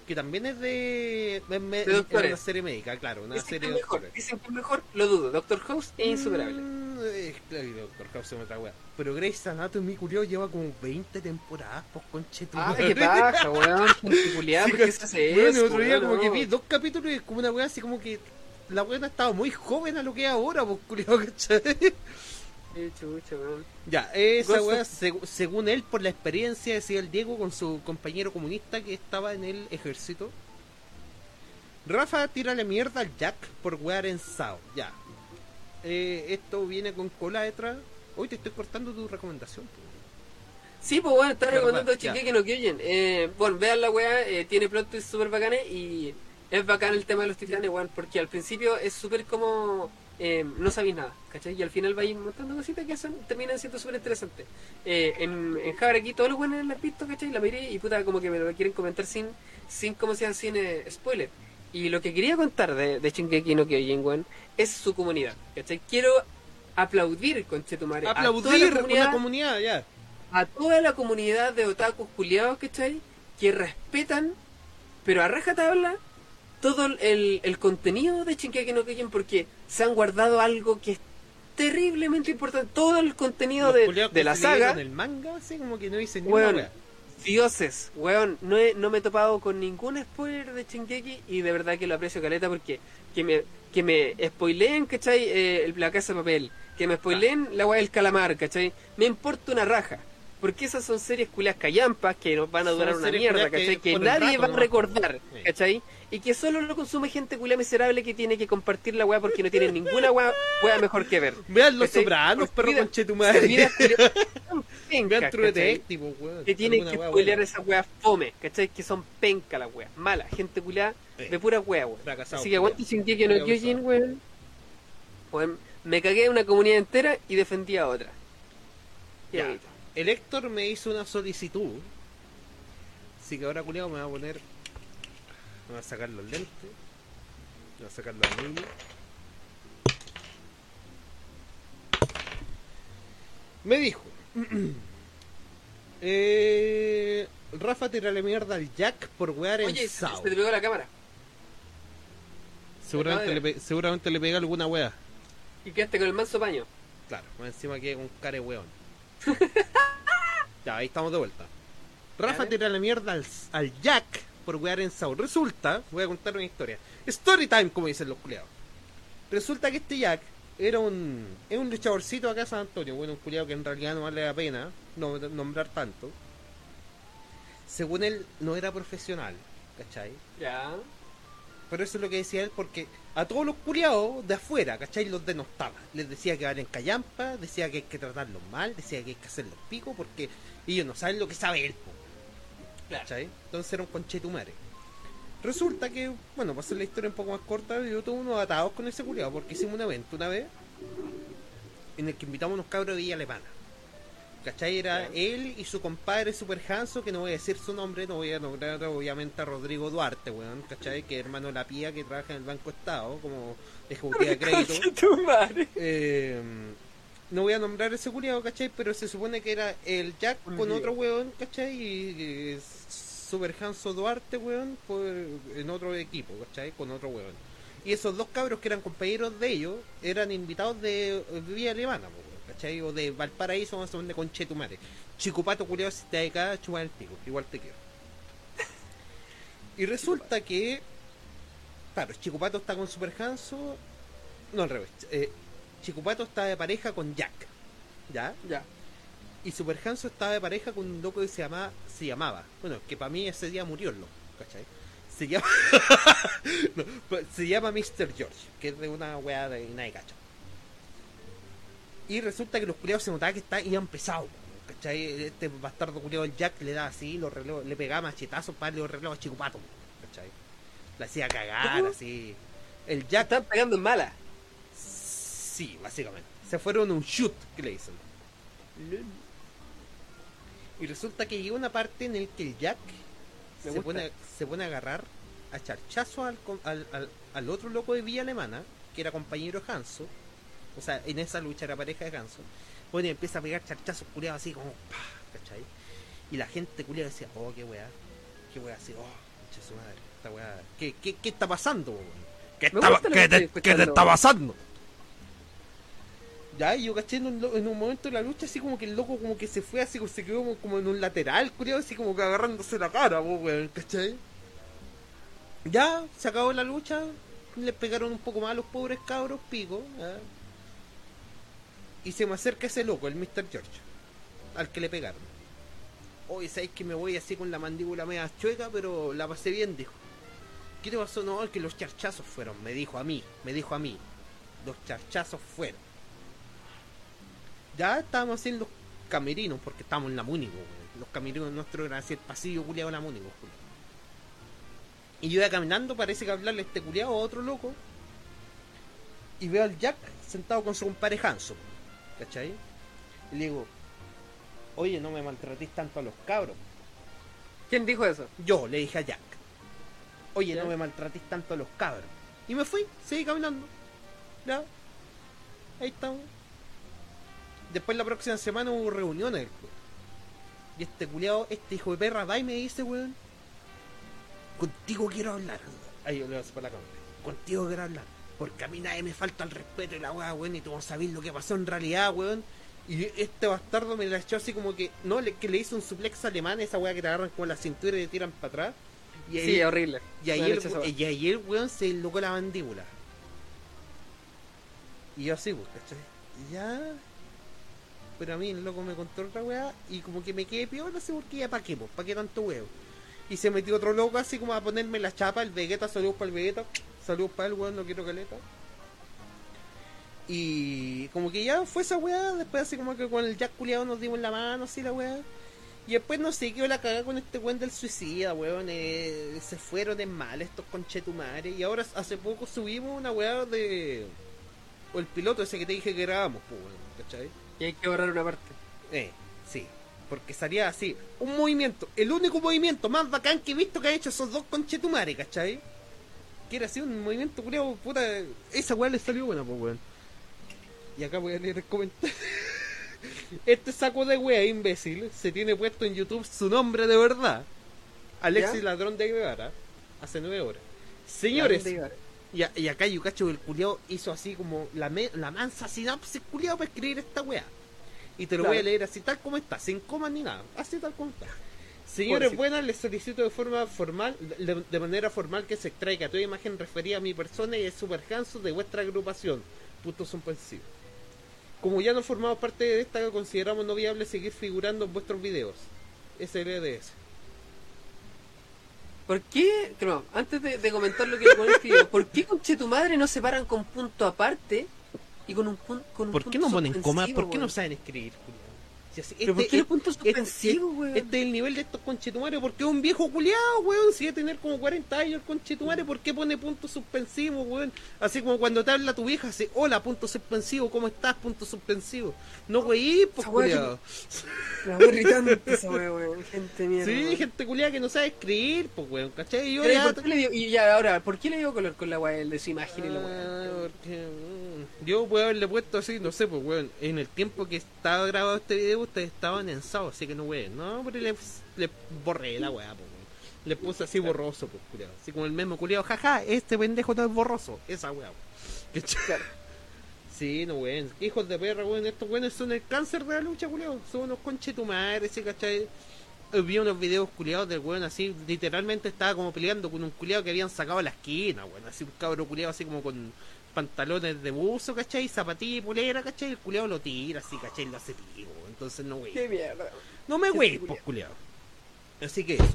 Que también es de. es me- De es una serie médica, claro, una Dicen serie es mejor, doctores. dicen que es mejor, lo dudo. Doctor House es insuperable. Mm, eh, claro, Doctor House es otra weá. Pero Grey's Anatomy, culiao, lleva como 20 temporadas, pues conchetu. Ah, qué paja, weón. Gente culiada, Sí, ¿por qué que- se hace Bueno, otro día como que vi dos capítulos y es como una weá así como que la ha estado muy joven a lo que es ahora, pues culiao, ¿cachai? Chucha. Ya, esa weá, seg- según él, por la experiencia, decía el Diego con su compañero comunista que estaba en el ejército. Rafa tírale mierda al Jack por wear en Sao. Ya. Eh, esto viene con cola detrás. Hoy te estoy cortando tu recomendación. Sí, pues bueno, está recomendando chique que no que oyen. Eh, bueno, vean la weá, eh, tiene plot súper bacanes y es bacán el tema de los titanes, weón, porque al principio es súper como... eh, no sabéis nada, ¿cachai? Y al final vais montando cositas que son, terminan siendo súper interesantes. Eh, en, en Javier aquí todos los buenos la han visto, ¿cachai? La miré y puta como que me lo quieren comentar sin, sin como sea, sin eh, spoiler. Y lo que quería contar de, de Shingeki no Kyojin, weón, es su comunidad, ¿cachai? Quiero aplaudir, conchetumare, a toda la Aplaudir comunidad la comunidad, ya. a toda la comunidad de otakus culiados, ¿cachai? Que respetan, pero a rajatabla, todo el, el contenido de Shingeki no Kyojin porque se han guardado algo que es terriblemente importante. Todo el contenido de, de la saga, el manga, así como que no dicen ni dioses, weón, no, he- no me he topado con ningún spoiler de Shingeki y de verdad que lo aprecio caleta porque que me, que me spoileen, ¿cachai? Eh, el- la casa de papel, que me spoileen la weá del calamar, ¿cachai? Me importa una raja. Porque esas son series culias callampas que nos van a Son durar una mierda, que ¿cachai? Que, nadie rato va a recordar, Sí. ¿cachai? Y que solo lo consume gente culia miserable que tiene que compartir la weá porque no tiene ninguna weá, weá mejor que ver. Vean los Por perro. Servidas culias pencas, Vean True. Detective, weón. que tienen que buena. esas weas fome, ¿cachai? Que son penca las weas, mala, gente culiada Sí. de pura wea, weón. Así que aguante culiao. Shingeki no Kyojin, weón. Weón, Me cagué en una comunidad entera y defendí a otra. Qué Ya. bonito. El Héctor me hizo una solicitud. Así que ahora, culiao, me va a poner. Me va a sacar los lentes. Me va a sacar los anillos. Me dijo. eh, Rafa tirale mierda al Jack por wear en Oye, se, te pegó la cámara. Seguramente le, pe- seguramente le pega alguna wea. Y quedaste con el manso paño. Claro, más encima que un care weón. ya, ahí estamos de vuelta. Rafa tira la mierda al, al Jack por wear en Sao. Resulta, voy a contar una historia. Story time, como dicen los culiados. Resulta que este Jack era un, es un luchadorcito acá de San Antonio. Bueno, un culiado que en realidad no vale la pena no, nombrar tanto. Según él, no era profesional, ¿cachai? Ya. Pero eso es lo que decía él, porque a todos los curiados de afuera, ¿cachai? Los denostaba. Les decía que valen callampa, decía que hay que tratarlos mal, decía que hay que hacerlos pico, porque ellos no saben lo que sabe él. ¿cachai? Entonces era un conchetumare. Resulta que, bueno, para hacer la historia un poco más corta, yo tuve unos atados con ese culiado, porque hicimos un evento una vez en el que invitamos unos cabros de Villa Alemana. ¿Cachai? Era él y su compadre Super Hanso, que no voy a decir su nombre, no voy a nombrar obviamente a Rodrigo Duarte, weón, ¿cachai? Que es hermano de la pía que trabaja en el Banco Estado como ejecutiva de crédito. Eh, no voy a nombrar ese culiado, ¿cachai? Pero se supone que era el Jack Un con otro weón, ¿cachai? Y, eh, Super Hanso Duarte, weón, por- en otro equipo, ¿cachai? Con otro weón. Y esos dos cabros que eran compañeros de ellos eran invitados de, de Vía Alemana, weón, ¿cachai? O de Valparaíso, o menos de Conchetumare. Chicupato culiado, si te de acá, chupar el pico, igual te quiero. Y resulta que, claro, Chicopato está con Super Hanso, no al revés, eh, Chicopato está de pareja con Jack, ¿ya? Ya. Y Super Hanso estaba de pareja con un loco que se llamaba, se llamaba, bueno, que para mí ese día murió el loco, ¿cachai? Se llama, no, se llama Mr. George, que es de una weá de cacha. Y resulta que los culiados se notaba que está, iban pesados, ¿cachai? Este bastardo culiado el Jack le daba así, los reloj, le pegaba machetazos para los relojes a Chicopato, ¿cachai? Le hacía cagar, así. El Jack, están pegando en mala. sí, básicamente. Se fueron a un shoot, que le dicen. Y resulta que llegó una parte en el que el Jack se pone, se pone a agarrar a charchazo al, al, al, al otro loco de Villa Alemana, que era compañero Hanso. O sea, en esa lucha era pareja de Hanso. Bueno, y empieza a pegar charchazos culiados así como, pa, ¿cachai? Y la gente culiada decía, oh, qué weá, qué weá, así, oh, concha su madre, esta weá, ¿qué, qué, qué está pasando, weón? ¿Qué, está- te, qué está pasando? Ya, y yo caché en un, lo- en un momento de la lucha, así como que el loco como que se fue, así como se quedó como, como en un lateral, curioso, así como que agarrándose la cara, weón, ¿cachai? Ya, se acabó la lucha, les pegaron un poco más a los pobres cabros, pico. Y se me acerca ese loco, el Mr. George, al que le pegaron. Oye, ¿sabes que me voy así con la mandíbula media chueca, pero la pasé bien? Dijo. ¿Qué te pasó? No, es que los charchazos fueron, me dijo a mí, me dijo a mí. Los charchazos fueron. Ya estábamos en los camerinos, porque estábamos en la Múnico, weón. Los camerinos nuestros eran así el pasillo culiado de la culiao. Y yo iba caminando, parece que hablarle a este culiado a otro loco. Y veo al Jack sentado con su compadre Hanso. ¿Cachai? Y le digo, oye, no me maltratéis tanto a los cabros. ¿Quién dijo eso? Yo le dije a Jack, oye, ¿Ya? no me maltratéis tanto a los cabros. Y me fui, seguí caminando. Ya. Ahí estamos. Después la próxima semana hubo reuniones del club. Y este culiado, este hijo de perra, va y me dice, weón. Contigo quiero hablar. Ahí yo le voy a hacer para la cámara. Contigo quiero hablar. Porque a mí nadie me falta el respeto y la weá, weón. Y tú no sabés lo que pasó en realidad, weón. Y este bastardo me la echó así como que, no, le, que le hizo un suplex alemán, esa weá que te agarran como la cintura y te tiran para atrás. Y ahí, Sí, horrible. y esa y el weón se enlocó la mandíbula. Y yo así, pues, ¿cachai? Ya. Pero a mí el loco me contó otra weá y como que me quedé peor, no sé por qué, ya pa' qué, pues, pa' qué tanto huevo. Y se metió otro loco así como a ponerme la chapa, el Vegeta, saludos para el Vegeta, saludos para el weón, no quiero caleta. Y como que ya fue esa weá, después así como que con el Jack culiado nos dimos la mano, así la weá. Y después no sé, quedó la cagada con este weón del suicida, weón. eh, se fueron en mal estos conchetumares. Y ahora hace poco subimos una weá de. O el piloto ese que te dije que grabamos, pues weón, ¿cachai? Y hay que borrar una parte. Eh, sí. Porque salía así, un movimiento, el único movimiento más bacán que he visto que han hecho esos dos conchetumares, ¿cachai? Que era así un movimiento culiao, puta, esa weá le salió buena, pues weón. Y acá voy a leer el comentario. Este saco de wea imbécil se tiene puesto en YouTube su nombre de verdad. Alexis ¿Ya? Ladrón de Guevara. Hace nueve horas. Señores, y, a- y acá Yucacho el culiao hizo así como la, me- la mansa sinapsis culiao para escribir esta weá. Y te lo Claro. voy a leer así tal como está, sin comas ni nada, así tal como está. Señores Pobrecito. buenas, les solicito de forma formal, de, de manera formal que se extraiga toda imagen referida a mi persona y el Super Hanso de vuestra agrupación. Puntos suspensivos. Como ya no formamos parte de esta, consideramos no viable seguir figurando en vuestros videos. SLDS. ¿Por qué? No, antes de, de comentar lo que le ¿por qué conche tu madre no se paran con punto aparte y con un, pun- con un ¿Por qué no ponen comas? ¿Por qué no saben escribir? Así- ¿Pero por este- qué los este- puntos suspensivos, este, weón? este es el nivel de estos conchetumares, porque es un viejo culiado, weón. Si debe tener como 40 años el conchetumare, ¿por qué pone puntos suspensivos, weón? Así como cuando te habla tu vieja, así, hola, punto suspensivo, ¿cómo estás? Punto suspensivo. No, weón, pues culiado. La irritante esa weón. Gente mierda. Sí, weón. gente culiada que no sabe escribir, pues weón, ¿cachai? Y yo Pero, ¿y ya. por qué le dio- y ya ahora, ¿por qué le dio color con la weá de su imagen y la Ah, weá? porque, mm, yo puedo haberle puesto así, no sé, pues weón, en el tiempo que estaba grabado este video ustedes estaban en SAO, así que no weón, no, pero le, le borré la weá, pues weón. Le puse así borroso, pues culiado. Así como el mismo culiado, jaja, este pendejo no es borroso, esa weá. weón. Claro. Sí, no weón, hijos de perra, weón, estos weones son el cáncer de la lucha, culiado. Son unos conchetumares, ¿sí, ¿cachai? eh, vi unos videos culiados del weón así, literalmente estaba como peleando con un culiado que habían sacado a la esquina, weón, así un cabro culiado así como con pantalones de buzo, ¿cachai? Zapatilla y polera, ¿cachai? El culiado lo tira así, ¿cachai? Lo hace pico, entonces no, wey. Qué mierda. No me culiao. pues culiado. Así que eso.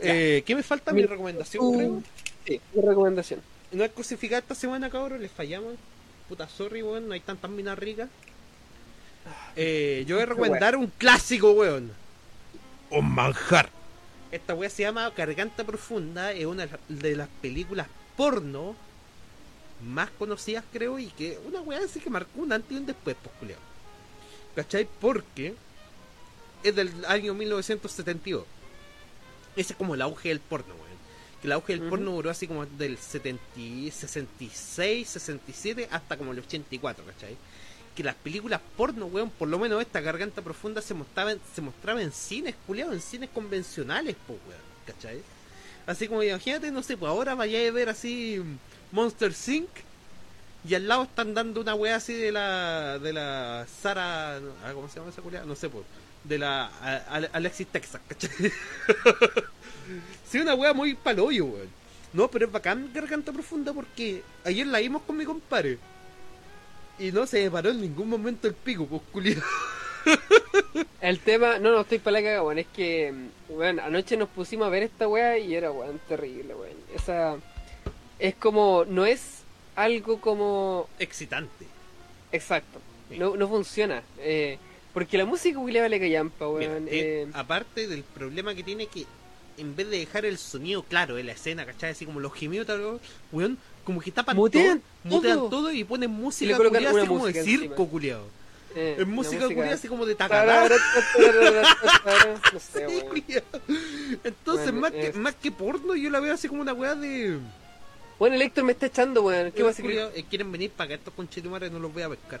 Eh, ¿Qué me falta? Mi Mi- recomendación, Uh, creo. Sí, mi recomendación. No es crucificar esta semana, cabrón, les fallamos. Puta, sorry, weón, no hay tantas minas ricas. Eh, yo voy a recomendar un clásico, weón. Un manjar. Esta weá se llama Garganta Profunda, es una de las- de las películas porno más conocidas, creo, y que una weá así que marcó un antes y un después, pues, culiao. ¿Cachai? Porque es del año 1972. Ese es como el auge del porno, weón. Que el auge del porno duró así como del 70, y 66, 67 hasta como el 84, ¿cachai? Que las películas porno, weón, por lo menos esta garganta profunda se mostraba en, se mostraba en cines, culiado, en cines convencionales, pues, weón, ¿cachai? Así como imagínate, no sé, pues ahora vaya a ver así Monster Inc. Y al lado están dando una weá así de la. de la Sara. ah, ¿Cómo se llama esa culiada? No sé, pues. De la a- Alexis Texas, ¿cachai? sí, una weá muy paloyo, weón. No, pero es bacán Garganta Profunda porque ayer la vimos con mi compadre. Y no se paró en ningún momento el pico, pues culiado. El tema, no, no estoy para la caga, weón. Es que, weón, anoche nos pusimos a ver esta weá y era, weón, terrible, weón. Esa. Es como. No es algo como. Excitante. Exacto. Sí. No, no funciona. Eh, porque la música William vale callampa, Mira, weón. eh, eh, aparte del problema que tiene que en vez de dejar el sonido claro en la escena, ¿cachai? Así como los gemidos, tal, weón, como que tapan Mutean todo, mutean todo. todo y ponen música culiada así como de circo, culiado. eh, Es música culiada así como de No tacará. sé. Entonces, Bueno, más, que, más que porno, yo la veo así como una weá de. Bueno, el Héctor me está echando, weón. ¿Qué eh, quieren venir para que estos conchetumares no los voy a pescar.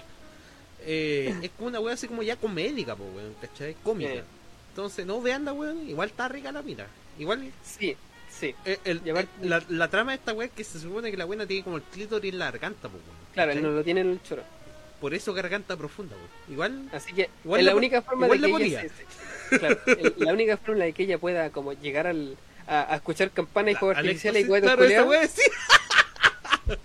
Eh, es como una weá así como ya comédica, po, weón, ¿cachai? Cómica. Eh. Entonces, no vean la weón, igual está rica la mira. Igual Sí, sí. eh, el- la, la trama de esta weá es que se supone que la buena tiene como el clítoris en la garganta, po, weón. Claro, él no lo tiene en el choro. Por eso garganta profunda, weón. Igual, Así que Igual es la la única forma igual de la que ella ponía. se- se- claro, el- la única forma de que ella pueda como llegar al a, a escuchar campanas y Alex, artificiales y cohetes claro, sí,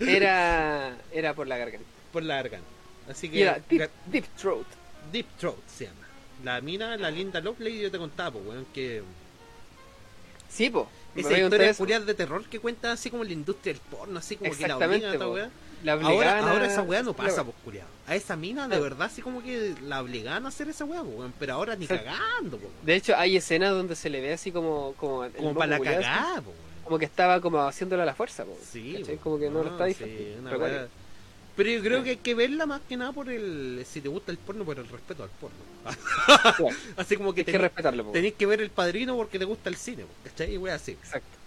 era era por la garganta. por la garganta. Así que era deep, throat. Deep Throat se llama. La mina, la linda Lovelady, yo te contaba, po, weón, que Sí, po. Esa historia culiada de terror que cuenta así como la industria del porno, así como que la Exactamente, Ahora, ahora esa weá no pasa, la- pues, culiado. A esa mina, de verdad, así como que la obligaban a hacer esa weá, weón. Pero ahora ni cagando, po. De hecho, hay escenas donde se le ve así como como, Como para la cagada, weón. como que estaba como haciéndola a la fuerza, po. Sí, po. como que no, lo está sí, una Pero yo creo que hay que verla más que nada por el. Si te gusta el porno, por el respeto al porno. así como que hay que tenés, respetarlo, po. tenés que ver el padrino porque te gusta el cine, po, ¿cachai? Y weá así. Exacto.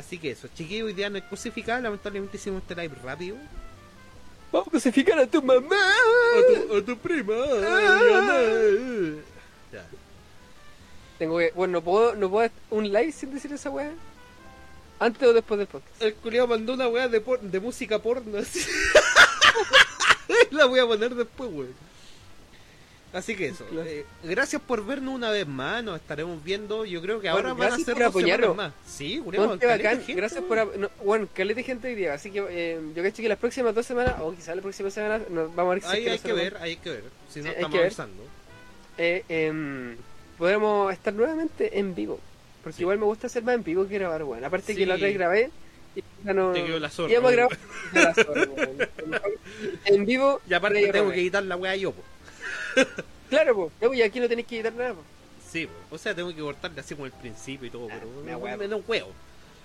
Así que eso, chiquillos, hoy día no es crucificado, lamentablemente hicimos este live rápido. Vamos a crucificar a tu mamá. A tu, a tu prima. Ya. Tengo que, bueno, no puedo, no puedo un live sin decir esa weá. Antes o después del podcast. El culiao mandó una weá de, por- de música porno. así. La voy a poner después, weón. Así que eso. Claro. eh, gracias por vernos una vez más. Nos estaremos viendo. Yo creo que Bueno, ahora van a ser dos más. Sí, culiao, Ponte caleta bacán, gente, gracias por... No, bueno, caleta gente hoy día, así que eh, yo caché que las próximas dos semanas, o quizás la próxima semana, nos vamos a ver si es Ahí hay que ver, hay que ver. Si no, Sí, estamos avanzando. Eh, em, podremos estar nuevamente en vivo. Porque Sí. igual me gusta hacer más en vivo que grabar, bueno. Aparte Sí. que la otra vez grabé y ya no... Te quedó la zorra, a grabar ya la zorra. En vivo... Y aparte tengo que editar la weá yo, po. Claro, pues. Pues, y aquí no tenéis que editar nada, po. Sí, po. o sea, tengo que cortarle así como el principio y todo, Ah, pero me huevo. me da un huevo.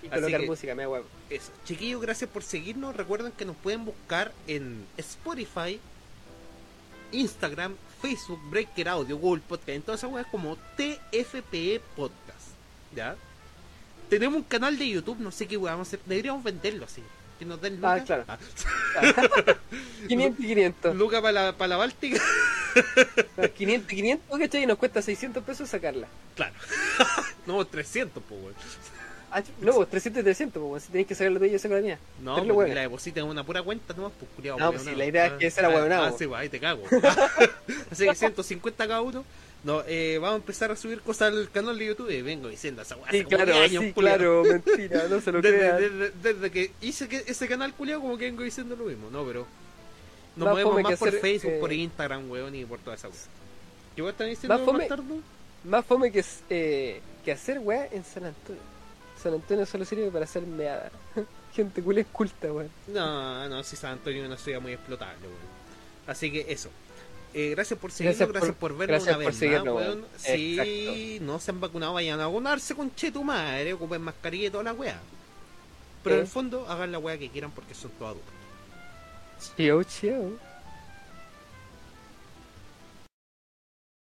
Y Así colocar que- música, me da huevo. Eso. Chiquillos, gracias por seguirnos. Recuerden que nos pueden buscar en Spotify, Instagram, Facebook, Breaker Audio, Google Podcast. En todas esas weas como TFPE Podcast. ¿Ya? Tenemos un canal de YouTube, no sé qué wea vamos a hacer. Deberíamos venderlo así. Que nos den Ah, lucas. claro. Ah, 500 y 500. lucas para la, para la Báltica. 500 y 500, ¿cachai? Y nos cuesta 600 pesos sacarla. Claro. no, 300, pues, weón. Ah, no, pues 300 y 300, pues si tenéis que sacar la tuya, yo saco la mía. No, Tenle porque huevo. la depositas en una pura cuenta nomás, pues culiao, No, pues sí, la idea es que ese era Ah, hueonao. Ah, sí, pues ahí te cago. Así que 150 cada uno. No, eh, vamos a empezar a subir cosas al canal de YouTube. Vengo diciendo esa weá. Sí, claro, 10 años, sí, claro, mentira, no se lo Desde, crean. desde- desde que hice que ese canal culiado, como que vengo diciendo lo mismo. No, pero. Nos Más movemos más por hacer, Facebook, eh, por Instagram, weón, y por toda esa weá. ¿Qué weón están diciendo, Más fome- bastardo? Más fome que, eh, que hacer weá en San Antonio. San Antonio solo sirve para hacer meada. Gente culia es culta, weón. No, no, si San Antonio es una ciudad muy explotable, weón. Así que eso. Eh, gracias por seguirnos, Gracias gracias, por- por, vernos gracias una por vez seguirnos, más, weón. Sí, no se han vacunado, vayan a vacunarse con che tu madre, ocupen mascarilla y toda la weá. Pero en Eh. el fondo, hagan la weá que quieran porque son todos adultos. Chiao, chiao.